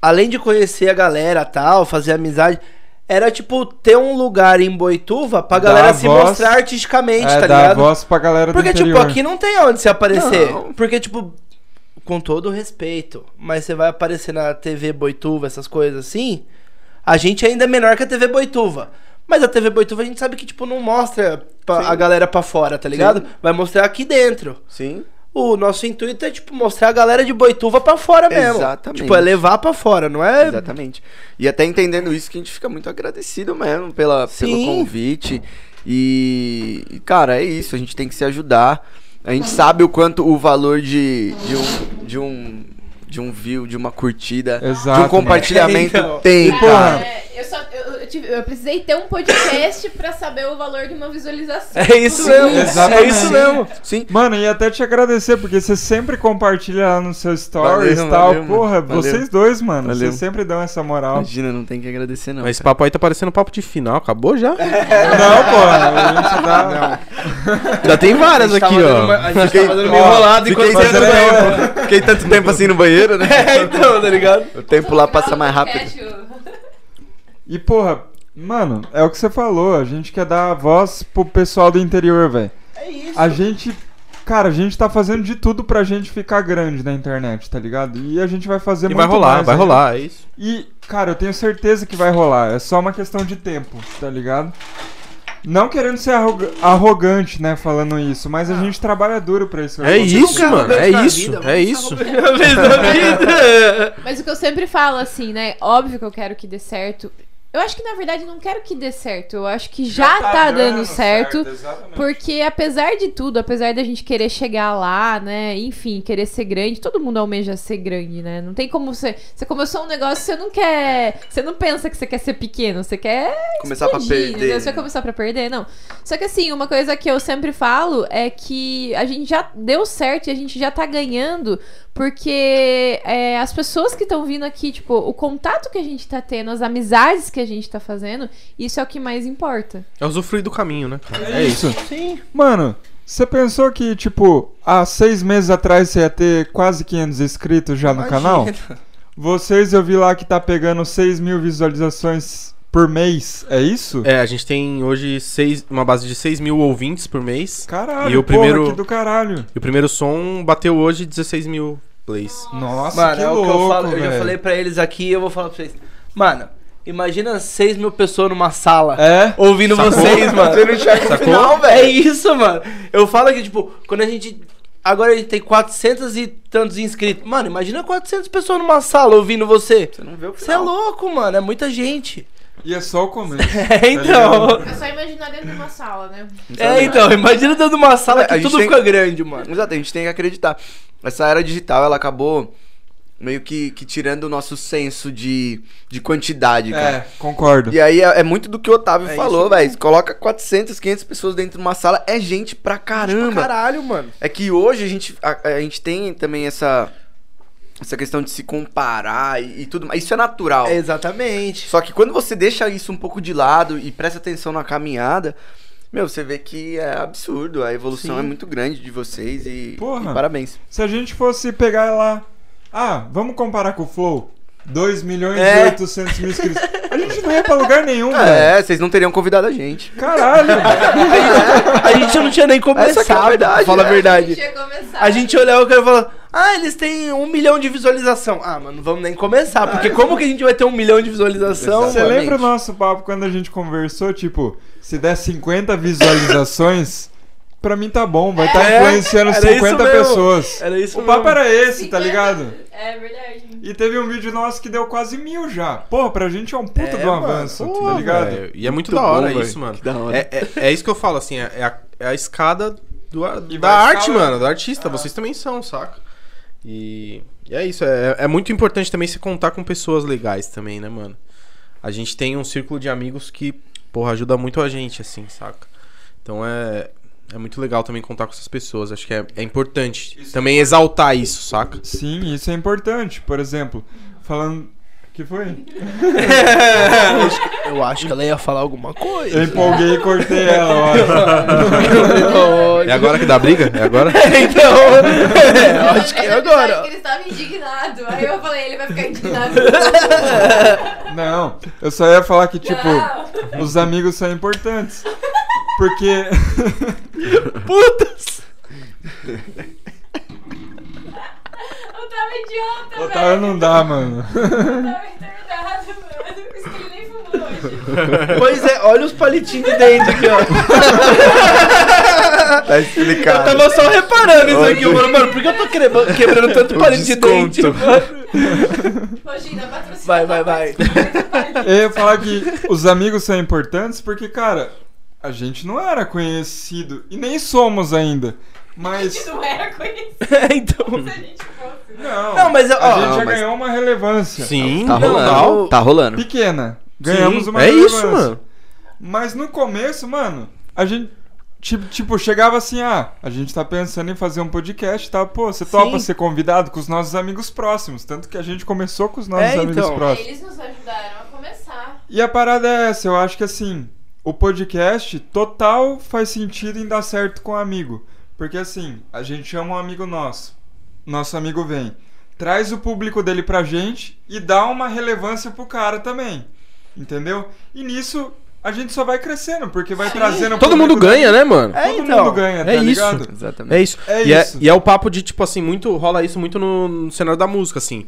além de conhecer a galera tal, fazer amizade, era tipo ter um lugar em Boituva pra Dar galera se voz- mostrar artisticamente, É, tá dar ligado? voz pra galera do Porque, tipo, interior. aqui não tem onde se aparecer. Não. Porque, tipo, com todo respeito, mas você vai aparecer na TV Boituva, essas coisas assim, a gente ainda é menor que a TV Boituva. Mas a TV Boituva a gente sabe que, tipo, não mostra pra- a galera pra fora, tá ligado? Sim. Vai mostrar aqui dentro. Sim. O nosso intuito é, tipo, mostrar a galera de Boituva pra fora mesmo. Exatamente. Tipo, é levar pra fora, não é... Exatamente. E até entendendo isso que a gente fica muito agradecido mesmo pela, pelo convite. E, cara, é isso, a gente tem que se ajudar. A gente sabe o quanto o valor de, de um. De um de um view, de uma curtida, de Exato, um mano. compartilhamento Então, tem, cara. É, eu, só, eu, eu tive- eu precisei ter um podcast pra saber o valor de uma visualização. É isso mesmo. É exatamente. isso mesmo. Sim. Mano, e até te agradecer, porque você sempre compartilha lá nos seus stories e tal. valeu. Porra, Valeu. vocês dois, mano. Valeu. Vocês sempre dão essa moral. Imagina, não tem que agradecer, não. Mas esse papo aí tá parecendo papo de final. Acabou já? Não, porra. Tá. Já tem várias aqui, ó. uma- A gente tá fazendo meio enrolado enquanto tanto você tempo- Fiquei tanto tempo assim no banheiro, né? É, então, tá ligado? O tempo lá passa mais rápido. E, porra, mano, é o que você falou. A gente quer dar voz pro pessoal do interior, velho. É isso. A gente. Cara, a gente tá fazendo de tudo pra gente ficar grande na internet, tá ligado? E a gente vai fazer E muito vai rolar, mais vai ainda. rolar, é isso. E, cara, eu tenho certeza que vai rolar. É só uma questão de tempo, tá ligado? Não querendo ser arroga- arrogante, né, falando isso, mas a gente trabalha duro pra isso. É isso, mano. É isso. vida, É isso. Na vida. Mas o que eu sempre falo, assim, né? Óbvio que eu quero que dê certo. Eu acho que na verdade não quero que dê certo. Eu acho que já, tá, dando, certo. exatamente. Porque apesar de tudo, apesar da gente querer chegar lá, né? Enfim, querer ser grande, todo mundo almeja ser grande, né? Não tem como você. Você começou um negócio, você não quer. Você não pensa que você quer ser pequeno, você quer. Começar pra explodir, perder. entendeu? Você vai começar pra perder, não. Só que assim, uma coisa que eu sempre falo é que a gente já deu certo e a gente já tá ganhando. Porque é, as pessoas que estão vindo aqui, tipo, o contato que a gente tá tendo, as amizades que a gente tá fazendo, isso é o que mais importa. É usufruir do caminho, né, cara? É isso. Sim. Mano, você pensou que, tipo, há seis meses atrás você ia ter quase 500 inscritos já no canal? Vocês, eu vi lá que tá pegando 6 mil visualizações por mês, é isso? É, a gente tem hoje seis, uma base de 6 mil ouvintes por mês. Caralho, E o porra, primeiro- que do caralho. E o primeiro som bateu hoje 16 mil plays. Nossa, Mano, que é o louco, que eu falo. Eu já falei pra eles aqui e eu vou falar pra vocês. Mano, imagina 6 mil pessoas numa sala. É? Ouvindo Sacou? vocês, mano. Você não enxerga o Sacou? final, É isso, mano. Eu falo que, tipo, quando a gente. Agora a gente tem 400 e tantos inscritos. Mano, imagina 400 pessoas numa sala ouvindo você. Você não vê o Você é final. louco, mano. É muita gente. E é só o começo. É, então. É só imaginar dentro de uma sala, né? É, então. Imagina dentro de uma sala É, que tudo tem- fica grande, mano. Exato, a gente tem que acreditar. Essa era digital, ela acabou meio que, que tirando o nosso senso de, de quantidade, cara. É, concordo. E aí é, é muito do que o Otávio É falou, velho. Coloca 400, 500 pessoas dentro de uma sala, é gente pra caramba. Caralho, mano. É que hoje a gente, a, a gente tem também essa, essa questão de se comparar e, e tudo mais. Isso é natural. Exatamente. Só que quando você deixa isso um pouco de lado e presta atenção na caminhada, meu, você vê que é absurdo. A evolução Sim. é muito grande de vocês e, Porra. e parabéns. Se a gente fosse pegar lá. Ah, vamos comparar com o Flow? 2 milhões É. e 800 mil inscritos. A gente não ia pra lugar nenhum, velho. É, vocês não teriam convidado a gente. Caralho. A gente não tinha nem começado. Essa é a verdade, Fala a é. verdade. Tinha começado. A gente olhava o cara e falava, ah, eles têm um milhão de visualização. Ah, mano, não vamos nem começar, porque como que a gente vai ter um milhão de visualização? Você lembra o nosso papo quando a gente conversou? Tipo, se der 50 visualizações, pra mim tá bom. Vai estar É, influenciando era isso 50 mesmo. pessoas. Era isso O papo mesmo. era esse, tá 50? ligado? É verdade. E teve um vídeo nosso que deu quase mil já. Porra, pra gente é um puta É, de um mano. avanço, Pô, tá ligado? É, e é muito, Muito da hora bom, isso, mano. Que da hora. É, é, é isso que eu falo, assim, é, é a, é a escada do, a- da arte, mano, do artista. Vocês também são, saca? E, e é isso, é, é muito importante também se contar com pessoas legais também, né, mano? A gente tem um círculo de amigos que, porra, ajuda muito a gente, assim, saca? Então é, é muito legal também contar com essas pessoas. Acho que é, é importante também exaltar isso, saca? Sim, isso é importante. Por exemplo, falando. que foi? Eu acho que ela ia falar alguma coisa. Eu empolguei e cortei ela, olha. É agora que dá briga? É agora? então, é, eu acho que é agora. Ele estava indignado. Aí eu falei, ele vai ficar indignado. Não, eu só ia falar que, tipo, Não. os amigos são importantes. Porque. Putas! Eu tava idiota, Otávio velho. não dá, mano. Eu tava retardado, mano. Por isso que ele nem fumou hoje. Pois é, olha os palitinhos de dente aqui, ó. Tá Eu explicado. tava só reparando isso aqui, mano. Mano, por que eu tô quebrando, quebrando tanto palito de dente? Imagina, patrocina. Vai, vai, vai. Eu ia falar que os amigos são importantes porque, cara, a gente não era conhecido. E nem somos ainda. A gente Mas. não era conhecido É, então. se a gente fosse. Não, Não, mas, ó, a gente não, já mas- ganhou uma relevância. Sim, Tá rolando. não. Tá rolando. Pequena. Ganhamos Sim, uma É relevância. isso, mano. Mas no começo, mano, a gente. Tipo, tipo, chegava assim, ah, a gente tá pensando em fazer um podcast, tá? Pô, você topa Sim. ser convidado com os nossos amigos próximos. Tanto que a gente começou com os nossos É, amigos então. próximos. Eles nos ajudaram a começar. E a parada é essa, eu acho que assim, o podcast total faz sentido em dar certo com um amigo. Porque assim, a gente chama um amigo nosso, nosso amigo vem, traz o público dele pra gente e dá uma relevância pro cara também. Entendeu? E nisso a gente só vai crescendo, porque vai trazendo o Todo mundo ganha, né, mano? É, Todo então. mundo ganha, tá É isso. ligado? Exatamente. É isso. É e, isso. É, e é o papo de, tipo assim, muito. Rola isso muito no, no cenário da música, assim.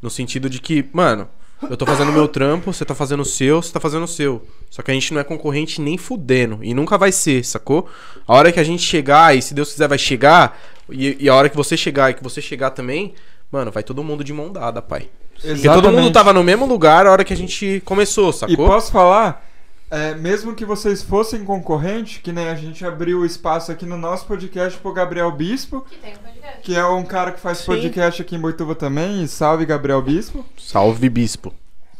No sentido de que, mano, eu tô fazendo o meu trampo, você tá fazendo o seu, você tá fazendo o seu. Só que a gente não é concorrente nem fudendo. E nunca vai ser, sacou? A hora que a gente chegar, e se Deus quiser vai chegar, e, e a hora que você chegar e que você chegar também, mano, vai todo mundo de mão dada, pai. Porque Exatamente. todo mundo tava no mesmo lugar a hora que a gente começou, E sacou? posso falar, é, mesmo que vocês fossem concorrente, que nem a gente abriu o espaço aqui no nosso podcast pro Gabriel Bispo, Que tem um podcast. que é um cara que faz Sim. podcast aqui em Boituva também, e salve Gabriel Bispo. Salve, bispo.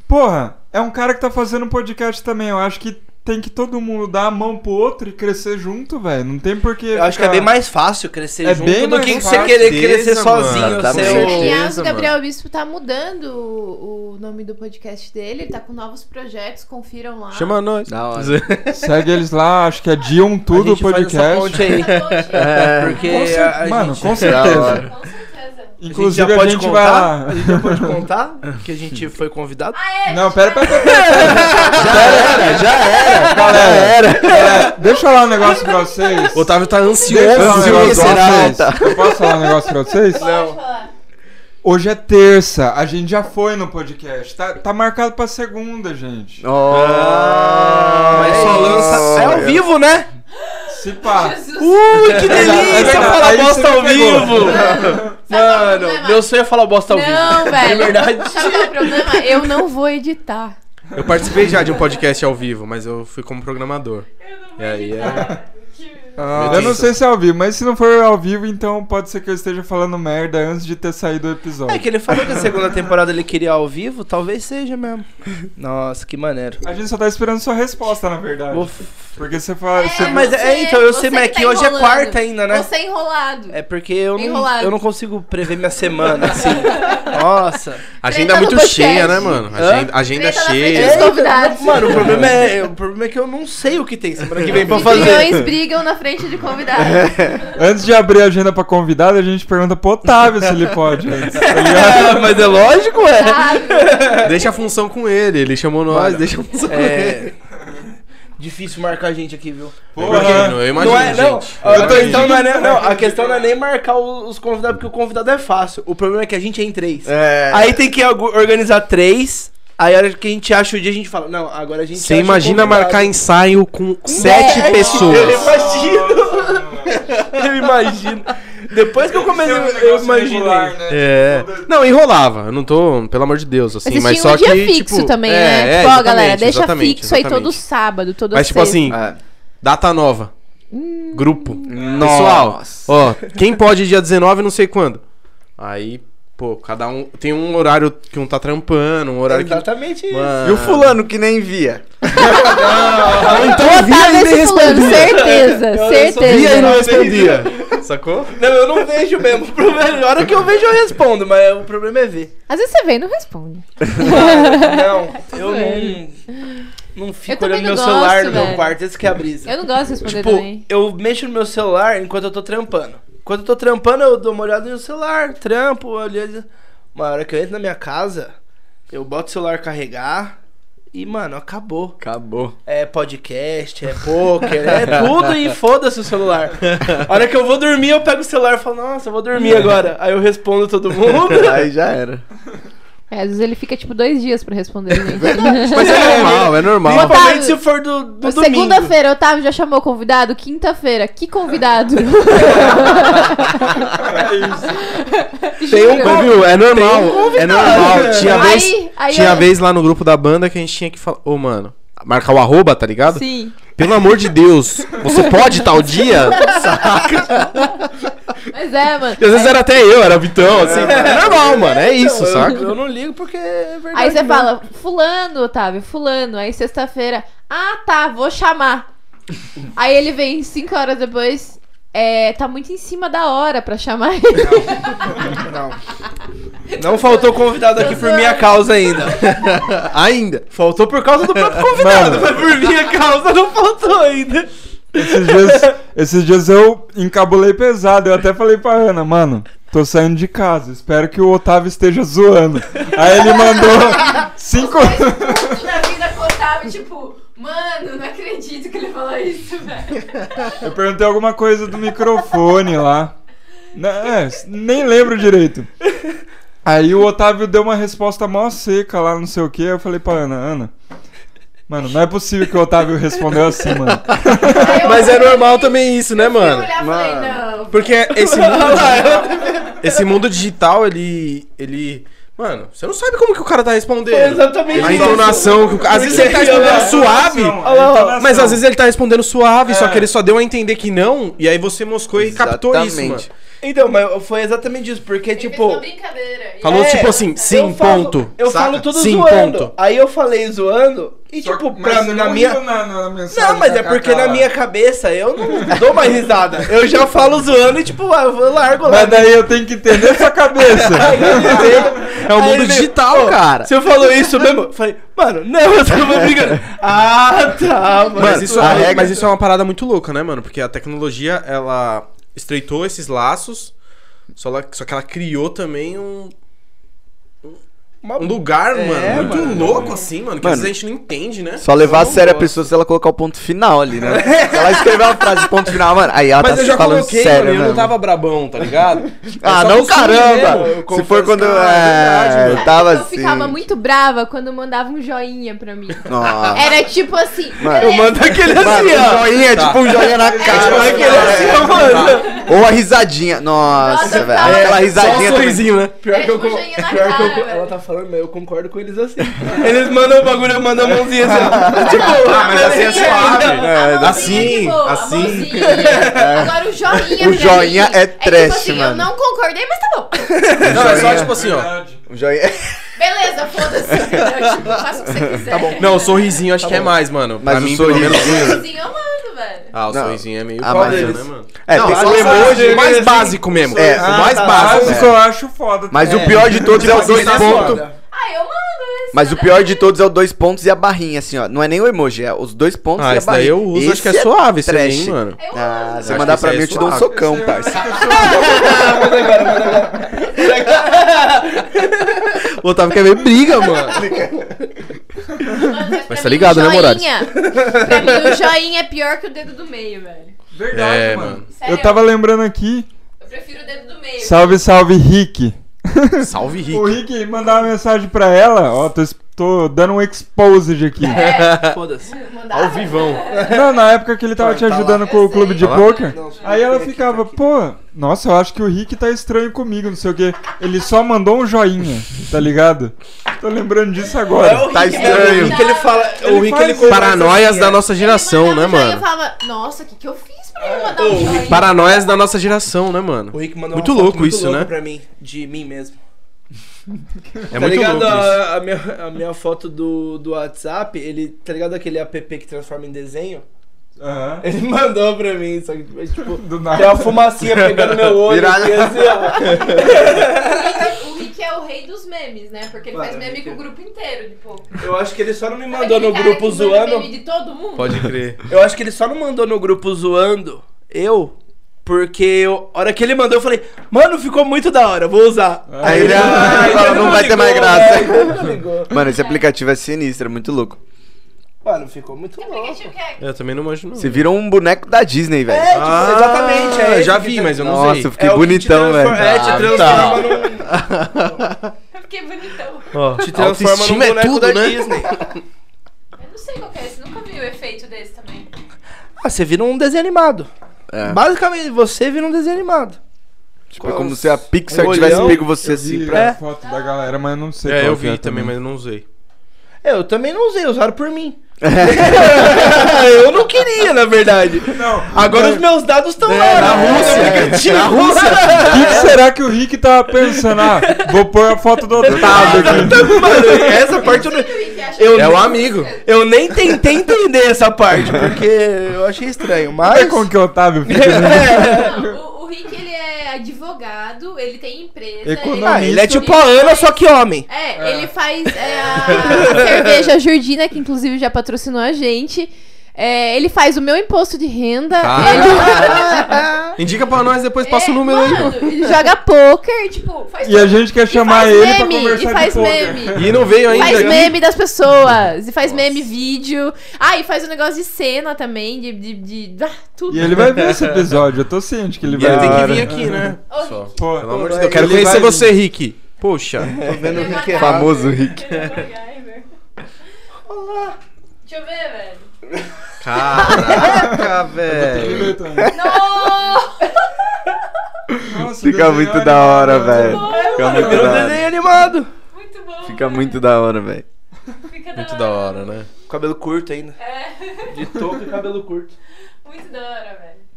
Porra, é um cara que tá fazendo um podcast também. Eu acho que tem que todo mundo dar a mão pro outro e crescer junto, velho. Não tem porquê. Eu acho que é bem mais fácil crescer É junto bem do que você querer crescer mano. sozinho. Tá seu- certeza, Aliás, o mano. Gabriel Bispo tá mudando o, o nome do podcast dele. Ele tá com novos projetos, confiram lá. Chama nós. Da hora. Segue eles lá, acho que é dia um A tudo gente faz essa podcast. ponte aí. É, Porque Com cer- a, a Mano, gente... com Da certeza. Com certeza. Inclusive a gente já a pode gente contar? vai lá. A gente já pode contar que a gente foi convidado? Não, pera, pera, pera, pera. Já era, já era. Galera, é, deixa eu falar um negócio pra vocês. O Otávio tá Deixa eu falar um ansioso. pra será? vocês. Eu posso falar um negócio pra vocês? Pode falar. Hoje é terça, a gente já foi no podcast. Tá, tá marcado pra segunda, gente. Mas Mas só lança. É ao vivo, né? Se pá. Ui, que É é delícia falar Aí bosta ao me vivo! Mano, meu sonho é falar bosta ao vivo. Não, velho. É verdade. Sabe qual é o problema? Eu não vou editar. Eu participei já de um podcast ao vivo, mas eu fui como programador. E aí é. Ah, Eu não sei se é ao vivo, mas se não for ao vivo, então pode ser que eu esteja falando merda antes de ter saído o episódio. É que ele falou que a segunda temporada ele queria ao vivo, talvez seja mesmo. Nossa, que maneiro. A gente só tá esperando sua resposta, na verdade. Vou- Porque você fala. É, você- mas é, então, eu sei, mas que é que tá hoje é quarta ainda, né? Você é enrolado. É porque eu não, Enrolado. eu não consigo prever minha semana, assim. Nossa. Agenda Treta no muito cheia, né, mano? Agenda, agenda frente cheia. dos convidados. Mano, o problema, é, o problema é que eu não sei o que tem semana que vem pra fazer. Opiniões brigam na frente de convidados. Antes de abrir a agenda pra convidado, a gente pergunta pro Otávio se ele pode. antes, tá? É, mas é lógico, é. Sabe? Deixa a função com ele. Ele chamou nós, Mano, deixa a função com ele. É. Difícil marcar a gente aqui, viu? Porra. Imagino, eu imagino, não é, não. gente. A Eu tô questão não, é, nem- não, a questão não é nem marcar os convidados, porque o convidado é fácil. O problema é que a gente é em três. É. Aí tem que organizar três. Aí a hora que a gente acha o dia, a gente fala, não, agora a gente Você imagina convidado. marcar ensaio com sete Eu pessoas. imagino. eu imagino. Depois que eu comecei, é um eu negócio imaginei. regular, né? É. Não, enrolava. Eu não tô, pelo amor de Deus, assim, Mas mas só um dia que. fixo tipo, também, é, né? é, tipo, ó, exatamente, galera, deixa exatamente, fixo aí todo exatamente. sábado, toda Mas, tipo assim, É. data nova. Grupo. Nossa. Pessoal, ó, quem pode dia 19, não sei quando. Aí, pô, cada um. Tem um horário que um tá trampando, um horário que. Exatamente isso. Mano. E o fulano que nem via? então Vou botar nesse fulano, certeza, Eu certeza. Via e não Não, respondia. Sacou? Não, eu não vejo mesmo. O problema é, a hora que eu vejo, eu respondo, mas o problema é ver. Às vezes você vê e não responde. Não, eu Velho. não. Não fico Eu olhando meu não celular gosto, no meu velho. quarto, esse que é a brisa. Eu não gosto de responder Tipo, também. eu mexo no meu celular enquanto eu tô trampando. Enquanto eu tô trampando, eu dou uma olhada no celular, trampo, olhando. Uma hora que eu entro na minha casa, eu boto o celular carregar e, mano, acabou. Acabou. É podcast, é poker, é tudo e foda-se o celular. A hora que eu vou dormir, eu pego o celular e falo, nossa, eu vou dormir agora. Aí eu respondo todo mundo. Aí já era. É, às vezes ele fica tipo dois dias pra responder, gente. Mas é normal, é normal. Principalmente se for do, do domingo. Segunda-feira, Otávio já chamou convidado. Quinta-feira, que convidado? Tem um, viu? É normal. Tem um convidado. é normal. Tinha Aí- vez, aí tinha eu- vez lá no grupo da banda que a gente tinha que falar, ô, mano, marcar o arroba, tá ligado? Sim. Pelo amor de Deus, você pode tal dia? Mas é, mano. E às vezes era até eu, era o Vitão, assim. É normal, mano, é isso, Então, saca? Eu, eu não ligo porque é verdade. Aí você mesmo. fala, fulano, Otávio, fulano. Aí sexta-feira, ah, tá, vou chamar. Aí ele vem cinco horas depois, é, tá muito em cima da hora pra chamar ele. Não. Não faltou convidado aqui por minha causa ainda. Ainda. Faltou por causa do próprio convidado, mas por minha causa não faltou ainda. Esses dias, esses dias eu encabulei pesado. Eu até falei pra Ana, mano, tô saindo de casa. Espero que o Otávio esteja zoando. Aí ele mandou cinco. Na vida com o Otávio, tipo, mano, não acredito que ele falou isso, velho. Eu perguntei alguma coisa do microfone lá. Não, é, nem lembro direito. Aí o Otávio deu uma resposta mó seca lá, não sei o que. Eu falei pra Ana, Ana. Mano, não é possível que o Otávio respondeu assim, mano. Mas é normal também isso, né, mano? olhar e falei, não. Porque esse mundo. esse mundo digital, ele. ele. Mano, você não sabe como que o cara tá respondendo. Foi exatamente A entonação. que o Às vezes ele tá respondendo suave. Mas às vezes ele tá respondendo suave, só É. que ele só deu a entender que não, e aí você moscou e captou isso, mano. Então, mas foi exatamente isso, porque, Ele tipo. brincadeira. Falou É, tipo assim, eu sim, falo- ponto. Eu saca? falo tudo sim, zoando. ponto. Aí eu falei zoando, e Só tipo, pra, mas você na não minha. na, na mensagem Não, mas é da porque Cacá na minha cabeça eu não dou mais risada. Eu já falo zoando e tipo, ah, eu largo lá. Mas daí eu tenho que entender sua cabeça. É o mundo digital, cara. Você falou isso mesmo? Eu falei, mano, não, eu tava brincando. Ah, tá, mano. Mas isso, a é, regra- mas isso é uma parada muito louca, né, mano? Porque a tecnologia, ela estreitou esses laços, só, só que ela criou também um, um lugar, É, mano, muito mano. louco, assim, mano, que Mano, às vezes a gente não entende, né? Só levar a sério a pessoa se ela colocar o ponto final ali, né? se ela escrever uma frase ponto final, mano, aí ela Mas tá eu já falando coloquei, sério, mano, eu né? não tava brabão, tá ligado? Ah, É só não caramba! mesmo, eu Se for quando. que É, verdade, mano. tava eu assim. ficava muito brava quando mandava um joinha pra mim. Nossa. Era tipo assim. Mano, Eu mando aquele assim, ó. um joinha, Tá. tipo um joinha na cara. tipo né? aquele assim, ó, mano. Ou a risadinha. Nossa, velho. Aquela Só um risadinha. também. sorrisinho, né? Pior É que eu, tipo eu, cara, ela tá falando, mas eu concordo com eles assim. Eles mandam o bagulho, eu mando a mãozinha assim. Tipo, Ah, mas assim é suave. Mãozinha assim, boa, assim. Agora o joinha. O joinha é tipo trash, assim, mano. Eu não concordei, mas tá bom. Não, é só tipo assim, ó. Um joinha. Beleza, foda-se. Tipo, faça o que você quiser. Tá bom. Não, o sorrisinho acho que é mais, mano. Mas pra o mim, pelo sorriso- menos. Sorrisinho eu mando, velho. Ah, o Não. sorrisinho é meio Ah, foda, mas né, mano? É, não, tem o emoji Ah, mais assim, básico mesmo. É, o ah, mais tá. básico. Eu acho foda. Mas É. o pior de todos é os Tipo dois assim, pontos. Ah, eu mando esse. Mas o pior de todos é os dois pontos e a barrinha, assim, ó. Não é nem o emoji, é os dois pontos Ah, e a esse daí barrinha. eu uso, acho que é Esse suave esse aí, hein, mano. Ah, se mandar pra esse mim, eu te dou um é socão, Esse parça. Ah, manda agora, manda agora. O Otávio quer ver briga, mano. Mano, Mas pra tá mim, ligado, né, Moraes? joinha- Pra mim, o joinha é pior que o dedo do meio, velho. Verdade, É, mano. mano. Sério. Eu tava lembrando aqui. Eu prefiro o dedo do meio. Salve, salve, Rick. Salve, O Rick. Rick mandar uma mensagem pra ela. Ó, tô, es- tô dando um exposed aqui. É, Foda-se. Ao vivão. Não, na época que ele tava te Tá lá. ajudando com o clube de Tá poker. Aí ela ficava, pô, nossa, eu acho que o Rick tá estranho comigo, não sei o quê. Ele só mandou um joinha, tá ligado? Tô lembrando disso É agora. o Tá Rick, estranho. É o Rick, ele fala. Ele o Rick, ele Paranoias da é. nossa geração, né, mano? Eu falava, nossa, o que, que eu fiz pra ele mandar Ô, um o Rick joinha? Paranoias da nossa geração, né, mano? O Rick mandou Muito uma foto louco muito isso, louca né? pra mim, de mim mesmo. É tá muito ligado louco isso. a, a minha, a minha foto do, do WhatsApp? Ele, tá ligado aquele app que transforma em desenho? Aham. Ele mandou pra mim, só que tipo, Do tem nada. uma fumacinha pegando meu olho. Virado. Assim, assim, ó. O Rick é o rei dos memes, né? Porque ele Mano, faz meme com é- o grupo inteiro de pouco. Eu acho que ele só não me mandou no grupo zoando. meme de todo mundo? Pode crer. Eu acho que ele só não mandou no grupo zoando eu, porque eu, a hora que ele mandou, eu falei, mano, ficou muito da hora, vou usar. Aí ele Ah, fala, não vai ter mais ligou, graça. ele não ligou. Mano, esse aplicativo é sinistro, é muito louco. Mano, ficou muito louco. É- Eu também não manjo, não. Você vira um boneco da Disney, velho. É, tipo, exatamente. É já vi, tem- mas eu não Nossa, usei. eu fiquei É te bonitão, velho. É, te Ah, transforma num. Eu fiquei bonitão. Ó, Te transforma num autoestima é boneco tudo, da né? Disney. Eu não sei qual que é esse, nunca vi o efeito desse também. Ah, você vira um desenho animado. É. Basicamente, você vira um desenho animado. Tipo, é como se a Pixar Um tivesse olhão. pego você Eu assim vi pra. É. a foto da galera, mas não sei É, qual eu que é vi também, mas eu não usei. É, Eu também não usei, usaram por mim. eu não queria, na verdade. Não, Agora os meus dados estão É, lá. na né? Rússia, é. Na Rússia. O que, que será que o Rick tava pensando? Ah, vou pôr a foto do Otávio aqui. Mano, essa parte eu não... Eu É nem- o amigo. Eu nem tentei entender essa parte, porque eu achei estranho, É mas... como que o Otávio fica. né? Não, o, o Rick, ele é advogado, ele tem empresa. Economista. Ah, ele é tipo a Ana, só que homem. É, ele faz é, a cerveja Jordina, que inclusive já patrocinou a gente. É, ele faz o meu imposto de renda. Cara. Indica pra nós, depois ele, passa o número aí. mano, ele joga poker, tipo, faz E a gente quer chamar ele pra meme, conversar e faz de poker. meme. E não veio ainda. Faz meme das pessoas. E faz meme vídeo. Ah, e faz um negócio de cena também. De. de, de- ah, tudo. E ele vai ver esse episódio, eu tô ciente que ele E vai ele tem que vir aqui, né? Ô, Só. Pô, Pelo amor de Deus, eu quero ele conhecer vai- você, Rick. Poxa. Tô vendo o Ele Rick errado. Famoso Rick. Ele é MacGyver. Deixa eu ver, velho. Caraca, velho. Nossa, Fica muito da hora, velho. Fica muito da hora. desenho animado. Muito bom. Fica muito da hora, velho. Fica Muito da hora, né? Cabelo curto ainda. É, De touca e cabelo curto. muito da hora, velho.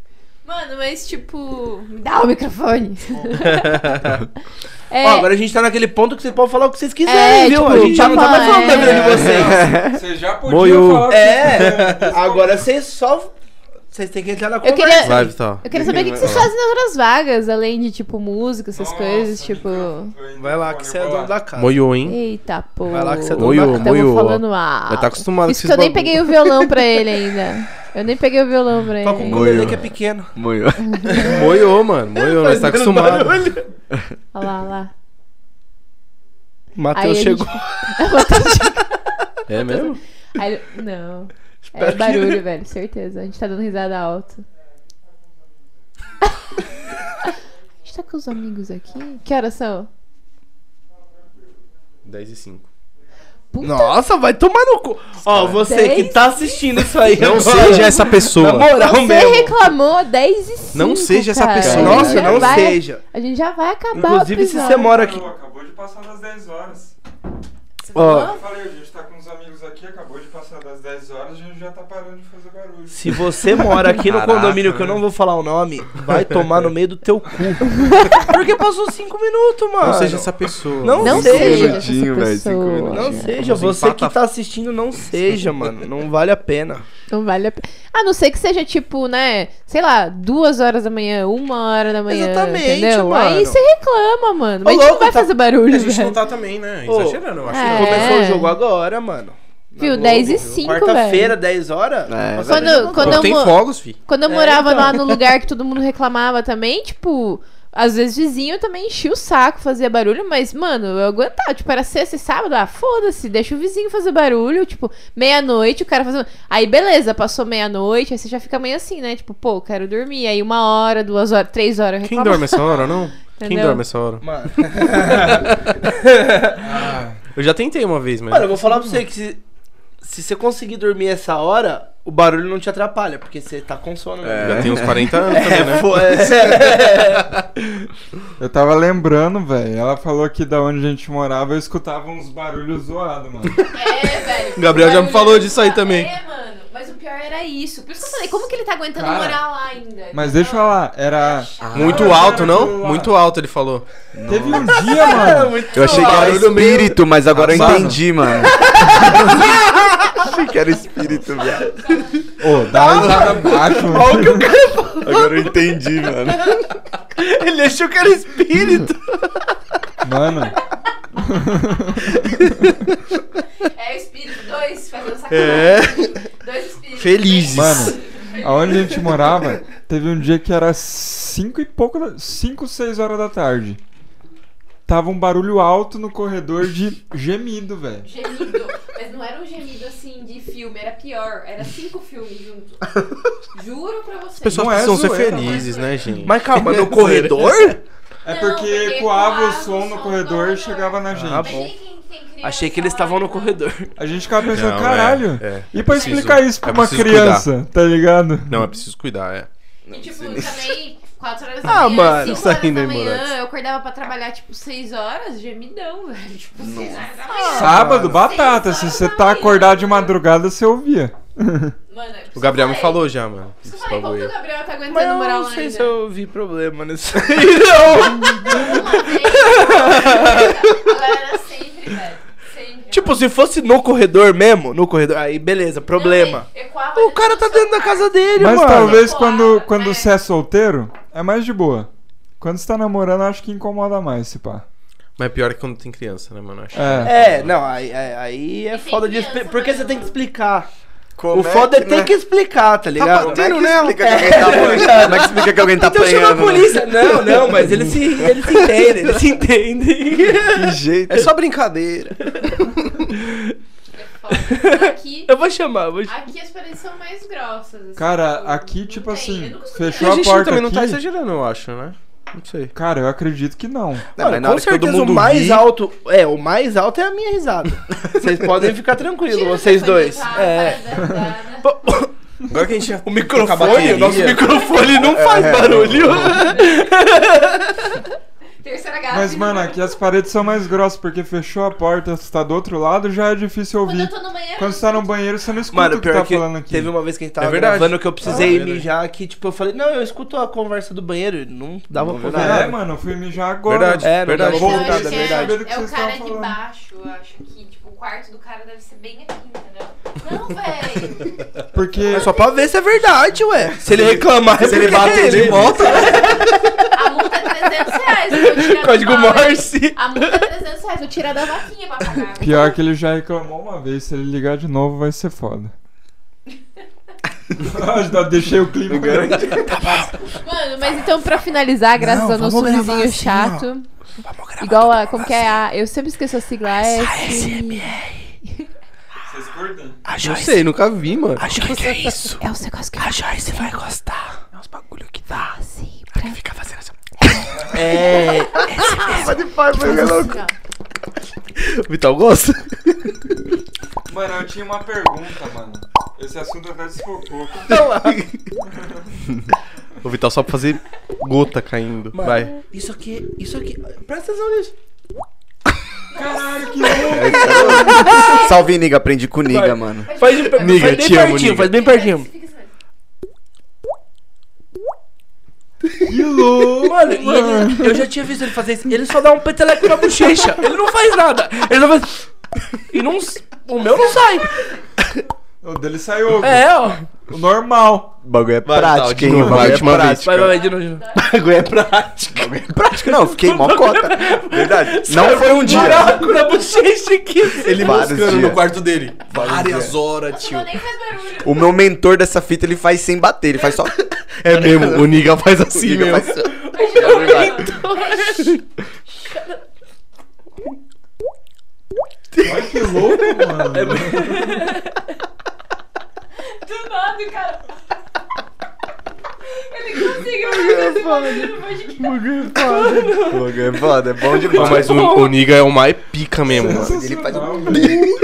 Mano, mas tipo. Me dá o microfone. é, Ó, agora a gente tá naquele ponto que vocês podem falar o que vocês É, quiserem, viu? tipo, a gente já não tá mais falando da vida de é. vocês. Vocês já podiam Moiô. falar o que É, agora vocês só. Vocês têm que entrar na conversa. queria- Vai, Vital. eu queria saber o que, que vocês fazem nas horas vagas, além de, tipo, música, essas Nossa, coisas, tipo. microfone, Vai lá que você é dono da casa. Moiô, hein? Eita, pô. Vai lá que você é dono Moiô, da casa. Moiô. falando alto. Vai tá acostumado com Isso que eu nem bagulho. peguei o violão pra ele ainda. Eu nem peguei o violão pra Toca um ele. ukulele que é pequeno. Muito. Moiô, mano. Moiô, nós tá acostumado. Olha lá, olha lá. Matheus Aí a chegou. É mesmo? Aí ele- Não. Espero É que- barulho, velho, certeza. A gente tá dando risada alta. a gente tá com os amigos aqui. Que horas são? 10 e 5. Puta Nossa, vai tomar no cu. Ó, você que Dez? tá assistindo isso aí. Não agora, seja essa pessoa. Na moral Você mesmo. reclamou 10 e 5, Não seja essa cara. pessoa. A gente Nossa, não vai- seja. A gente já vai acabar Inclusive, o se você mora aqui. Acabou de passar das 10 horas. Você Ó. falou? Eu falei, a gente tá com uns amigos aqui, acabou de passar das 10 horas, a gente já tá parando de fazer barulho. Se você mora aqui no Caraca, condomínio, que eu não vou falar o nome, vai tomar no meio do teu cu. Porque passou 5 minutos, mano. Não seja essa pessoa. Não Não seja. pessoa. Não seja, Vamos você que tá assistindo, não seja, mano. Não vale a pena. Não vale a pena. A não ser que seja tipo, né? Sei lá, duas horas da manhã, uma hora da manhã. Exatamente, entendeu? mano. Aí você reclama, mano. Mas Ô, a gente não louco, vai tá- fazer barulho, A gente velho. não tá também, né? Exagerando, eu acho. é. Começou o jogo agora, mano. Viu, Globo, 10 e viu? 5, Quarta-feira, velho. 10 horas. É, Quando- quando eu Tem fogos, fi. Quando eu É, morava então. lá no lugar que todo mundo reclamava também, tipo, às vezes vizinho também enchia o saco, fazia barulho, mas, mano, eu aguentava. Tipo, era sexta e sábado, ah, foda-se, deixa o vizinho fazer barulho, tipo, meia-noite, o cara fazendo. Aí, beleza, passou meia-noite, aí você já fica meio assim, né? Tipo, pô, quero dormir. Aí uma hora, duas horas, três horas eu Quem reclamava. dorme essa hora, não? Quem Entendeu? dorme essa hora? Mano. Eu já tentei uma vez, mas. Mano, eu vou falar pra você que se, se você conseguir dormir essa hora, o barulho não te atrapalha, porque você tá com sono. né? Já tem uns 40 anos também, né? Pô, é. Eu tava lembrando, velho, ela falou que da onde a gente morava eu escutava uns barulhos zoados, mano. É, velho. O Gabriel já me falou disso aí também. É, mano. Mas o pior era isso. Por isso que eu falei, como que ele tá aguentando Cara, morar lá ainda? Mas deixa eu falar, era. Muito Ah, alto, não? Muito alto, ele falou. Teve um dia, mano. Eu achei que era espírito, mas agora eu Mano. entendi, mano. achei que era espírito, viado. Ô, dá uma risada baixo, mano. Olha o que o cara Agora eu entendi, mano. Ele achou que era espírito. Mano, É o espírito, dois, fazendo É. sacanagem. Dois espíritos. Felizes. mano, aonde a gente morava, teve um dia que era 5 e pouco, 5, 6 horas da tarde. Tava um barulho alto no corredor de gemido, velho. Gemido. Mas não era um gemido assim de filme, era pior. Era cinco filmes juntos. Juro pra você. As pessoas Não é precisam ser zoeira, felizes, né, gente? Mas calma, no corredor? É Não, porque porque ecoava o som no corredor do e chegava na gente. Ah, bom. Achei que eles estavam no corredor. A gente ficava pensando, Não, é, caralho. é. E pra Preciso- explicar isso pra é uma preciso criança, tá ligado? Não, é preciso cuidar, é. E tipo, também, 4 horas Ah, da manhã, mano, 5 isso horas ainda da é manhã, eu acordava pra trabalhar, tipo, 6 horas, gemidão, velho. Tipo, 6 horas da manhã. Sábado, batata. Se você tá acordado de madrugada, você ouvia. Mano, é O Gabriel me falou já, mano. isso Esse falei, como que o Gabriel tá aguentando Mas eu morar não sei ainda? se eu vi problema nisso aí, não. Uma vez, ela era sempre, velho. Sempre. Tipo, se fosse no corredor mesmo, no corredor, aí beleza, problema. Não, ecoava O cara tá dentro da casa dele, Mas mano. talvez Pô, quando, quando é. você é solteiro, é mais de boa. Quando você tá namorando, acho que incomoda mais, se pá. Mas é pior que quando tem criança, né, mano? Acho. É. É, não, aí, aí- é E foda de criança. Porque mas você tem que não- explicar. Como o foda é que, ter né? que explicar, tá ligado? Como é que nela. explica que alguém tá apanhando? Como é que explica que alguém tá Então chama a apanhando? né? polícia. Não, não, mas eles se, eles se entendem, eles se entendem. Que jeito. É só brincadeira. É foda. Aqui, Eu vou chamar, eu vou chamar. aqui as paredes são mais grossas. assim, Cara, tipo, aqui, tipo assim, fechou a a gente porta também não tá aqui. exagerando, eu acho, né? Não sei. Cara, eu acredito que não. Não, com certeza o mais ri- alto. É, o mais alto é a minha risada. Vocês podem ficar tranquilos, vocês dois. É. Pô, Agora que a gente O microfone, o nosso microfone não faz É. barulho. Terceira. Mas, mano, aqui as paredes são mais grossas, porque fechou a porta, você tá do outro lado, já é difícil Quando ouvir. eu tô no banheiro. Quando você tá no banheiro, você não escuta Mano, o que tá que falando aqui. teve uma vez que a gente tava É verdade. gravando que eu Ah, precisei é verdade. mijar aqui, tipo, eu falei, não, eu escuto a conversa do banheiro, e não dava Não, pra ouvir É, nada. mano, eu fui mijar agora. Verdade. É, verdade. Então, acho é que verdade. Que É o cara de baixo, eu acho que, tipo, o quarto do cara deve ser bem aqui, entendeu? Não, velho. Porque. É só pra ver se é verdade, ué. Se ele reclamar, é Se ele porque bater de volta, A multa é 300 reais. eu tirar Código. Morse. A multa é 300 reais, vou tirar da vaquinha pra pagar. Pior que ele já reclamou uma vez, se ele ligar de novo vai ser foda. Já deixei o clima. Mano, mas então pra finalizar, graças Não, ao nosso vamos gravar vizinho assim, chato. Vamos gravar Igual a. Como que é a. Eu sempre esqueço a sigla. É. Vocês A Não Joyce, sei, nunca vi, mano. a Joyce é isso. É os negócios que A Joyce vai gostar. É uns bagulho que dá. assim. Pra... Fica fazendo assim. É. pode pai, foi louco. O Vital gosta? Mano, eu tinha uma pergunta, mano. Esse assunto até desfocou. O Vital só pra fazer gota caindo. Mano, Vai. Isso aqui, isso aqui. Presta atenção nisso. Caralho, que louco! Salve, Niga. Aprendi com o Niga, mano. Faz, de, Niga, faz bem te amo, pertinho, Niga. faz bem pertinho. Que louco! Mano, ele- eu já tinha visto ele fazer isso. Ele só dá um peteleco na bochecha. Ele não faz nada. Ele não faz. E não. O meu não sai. O dele saiu. É, ó. O normal. O bagulho é prático, hein? O bagulho é prático. Vai, vai, vai, de novo, de novo. O bagulho é prático. O bagulho é prático. Não, fiquei mó cota. Verdade. Não foi um dia. Buraco na bochecha aqui. Ele dias. no quarto dele. Várias horas, tio. O meu mentor dessa fita, ele faz sem bater. Ele faz só... É mesmo, o Niga faz O assim Niga mesmo. faz só- Olha que louco, mano. Do nada, cara. Ele conseguiu no podcast. O bagulho é foda, é bom demais. mas o, o Niga é o mais pica mesmo, mano. Ele faz um... velho.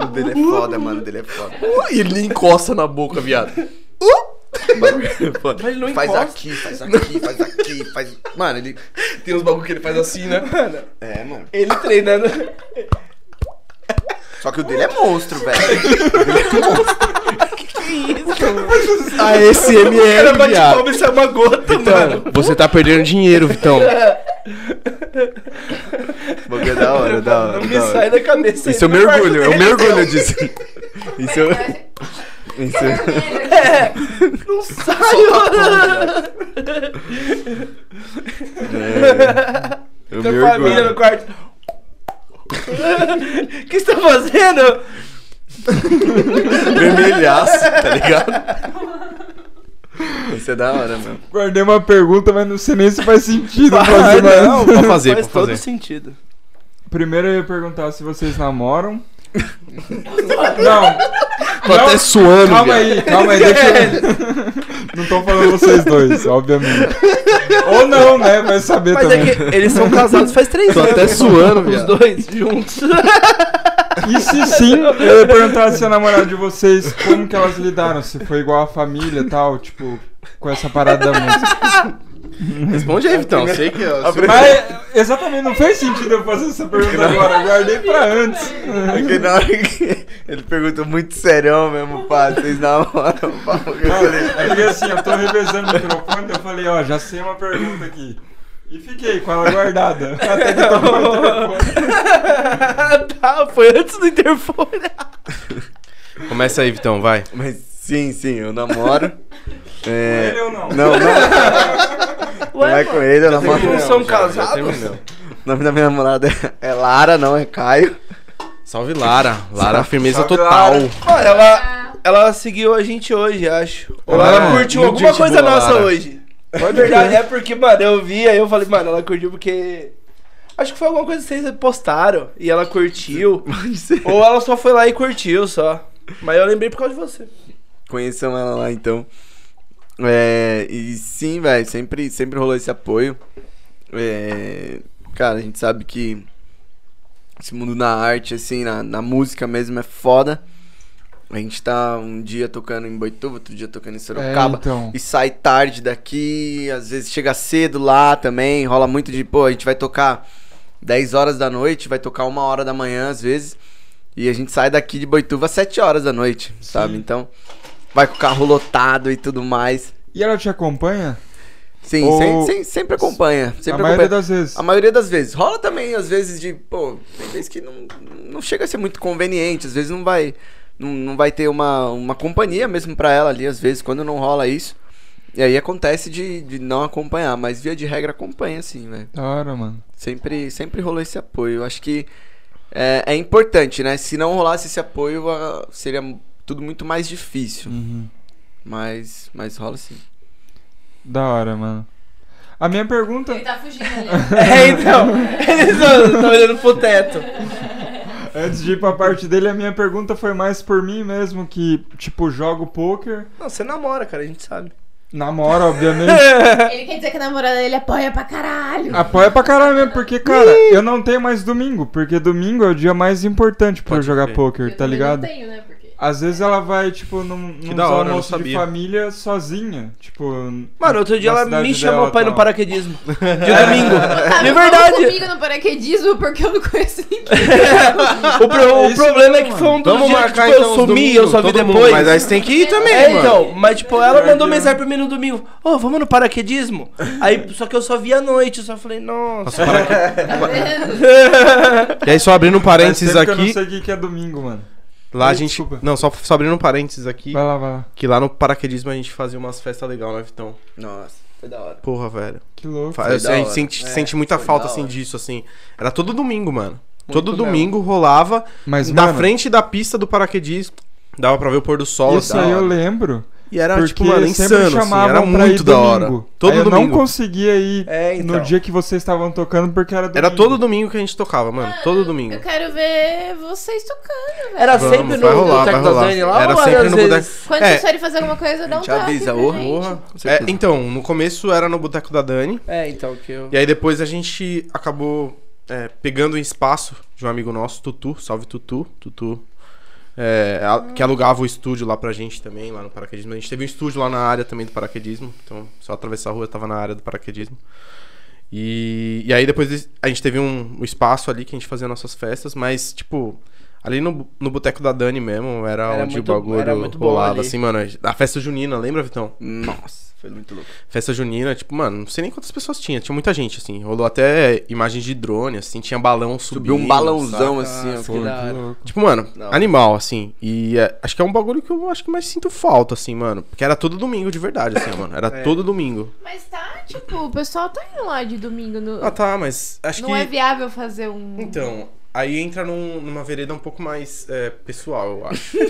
O dele é foda, mano. O dele é foda. E ele nem encosta na boca, viado. O bagulho é foda. Mas ele não Faz encosta. aqui, faz aqui, faz aqui, faz... Mano, ele... Tem uns bagulho que ele faz assim, né? É, mano. Ele treinando. Só que o dele é monstro, velho. A SMR, Cara, bate viado. palma e sai uma gota, mano. Vitão, você tá perdendo dinheiro, Vitão. O bagulho é da hora, da hora. Não me da hora. sai da cabeça. Isso eu no quarto mergulho, eu dele, mergulho disso. Isso eu... Isso eu... É, não sai, mano. É, eu Tem família no mergulho. quarto. O que você tá fazendo? Vermelhaço, tá ligado? Isso é da hora, mano. Guardei uma pergunta, mas não sei nem se faz sentido Ah, fazer mais. não, pode fazer, Faz pode todo fazer. sentido. Primeiro eu ia perguntar se vocês namoram. não, Tô até suando, calma viado. aí, calma aí, deixa eu... Não tô falando vocês dois, obviamente. Ou não, né? Vai saber Mas é também. que eles são casados faz três Tô anos. até suando, Os viado. dois juntos. E se sim, eu ia perguntar se a namorada de vocês, como que elas lidaram? Se foi igual a família e tal, tipo, com essa parada da música. Responde aí, Vitão. Sei que eu. Mas, exatamente, não fez sentido eu fazer essa pergunta agora, eu guardei pra antes. Porque na hora que ele perguntou muito serião mesmo, pá, vocês namoram, pá. Eu falei, É porque assim, eu tô revezando o microfone, eu falei, ó, já sei uma pergunta aqui. E fiquei com ela guardada. Até que tocou o telefone. tá, foi antes do interfone. Começa aí, Vitão, vai. Mas sim, sim, eu namoro. É... Ele ou não? Não, não. Não é com ele, eu namoro. Não Não, são casados? O nome da minha namorada é- é Lara, não é Caio. Salve Lara. Lara, Salve, firmeza salve, total. Lara. Olha, ela, ela seguiu a gente hoje, acho. Ou Ah, ela curtiu muito alguma coisa boa, nossa Lara. hoje. É verdade, é porque, mano, eu vi, aí eu falei, mano, ela curtiu porque. Acho que foi alguma coisa que vocês postaram e ela curtiu. Ou ela só foi lá e curtiu só. Mas eu lembrei por causa de você. Conheçam ela lá então. É, e sim, velho, sempre, sempre rolou esse apoio. É, cara, a gente sabe que esse mundo na arte, assim, na, na música mesmo é foda. A gente tá um dia tocando em Boituva, outro dia tocando em Sorocaba. É, então. E sai tarde daqui, às vezes chega cedo lá também. Rola muito de, pô, a gente vai tocar 10 horas da noite, vai tocar uma hora da manhã às vezes. E a gente sai daqui de Boituva às 7 horas da noite, sabe? Então, vai com o carro lotado e tudo mais. E ela te acompanha? Sim, Ou- sem- sem- sempre acompanha. Sempre a maioria acompanha. das vezes. A maioria das vezes. Rola também, às vezes, de, pô, tem vezes que não, não chega a ser muito conveniente, às vezes não vai. Não, não vai ter uma, uma companhia mesmo pra ela ali, às vezes, quando não rola isso. E aí acontece de, de não acompanhar, mas via de regra acompanha, sim, velho. Da hora, mano. Sempre, sempre rolou esse apoio. Eu acho que é, é importante, né? Se não rolasse esse apoio, seria tudo muito mais difícil. Uhum. Mas, mas rola sim. Da hora, mano. A minha pergunta. Ele tá fugindo ali. É, então. Eles estão olhando pro teto. Antes de ir pra parte dele, a minha pergunta foi mais por mim mesmo, que, tipo, jogo poker, Não, você namora, cara, a gente sabe. namoro, obviamente. Ele quer dizer que a namorada dele apoia pra caralho. Apoia pra caralho mesmo, porque, cara, eu não tenho mais domingo, porque domingo é o dia mais importante pra eu Pode jogar crer. poker, Eu tá ligado? Não tenho, né? Às vezes ela vai, tipo, num, num da hora, eu não almoço de sabia. família sozinha, tipo... Mano, outro dia na ela cidade me chamou dela, pra ir no tal. paraquedismo. De domingo. Tá, De não verdade. vamos comigo no paraquedismo porque eu não conheço ninguém. O, pro- o É isso problema é mesmo, que foi um dos Vamos dias marcar que, tipo, então eu os sumi, eu domingos, só vi todo mundo, depois. Mas aí você tem que ir também, É, mano. então, mas tipo, ela mandou Verdade. mensagem pra mim no domingo. Ô, vamos no paraquedismo? Aí, só que eu só vi à noite, eu só falei, nossa. Tá vendo? E aí, só abrindo um Faz parênteses tempo que Eu não aqui. sei o que que é domingo, mano. Lá a gente. desculpa. Não, só, só abrindo um parênteses aqui. Vai lá, vai lá. Que lá no paraquedismo a gente fazia umas festas legais, né, Vitão? Nossa, foi da hora. Porra, velho. Que louco. Foi assim, da a gente hora. sente, É, sente muita falta, da assim, hora. disso, assim. Era todo domingo, mano. Muito todo mesmo. domingo rolava. Mas, na mano, frente da pista do paraquedismo. Dava pra ver o pôr do sol. isso assim. aí eu lembro. E era, porque tipo, mano, sempre insano, assim. chamavam Era muito da hora. Todo Aí eu domingo. não conseguia ir É, então. no dia que vocês estavam tocando porque era domingo. Era todo domingo que a gente tocava, mano. Todo domingo. Eu quero ver vocês tocando, velho. Era Vamos, sempre no Boteco da. Dani lá Era sempre às no vezes- Boteco- Quando É. vocês forem fazer alguma coisa, dá um toque avisa. Porra. É, então, no começo era no Boteco da Dani. É, então, que eu... E aí depois a gente acabou é, pegando um espaço de um amigo nosso, Tutu. Salve Tutu. Tutu. É, que alugava o estúdio lá pra gente também, lá no paraquedismo. A gente teve um estúdio lá na área também do paraquedismo. Então, só atravessar a rua, eu tava na área do paraquedismo. E, e aí depois a gente teve um, um espaço ali que a gente fazia nossas festas, mas, tipo, ali no, no boteco da Dani mesmo, era, Era onde muito- o bagulho era muito rolava, ali. assim, mano. A festa junina, lembra, Vitão? Nossa, foi muito louco. Festa junina, tipo, mano, não sei nem quantas pessoas tinha. Tinha muita gente, assim. Rolou até imagens de drone, assim. Tinha balão subindo. Subiu um balãozão saca? assim, louco. Tipo, mano, Não. animal, assim. E é, acho que é um bagulho que eu acho que mais sinto falta, assim, mano. Porque era todo domingo de verdade, assim, mano. Era É. todo domingo. Mas tá, tipo, o pessoal tá indo lá de domingo. No... Ah, tá, mas acho não que. é viável fazer um. Então, aí entra num- numa vereda um pouco mais é, pessoal, eu acho.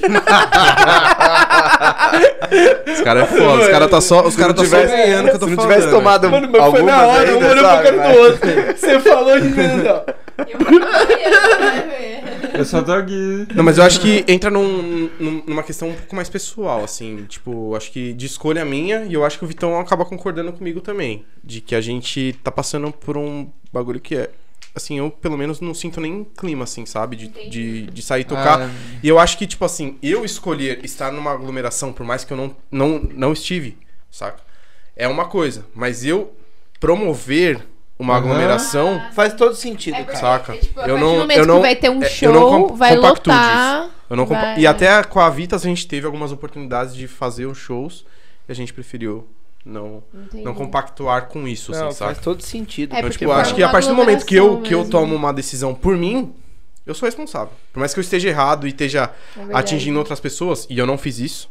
os caras é foda, os caras tá só, os cara tá só tivesse- ganhando que eu tô Se não falando. tivesse tomado Mano, mas foi na hora, um ainda, olhou pra cara do outro. Você falou de mim, ó. Eu vou ver. Eu só tô aqui. Não, mas eu acho que entra num- num- numa questão um pouco mais pessoal, assim. Tipo, acho que de escolha minha, e eu acho que o Vitão acaba concordando comigo também. De que a gente tá passando por um bagulho que é. Assim, eu pelo menos não sinto nem clima, assim, sabe? De, de, de sair e tocar. Ah, E eu acho que, tipo assim, eu escolher estar numa aglomeração, por mais que eu não, não, não estive, saca? É uma coisa. Mas eu promover uma aglomeração. Faz todo sentido, É cara. Saca. Tipo, Eu não- eu não- que vai ter um é, eu show, não vai lotar. Eu não vai- E até com a Vitas a gente teve algumas oportunidades de fazer os shows e a gente preferiu não, Entendi. não compactuar com isso, Não, assim, faz saca? todo sentido. É, Então, porque tipo, eu acho que a partir do momento que eu, que eu tomo uma decisão por mim, eu sou responsável. Por mais que eu esteja errado e esteja É atingindo outras pessoas, e eu não fiz isso,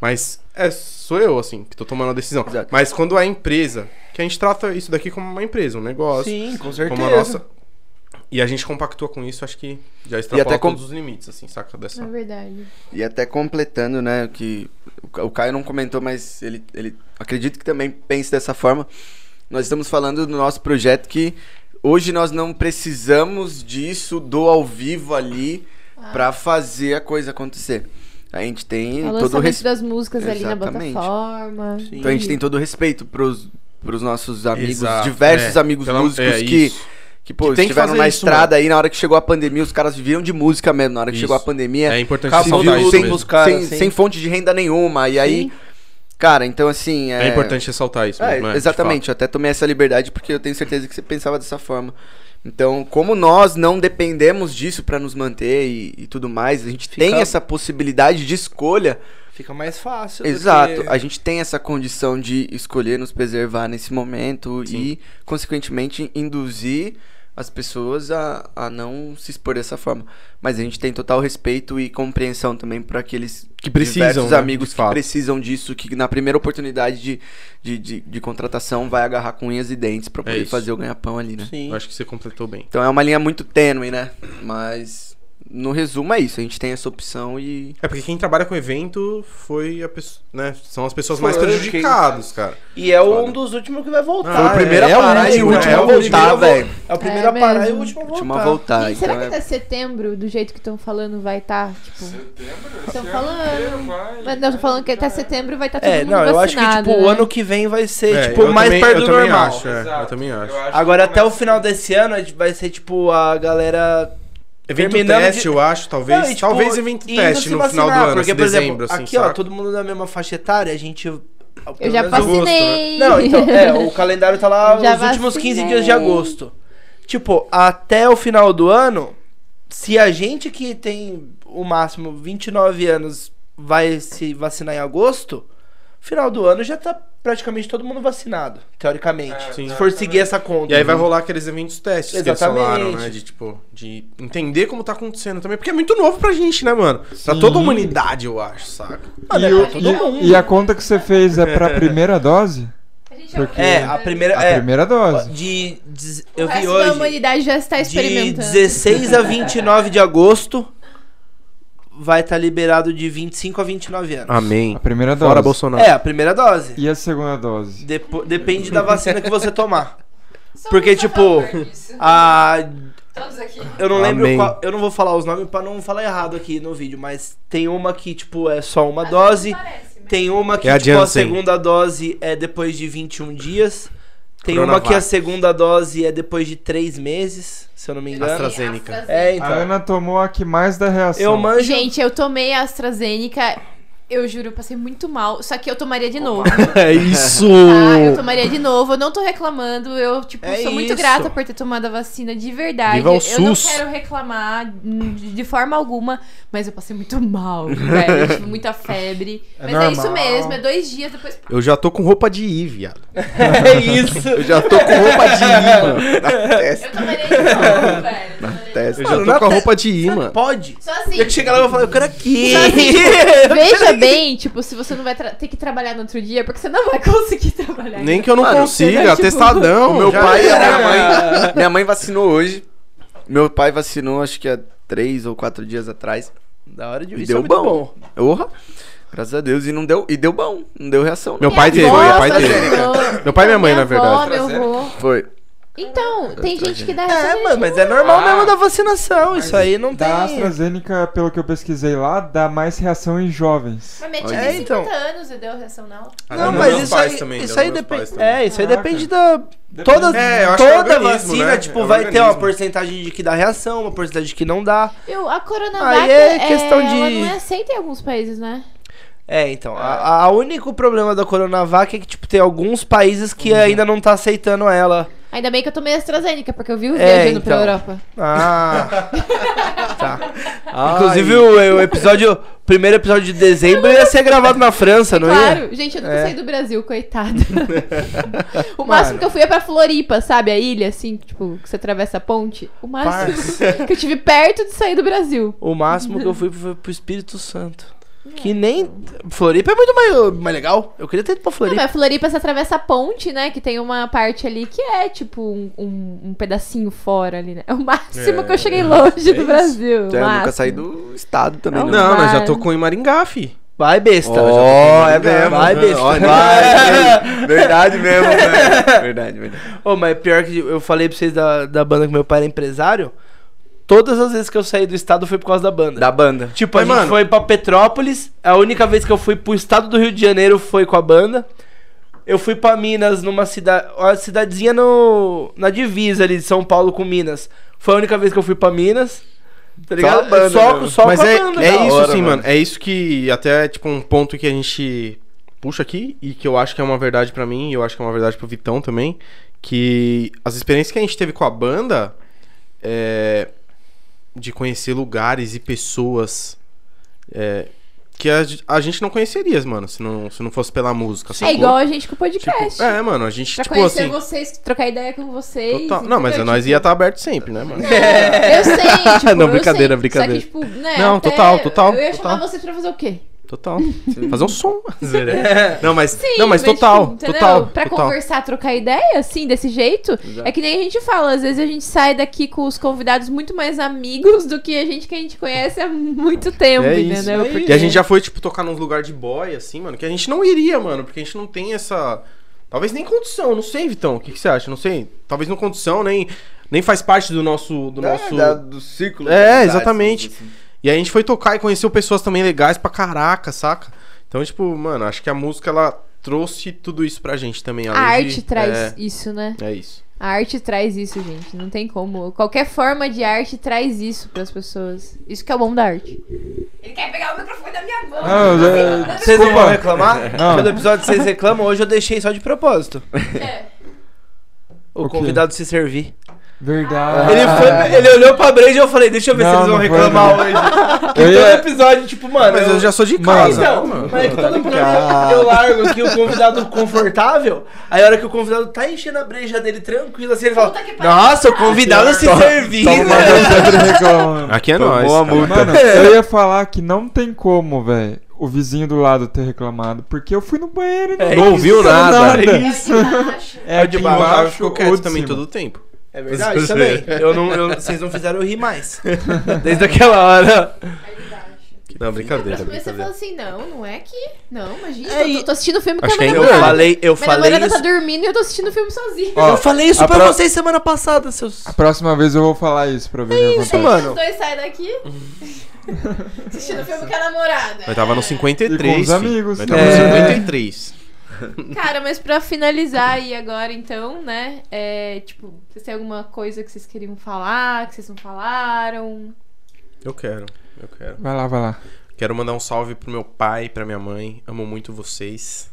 mas é, sou eu, assim, que tô tomando a decisão. Exato. Mas quando é a empresa, que a gente trata isso daqui como uma empresa, um negócio, Sim, com certeza. como a nossa. E a gente compactua com isso, acho que já extrapola até com- todos os limites, assim, saca? Dessa... É verdade. E até completando, né, que o Ca- o Caio não comentou, mas ele, ele acredito que também pense dessa forma. Nós estamos falando do nosso projeto que hoje nós não precisamos disso do ao vivo ali Ah. pra fazer a coisa acontecer. A gente tem É o todo o respeito. das músicas ali na Exatamente. plataforma. Sim. Então a gente tem todo o respeito pros, pros nossos amigos, Exato, diversos é, amigos pela- músicos é, que, isso. Que, pô, Que estiveram na isso, estrada aí, na hora que chegou a pandemia, os caras viviam de música mesmo. Na hora que Isso. chegou a pandemia, É importante ressaltar isso sem, mesmo. caras, sem, sim. sem fonte de renda nenhuma. E aí, Sim. cara, então assim. É, É importante ressaltar isso É, mesmo, né? De exatamente, eu até tomei essa liberdade porque eu tenho certeza que você pensava dessa forma. Então, como nós não dependemos disso pra nos manter e, e tudo mais, a gente Fica- tem essa possibilidade de escolha. Fica mais fácil. Exato, que- a gente tem essa condição de escolher nos preservar nesse momento e, consequentemente, induzir as pessoas a, a não se expor dessa forma. Mas a gente tem total respeito e compreensão também para aqueles Que precisam, diversos né, amigos que fato. precisam disso, que na primeira oportunidade de, de, de, de contratação vai agarrar com unhas e dentes para poder É fazer o ganha-pão ali, né? Sim. Eu acho que você completou bem. Então é uma linha muito tênue, né? Mas no resumo é isso, a gente tem essa opção e É porque quem trabalha com evento foi a pessoa, né? São as pessoas Foi mais quem- prejudicadas, cara. E é Foda. um dos últimos que vai voltar. Foi o primeiro a é, parar é e o o último é a o voltar, a velho. É o primeiro É a parar e o último a voltar. a. Gente, será então que é- até setembro, do jeito que estão falando, vai estar, tipo... Estão falando... Mas não, tô falando que até setembro vai estar todo É, mundo não, eu acho que tipo, o né? ano que vem vai ser É, tipo mais também- perto do normal. acho, é, eu também acho. Agora até o final desse ano a vai ser tipo a galera Evento terminando teste, de- eu acho, talvez. Não, e, tipo, talvez evento teste no vacinar, final do ano, porque assim, por dezembro, exemplo, assim, aqui ó, saca? todo mundo da mesma faixa etária, a gente Eu já menos eu- vacinei. Não, então, é, o calendário tá lá os últimos 15 vacinei. dias de agosto. Tipo, até o final do ano, se a gente que tem o máximo 29 anos vai se vacinar em agosto, final do ano já tá praticamente todo mundo vacinado, teoricamente. Sim. se for seguir essa conta. E aí vai rolar aqueles eventos testes que eles Exatamente. falaram, né? De, tipo, de entender como tá acontecendo também. Porque é muito novo pra gente, né, mano? Pra toda a humanidade, eu acho, saca? Mano, E, é o- pra todo mundo. e- a conta que você fez é pra primeira dose? Porque É, a primeira. a é, primeira dose. De, de- eu vi hoje. humanidade já está De experimentando. 16 a 29 de agosto vai estar liberado de 25 a 29 anos. Amém. A primeira dose. Fora Bolsonaro. É, a primeira dose. E a segunda dose? Depo- depende da vacina que você tomar. Porque, tipo, a. Eu não lembro Amém. qual. Eu não vou falar os nomes pra não falar errado aqui no vídeo, mas tem uma que, tipo, é só uma dose. Tem uma que, É a tipo, a segunda dose é depois de 21 dias. Tem uma Coronavac. que a segunda dose é depois de 3 meses, se eu não me engano. AstraZeneca. É, A então. Ana tomou a que mais dá reação. Eu manjo. Gente, eu tomei a AstraZeneca. Eu juro, eu passei muito mal. Só que eu tomaria de novo. É isso! Tá? Eu tomaria de novo. Eu não tô reclamando. Eu, tipo, É sou muito isso. grata por ter tomado a vacina de verdade. Viva o eu não SUS. quero reclamar de forma alguma, mas eu passei muito mal, velho. tipo, muita febre. É mas é isso normal. mesmo, é dois dias depois. Eu já tô com roupa de ir, viado. É isso. eu já tô com roupa de ir, mano. Na testa. Eu de novo, velho. De testa. Eu já tô na com a te- roupa de mano. Pode. Só assim. Eu que chegar lá e vou falar, eu quero aqui. Só assim, tipo, veja bem, tipo, se você não vai ter que trabalhar no outro dia, porque você não vai conseguir trabalhar. Nem que eu não Mano, consiga, tipo, atestadão. O meu já pai e a minha mãe. Minha mãe vacinou hoje. Meu pai vacinou, acho que há três ou quatro dias atrás. Da hora de E isso deu é muito bom. Orra. Graças a Deus. E não deu, e deu bom. Não deu reação. não. Meu pai teve, meu pai teve. vacinou. Meu pai e minha mãe, na Minha avó, verdade. meu avô. Foi. Então, tem gente que dá É, essa mano, mas é normal Ah. mesmo da vacinação. Isso aí não tem. Da AstraZeneca, pelo que eu pesquisei lá, dá mais reação em jovens. Mas Olha. tia É, tem então. 50 anos e deu reação não. Ah, Não, deu mas meus isso pais aí, também, isso deu aí meus depende. também. É, isso aí Caraca. depende da. Depende. Toda, É, eu acho que é toda organismo, vacina, né? tipo, É vai ter uma organismo. porcentagem de que dá reação, uma porcentagem de que não dá. Eu, a Coronavac Aí é é, questão ela de- não é aceita em alguns países, né? É, então. A, a único problema da Coronavac é que, tipo, tem alguns países que ainda não tá aceitando ela. Ainda bem que eu tomei a AstraZeneca, porque eu vi o É, viajando pra então. Europa. Ah. tá. Inclusive, o, o episódio. O primeiro episódio de dezembro ia ser gravado na França, não claro, ia? gente, eu nunca É. saí do Brasil, coitada. o máximo que eu fui é pra Floripa, sabe? A ilha, assim, tipo, que você atravessa a ponte. O máximo que eu tive perto de sair do Brasil. O máximo que eu fui foi pro Espírito Santo. Que nem. Floripa é muito mais, mais legal. Eu queria ter ido pra Não, Floripa. mas Floripa você atravessa a ponte, né? Que tem uma parte ali que é tipo um, um, um pedacinho fora ali, né? É o máximo É, que eu cheguei longe é do. Brasil. Já eu nunca saí do estado também, Não, não. Não, mas já tô com em Maringá, fi. Vai, besta. Ó, é mesmo. Vai, besta. Vai, verdade mesmo, velho. Verdade, verdade. Ô, mas pior que eu falei pra vocês da, da banda que meu pai era empresário. Todas as vezes que eu saí do estado foi por causa da banda. Da banda. Tipo, a Mas, gente mano- foi pra Petrópolis. A única vez que eu fui pro estado do Rio de Janeiro foi com a banda. eu fui pra Minas numa cidade. Uma cidadezinha no, na divisa ali de São Paulo com Minas. Foi a única vez que eu fui pra Minas. Tá ligado? a banda só só Mas com a é, banda. é isso, hora, sim, mano. É isso que até tipo um ponto que a gente puxa aqui e que eu acho que é uma verdade pra mim e eu acho que é uma verdade pro Vitão também, que as experiências que a gente teve com a banda é de conhecer lugares e pessoas é, que a, a gente não conheceria, mano, se não, se não fosse pela música. É igual a gente com o Tipo, podcast. é, mano, a gente, Pra tipo conhecer assim. vocês, trocar ideia com vocês. total- Não, mas entendeu? nós Tipo, ia estar aberto sempre, né, mano? Eu sei, tipo, Não, brincadeira, sei. brincadeira. Que, tipo, né, Não, total, total, Eu ia total. chamar você pra fazer o quê? Total. Fazer um som. Não, mas, Sim, não, mas total, tipo, entendeu? total. Pra total. conversar, trocar ideia, assim, desse jeito, Exato. é que nem a gente fala, às vezes a gente sai daqui com os convidados muito mais amigos do que a gente que a gente conhece há muito tempo, É isso, entendeu? é Porque E a gente já foi, tipo, tocar nos lugares de boy, assim, mano, que a gente não iria, mano, porque a gente não tem essa. Talvez nem condição, não sei, Vitão. O que, que você acha? Não sei. Talvez não condição, nem, nem faz parte do nosso. Do É, nosso... da- do círculo. É, exatamente. assim. E aí a gente foi tocar e conheceu pessoas também legais pra caraca, saca? Então, tipo, mano, acho que a música, ela trouxe tudo isso pra gente também. a arte de- traz É, isso, né? é isso. A arte traz isso, gente. Não tem como. Qualquer forma de arte traz isso pras pessoas. Isso que é o bom da arte. Ele quer pegar o microfone da minha mão. Não, é- Vocês não vão reclamar? Não. Pelo episódio vocês reclamam, hoje eu deixei só de propósito. É. O, convidado se servir. Verdade. Ele, foi, ele olhou pra Brand e eu falei, deixa eu ver Não, se eles vão reclamar não. hoje. Eu todo ia- episódio, tipo, mano. Mas eu já sou de Mano. casa. Então, mano. mas é que todo episódio eu largo aqui o convidado confortável. Aí a hora que o convidado tá enchendo a breja dele tranquilo, assim, ele fala: que. Nossa, o convidado se reclamando. Aqui é Tomou nóis. a cara. multa. Mano, eu ia falar que não tem como, velho, o vizinho do lado ter reclamado, porque eu fui no banheiro e não, É Não ouviu nada. nada. isso. É É de baixo, ficou ou também todo o tempo. É verdade também. Eu não, eu- vocês não fizeram eu rir mais. Desde aquela hora. Não, brincadeira, Mas você fala assim, não, não é que... Não, imagina, É, eu tô, tô assistindo filme com a é minha Eu namorada. falei, eu Minha falei namorada isso. tá dormindo e eu tô assistindo filme sozinho. Ó, Eu falei isso a pra pro- vocês semana passada, seus. A próxima vez eu vou falar isso pra ver que isso, mano. Os dois saem daqui, assistindo filme com a namorada. Nós tava no 53. E com os filho. amigos. Nós tava É. no 53. Cara, mas pra finalizar aí agora, então, né? É, tipo, vocês têm alguma coisa que vocês queriam falar, que vocês não falaram? Eu quero, eu quero. Vai lá, vai lá. Quero mandar um salve pro meu pai, pra minha mãe. Amo muito vocês.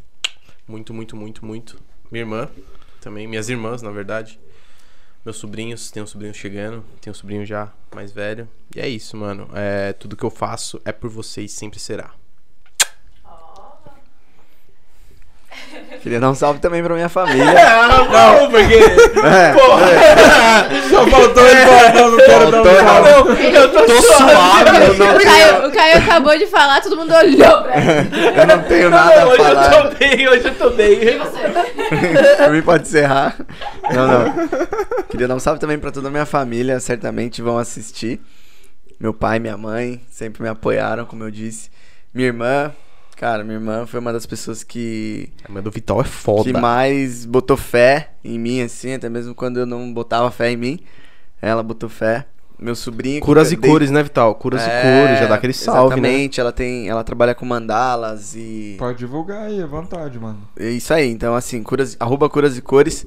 Muito, muito, muito, muito. Minha irmã também. Minhas irmãs, na verdade. Meus sobrinhos. Tem um sobrinho chegando. Tem um sobrinho já mais velho. E é isso, mano. É, tudo que eu faço é por vocês. Sempre será. Queria dar um salve também pra minha família. não, porque. É, Só faltou ele falar, não, não quero dar um salve. Não, eu tô, Tô eu não O Caio, o Caio acabou de falar, todo mundo olhou pra ele. Eu não tenho Não, nada a hoje falar. eu tô bem, hoje eu tô bem. E você? Por mim pode encerrar. Não, não. Queria dar um salve também pra toda a minha família, certamente vão assistir. Meu pai, minha mãe sempre me apoiaram, como eu disse. Minha irmã, cara, minha irmã foi uma das pessoas que, A mãe do Vital é foda. que mais botou fé em mim, assim, até mesmo quando eu não botava fé em mim. Ela botou fé. Meu sobrinho. Curas e dei- cores, né, Vital? Curas e É, cores. Já dá aquele salve, né? Exatamente, ela tem. Ela trabalha com mandalas e. Pode divulgar aí, à vontade, mano. É isso aí, então assim, curas, arroba curas e cores.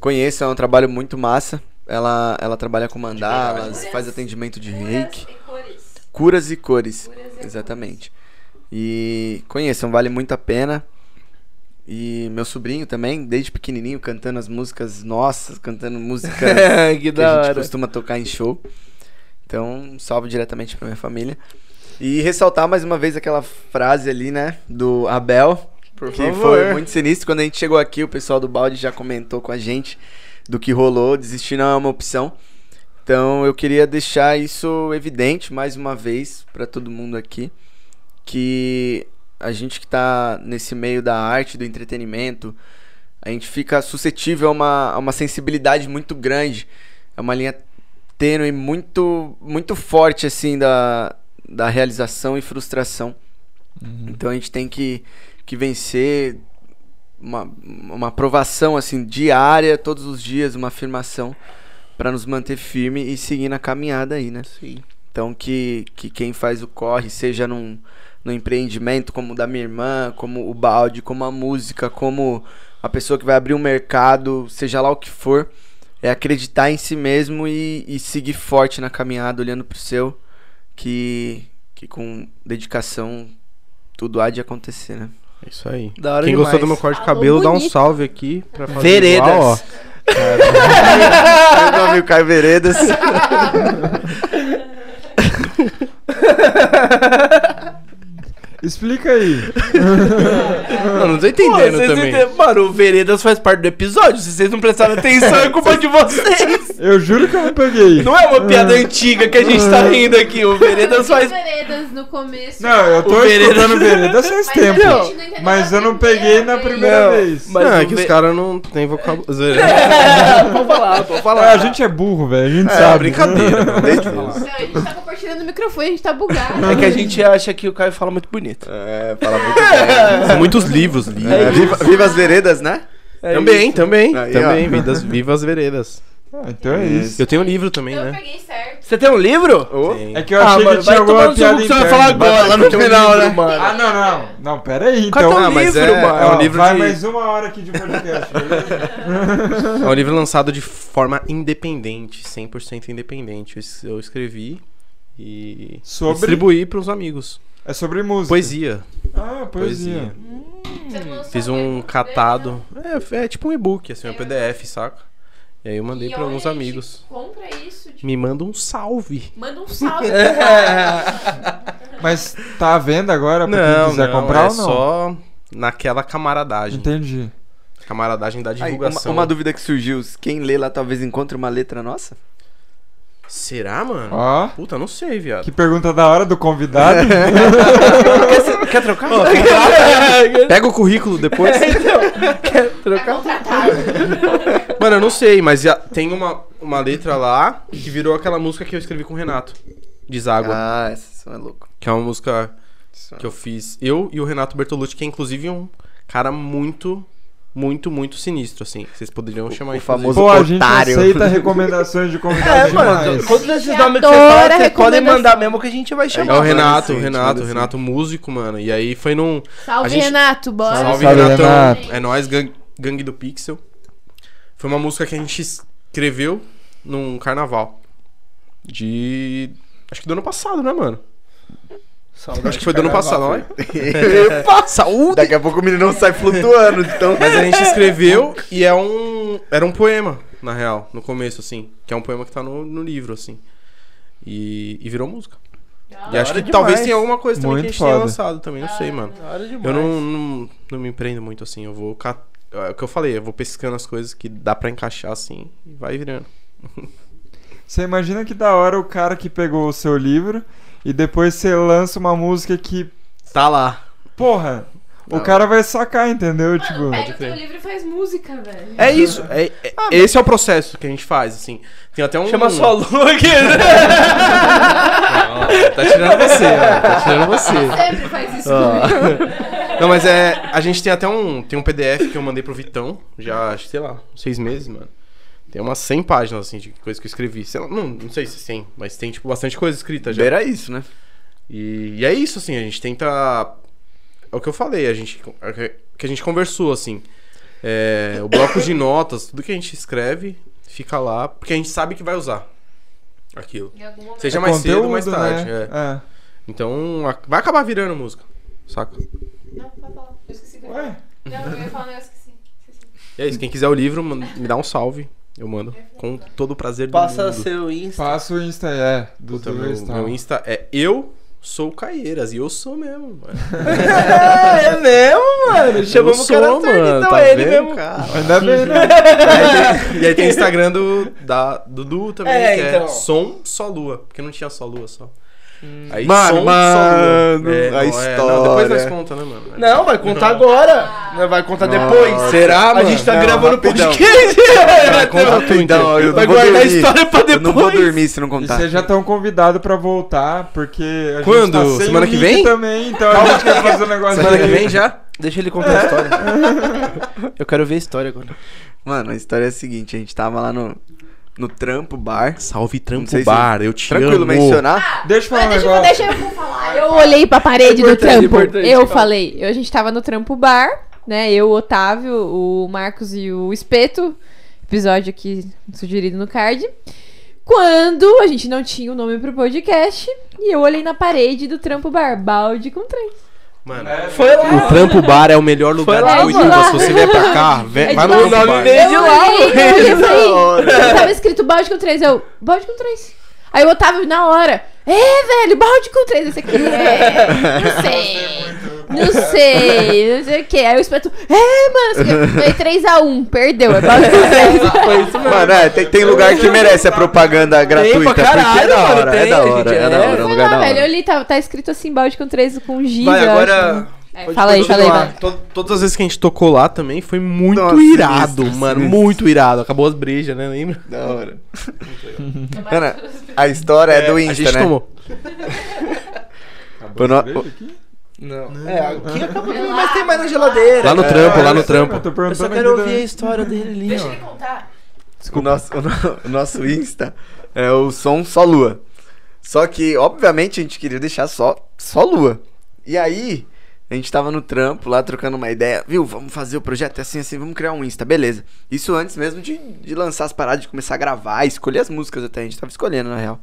Conheçam, é um trabalho muito massa. Ela, ela trabalha com mandalas, faz atendimento de reiki. Curas e cores. Exatamente. E conheçam, vale muito a pena. E meu sobrinho também, desde pequenininho, cantando as músicas nossas, cantando músicas que que a gente costuma tocar em show. Então, salve diretamente pra minha família. E ressaltar mais uma vez aquela frase ali, né, do Abel, Por que favor. foi muito sinistro. Quando a gente chegou aqui, o pessoal do balde já comentou com a gente do que rolou. Desistir não é uma opção. Então eu queria deixar isso evidente mais uma vez para todo mundo aqui. Que a gente que tá nesse meio da arte, do entretenimento, a gente fica suscetível a uma, a uma sensibilidade muito grande. É uma linha tênue muito, muito forte, assim, da, da realização e frustração. Então a gente tem que, que vencer uma, uma aprovação assim diária, todos os dias, uma afirmação para nos manter firme e seguir na caminhada aí, né? Sim. Então que, que quem faz o corre, seja num, no empreendimento, como o da minha irmã, como o balde, como a música, como a pessoa que vai abrir um mercado, seja lá o que for, é acreditar em si mesmo e, e seguir forte na caminhada, olhando pro seu, que, que com dedicação tudo há de acontecer, né? É isso aí. Da hora Quem demais. gostou do meu corte de cabelo, dá um salve aqui pra fazer Veredas. igual, ó. Meu nome é Caio Veredas. Explica aí. Não, não tô Pô, entendendo vocês também. entendem? Mano, o Veredas faz parte do episódio. Se vocês não prestaram atenção, é culpa de vocês. Eu juro que eu não peguei. Não é uma piada antiga que a gente tá rindo aqui. O Veredas faz. veredas no começo. Não, eu tô O Veredas- escutando Veredas faz tempo. não Mas eu não peguei na primeira Não, vez. mas não, é que os Ve- caras não tem vocabulário. pode falar, pode Ah, falar. a gente é burro, velho. A gente É, sabe. brincadeira. mano. Desde Não, a gente tá compartilhando o microfone, a gente tá bugado. É que a gente acha que o Caio fala muito bonito. É, fala muito bem. São muitos livros lidos. É, viva, viva as veredas, né? É também, isso. também, Aí, também. Vidas, viva as veredas. Ah, então é isso. Eu tenho um livro também, Eu né? peguei certo. Você tem um livro? Tem. É que eu Ah, achei mano, que tinha alguma piada que você vai falar agora, lá no um final, livro, né? mano. Ah, não, não. Não, pera aí, Qual então. é o Ah, mas livro, é- mano? é um livro vai de- mais uma hora aqui de podcast, beleza? É um livro lançado de forma independente, 100% independente. Eu Eu escrevi e Sobre? distribuí pros amigos. É sobre música. Poesia. Ah, poesia. Não lançou Fiz um catado. É, é tipo um e-book, assim, um PDF, saca? E aí eu mandei pra alguns amigos. Compra isso. Tipo, Me manda um salve. manda um salve. Mas tá à venda agora pra Não, quem quiser não, comprar é ou não? só naquela camaradagem. Entendi. Camaradagem da aí, uma, divulgação. uma dúvida que surgiu: quem lê lá talvez encontre uma letra nossa? Será, mano? Ó, Puta, não sei, viado. que pergunta da hora do convidado. quer, quer trocar? Pega o currículo depois. quer Tá trocar? contratado. Mano, eu não sei, mas já tem uma, uma letra lá que virou aquela música que eu escrevi com o Renato. Deságua. Ah, essa é louco. Que é uma música é- que eu fiz. Eu e o Renato Bertolucci, que é inclusive um cara muito, muito, muito sinistro, assim. Vocês poderiam chamar o famoso- Pô, a gente otário. aceita recomendações de É, convidados mano, demais. todos esses nomes que você fala, vocês podem mandar mesmo que a gente vai É chamar. o Renato, o Renato, o. Renato músico, mano. E aí foi num. Salve, A gente- Renato. Bora. Salve, Salve, Renatão. Renato. É nóis, gang- Gangue do Pixel. Foi uma música que a gente escreveu num carnaval. De. Acho que do ano passado, né, mano? Acho que foi do ano passado, não é? Epa, saúde! Daqui a pouco o menino sai flutuando, então. Mas a gente escreveu e é um. Era um poema, na real, no começo, assim. Que é um poema que tá no, no livro, assim. E, e virou música. E acho que hora talvez demais. tenha alguma coisa também Muito que a gente tenha foda. lançado também, não sei, mano. Demais. Eu não, não, não me empreendo muito assim, eu vou. cat- É o que eu falei, eu vou pescando as coisas que dá pra encaixar assim e vai virando. Você imagina que da hora o cara que pegou o seu livro e depois você lança uma música que, Tá lá. porra, o Não. cara vai sacar, entendeu? tipo, Mano, pega o teu livro e faz música, velho. É isso. É, é- esse é o processo que a gente faz, assim. Tem até um. Chama só Lu aqui. Não, tá tirando você, ó. Tá tirando você. Sempre faz isso comigo. Não, mas é. A gente tem até um. Tem um PDF que eu mandei pro Vitão, já, acho que, sei lá, seis meses, mano. Tem umas 100 páginas, assim, de coisa que eu escrevi. Sei lá, não, não sei se tem, mas tem, tipo, bastante coisa escrita já. Era isso, né? E, e é isso, assim, a gente tenta. É o que eu falei, a gente. é Que a gente conversou, assim. É, o bloco de notas, tudo que a gente escreve, fica lá, porque a gente sabe que vai usar aquilo. Seja é mais cedo ou mais conteúdo, tarde. né? é. É. Então, a- vai acabar virando música. Saca? Não, pode falar. Eu esqueci. que eu ia Ué? falar. Não, eu ia falar que esqueci. esqueci. E é isso, quem quiser o livro, me dá um salve. Eu mando. Com todo o prazer do Passa mundo. seu Insta. Passa o Insta, é, do Puta, meu, tal. meu Insta é eu sou Caieiras. E eu sou mesmo. mano. É, é mesmo, mano. Chamamos o sou, cara certo, mano, então tá é ele vendo, mesmo. Cara. Ainda bem, né? e aí tem o Instagram do, da, do Du também, É, que então. é Som Só Lua. Porque não tinha só Lua só. Aí Mano, Som mano, Só Lua. a não, depois história. nós conta, né, mano? Não, vai contar agora. Não vai contar depois. Será, A mano? gente tá Não, rapidão. rapidão. podcast. Vai, conta então. eu Vai não guardar a dormir. história pra Eu não vou depois. dormir se não E contar. vocês já estão convidados pra voltar, porque a Quando? gente tá sem Semana o que vem? também, então a gente quer fazer um negócio Semana que vem já? Deixa ele contar a história. Eu quero ver a história agora. Mano, a história é a seguinte, a gente tava lá no, no Trampo Bar. Salve Trampo se- Bar, eu te Tranquilo amo. mencionar? Deixa eu falar um deixa, negócio. deixa eu falar. Eu olhei pra parede do trampo. importante, eu falei, eu- a gente tava no trampo bar, né? Eu, o Otávio, o Marcos e o Espeto. Episódio aqui sugerido no card. Quando a gente não tinha o nome pro podcast, e eu olhei na parede do trampo bar, balde com três. Mano, Foi lá. o Trampo Bar é o melhor lugar lá, de lá. Se você vier pra cá, É de vai no lá. Trampo Bar. eu lá, olhei, eu tava escrito balde com três. Eu, balde com três. Aí o Otávio, na hora, é, velho, balde com três. Esse aqui, é, não sei. Não sei, não sei o que. Aí o espeto, é, mano, foi 3x1, perdeu, é balde com três. Foi isso mesmo. Mano, é, tem, tem lugar que merece a propaganda gratuita. pra caralho, porque é da mano, hora, é tem, da a hora, é da é. hora, é lugar lá, da velho, eu hora. li, tá, tá escrito assim, balde com três com giz, Vai, agora. É, fala aí, fala aí, vai. To- Todas as vezes que a gente tocou lá também foi muito Nossa, irado, sinistro, mano. sinistro. Muito irado. Acabou as brejas, né? Lembra? Da hora. Mano, a história é, do a Insta, gente né? tomou. O no- Aqui. Não. É, aqui acabou também, mas tem mais na geladeira. Lá no É, trampo, lá no Eu trampo. tô Eu perguntando só quero ouvir a história dele ali, Deixa ó. ele contar. O nosso, o, no- o nosso Insta é o som só lua. Só que, obviamente, a gente queria deixar só, só lua. E aí, a gente tava no trampo lá trocando uma ideia. Viu, vamos fazer o projeto assim, assim, vamos criar um Insta, beleza. Isso antes mesmo de, de lançar as paradas, de começar a gravar, escolher as músicas até. A gente tava escolhendo, na real.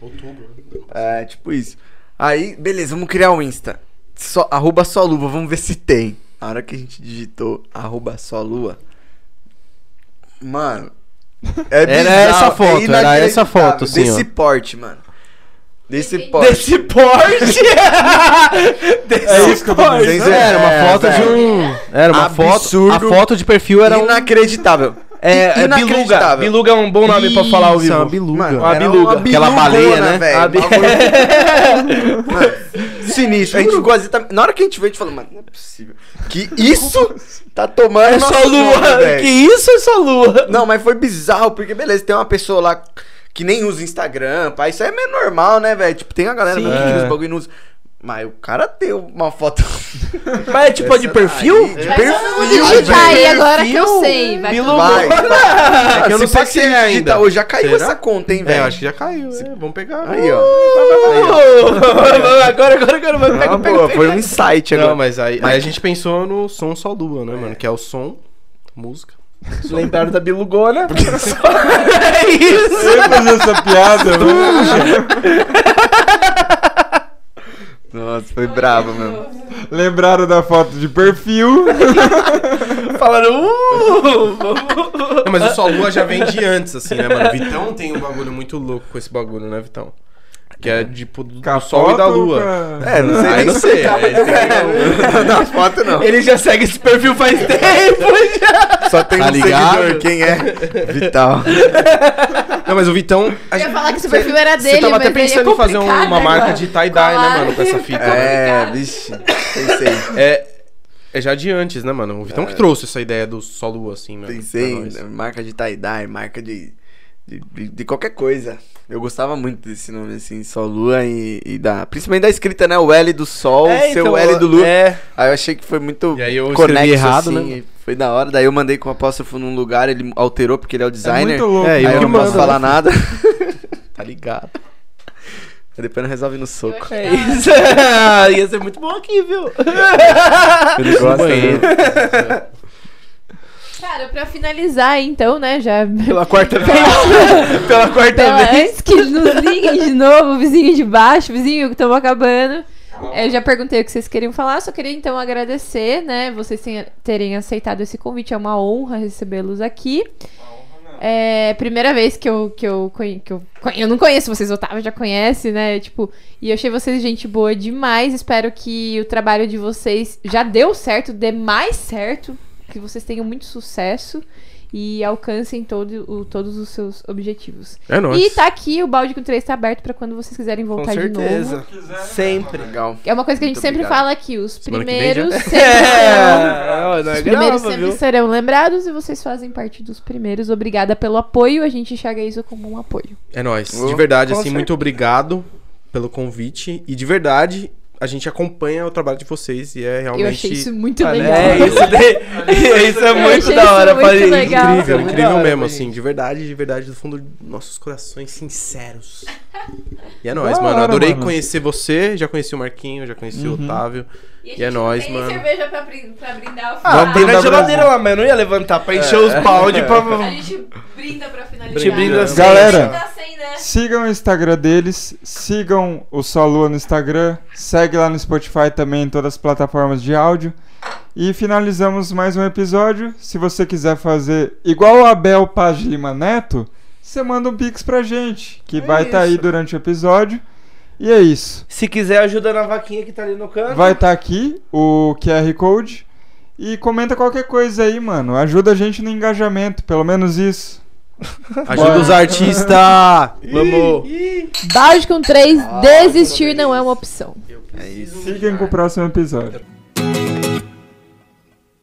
Outubro. É, tipo isso. Aí, beleza, vamos criar um Insta. Só, arroba só lua, vamos ver se tem. Na hora que a gente digitou arroba só lua. Mano. É Era essa foto, era inacreditável. essa foto, assim, Desse porte, mano. Desse porte. Desse porte! Desse É isso que eu tô porte. Era uma É, foto de velho. um. Era uma Absurdo. foto. A foto de perfil era um. Inacreditável. É, é Biluga. Biluga é um bom nome pra falar ao Isso, vivo. é uma biluga. Mano, Uma era biluga. Aquela bilugona, baleia, né? velho. A bi- sinistro. A gente ficou assim, tá- Na hora que a gente veio, a gente falou, mano, não é possível. Que isso tá tomando É só lua. nome, que isso é só lua? Não, mas foi bizarro, porque beleza, tem uma pessoa lá que nem usa Instagram, pá, isso aí é meio normal, né, velho? Tipo, tem a galera Sim. que É. usa bagulho e não usa. Mas o cara deu uma foto. Mas é tipo de perfil? Aí, de Vai perfil, digitar aí agora que eu sei. Vai. Vai, vai. É que eu não Se sei se que é ainda. digitar hoje, já caiu Será? essa conta, hein, É, velho? eu acho que já caiu. é, Vamos pegar. Aí, ó. agora, agora, agora, vai, Ah, pega, pega, boa, pega. foi um insight agora. Não, mas aí, aí a gente pensou no som só lua, né, mano? Que é o som, música. Lembraram da Bilugona? é isso. Eu ia fazer essa piada, mano. Nossa, foi brabo, mesmo. Lembraram da foto de perfil. Falaram, uh, vamos. Não, mas o Sol Lua já vem de antes, assim, né, mano? Vitão tem um bagulho muito louco com esse bagulho, né, Vitão? Que é tipo do, do Sol e da Lua. com a- É, não sei Aí nem não sei. que- Na foto não. Ele já segue esse perfil faz tempo já. Só tem Tá um ligado? seguidor, quem é? Vital. Não, mas o Vitão. Eu ia falar que esse perfil era Você dele, tava até é pensando em fazer um- uma né, marca mano? de tie-dye, né, mano, com essa fita. É, vixe. Pensei. É, é já de antes, né, mano? O Vitão que trouxe essa ideia do Sol Lua, assim, mano. Pensei, pra né, marca de tie-dye, marca de, de, de- de qualquer coisa. Eu gostava muito desse nome, assim, Sol Lua e, e da. Principalmente da escrita, né? O L do Sol, É, seu então, L do Lua. É. Aí eu achei que foi muito E aí eu conexo, errado, assim, né? Foi da hora. Daí eu mandei com o apóstrofo num lugar, ele alterou porque ele é o É designer. muito louco. É, aí eu não posso mando, falar né? nada. Tá ligado. Aí depois não resolve no soco. É isso. Ia ser muito bom aqui, viu? Ele gosta, né? Cara, pra finalizar, então, né, já... Pela quarta vez. Pela quarta Pela, vez. antes que nos liguem de novo, vizinho de baixo, vizinho que estamos acabando. Eu já perguntei o que vocês queriam falar, só queria então agradecer, né, vocês terem aceitado esse convite, é uma honra recebê-los aqui. É primeira vez que eu, que eu, que eu, eu não conheço vocês, o Otávio já conhece, né? Tipo, e eu achei vocês gente boa demais. Espero que o trabalho de vocês já deu certo, dê mais certo, que vocês tenham muito sucesso e alcancem todo, o- todos os seus objetivos. É nóis. E tá aqui, o balde com 3 tá aberto pra quando vocês quiserem Com voltar de novo. certeza. Sempre. Legal. É uma coisa que a gente Muito sempre obrigado. fala aqui, os Semana que vem já? primeiros sempre serão É, ó, nós os primeiros grava, sempre viu? serão lembrados e vocês fazem parte dos primeiros. Obrigada pelo apoio. A gente enxerga isso como um apoio. É nóis. Oh, De verdade, com assim, certeza. muito obrigado pelo convite. E de verdade, a gente acompanha o trabalho de vocês e é realmente. Eu achei isso muito Olha, legal. É, isso, daí, isso é muito da hora muito legal. Incrível, é muito incrível hora mesmo, assim, gente. de verdade, de verdade, do fundo dos nossos corações sinceros. E é Da nóis, mano. hora, Adorei mano. conhecer você, já conheci o Marquinho, já conheci o Uhum. Otávio. A E é gente nóis, mano. cerveja pra, brin- pra brindar o Ah, Vamos tem na geladeira lá, mas eu não ia levantar pra encher os balde pra... A gente brinda pra finalizar. Te brinda sem. Galera. Tá sem, né? Sigam o Instagram deles, sigam o Solua no Instagram, segue lá no Spotify também em todas as plataformas de áudio. E finalizamos mais um episódio. Se você quiser fazer igual o Abel Paz de Lima Neto, você manda um pix pra gente, que É vai estar aí isso. durante o episódio. E é isso. Se quiser ajuda na vaquinha que tá ali no canto. Vai estar aqui o QR Code. E comenta qualquer coisa aí, mano. Ajuda a gente no engajamento, pelo menos isso. Ajuda os artistas! Vamos. Balde com três, desistir não é uma opção. É isso. Fiquem com o próximo episódio.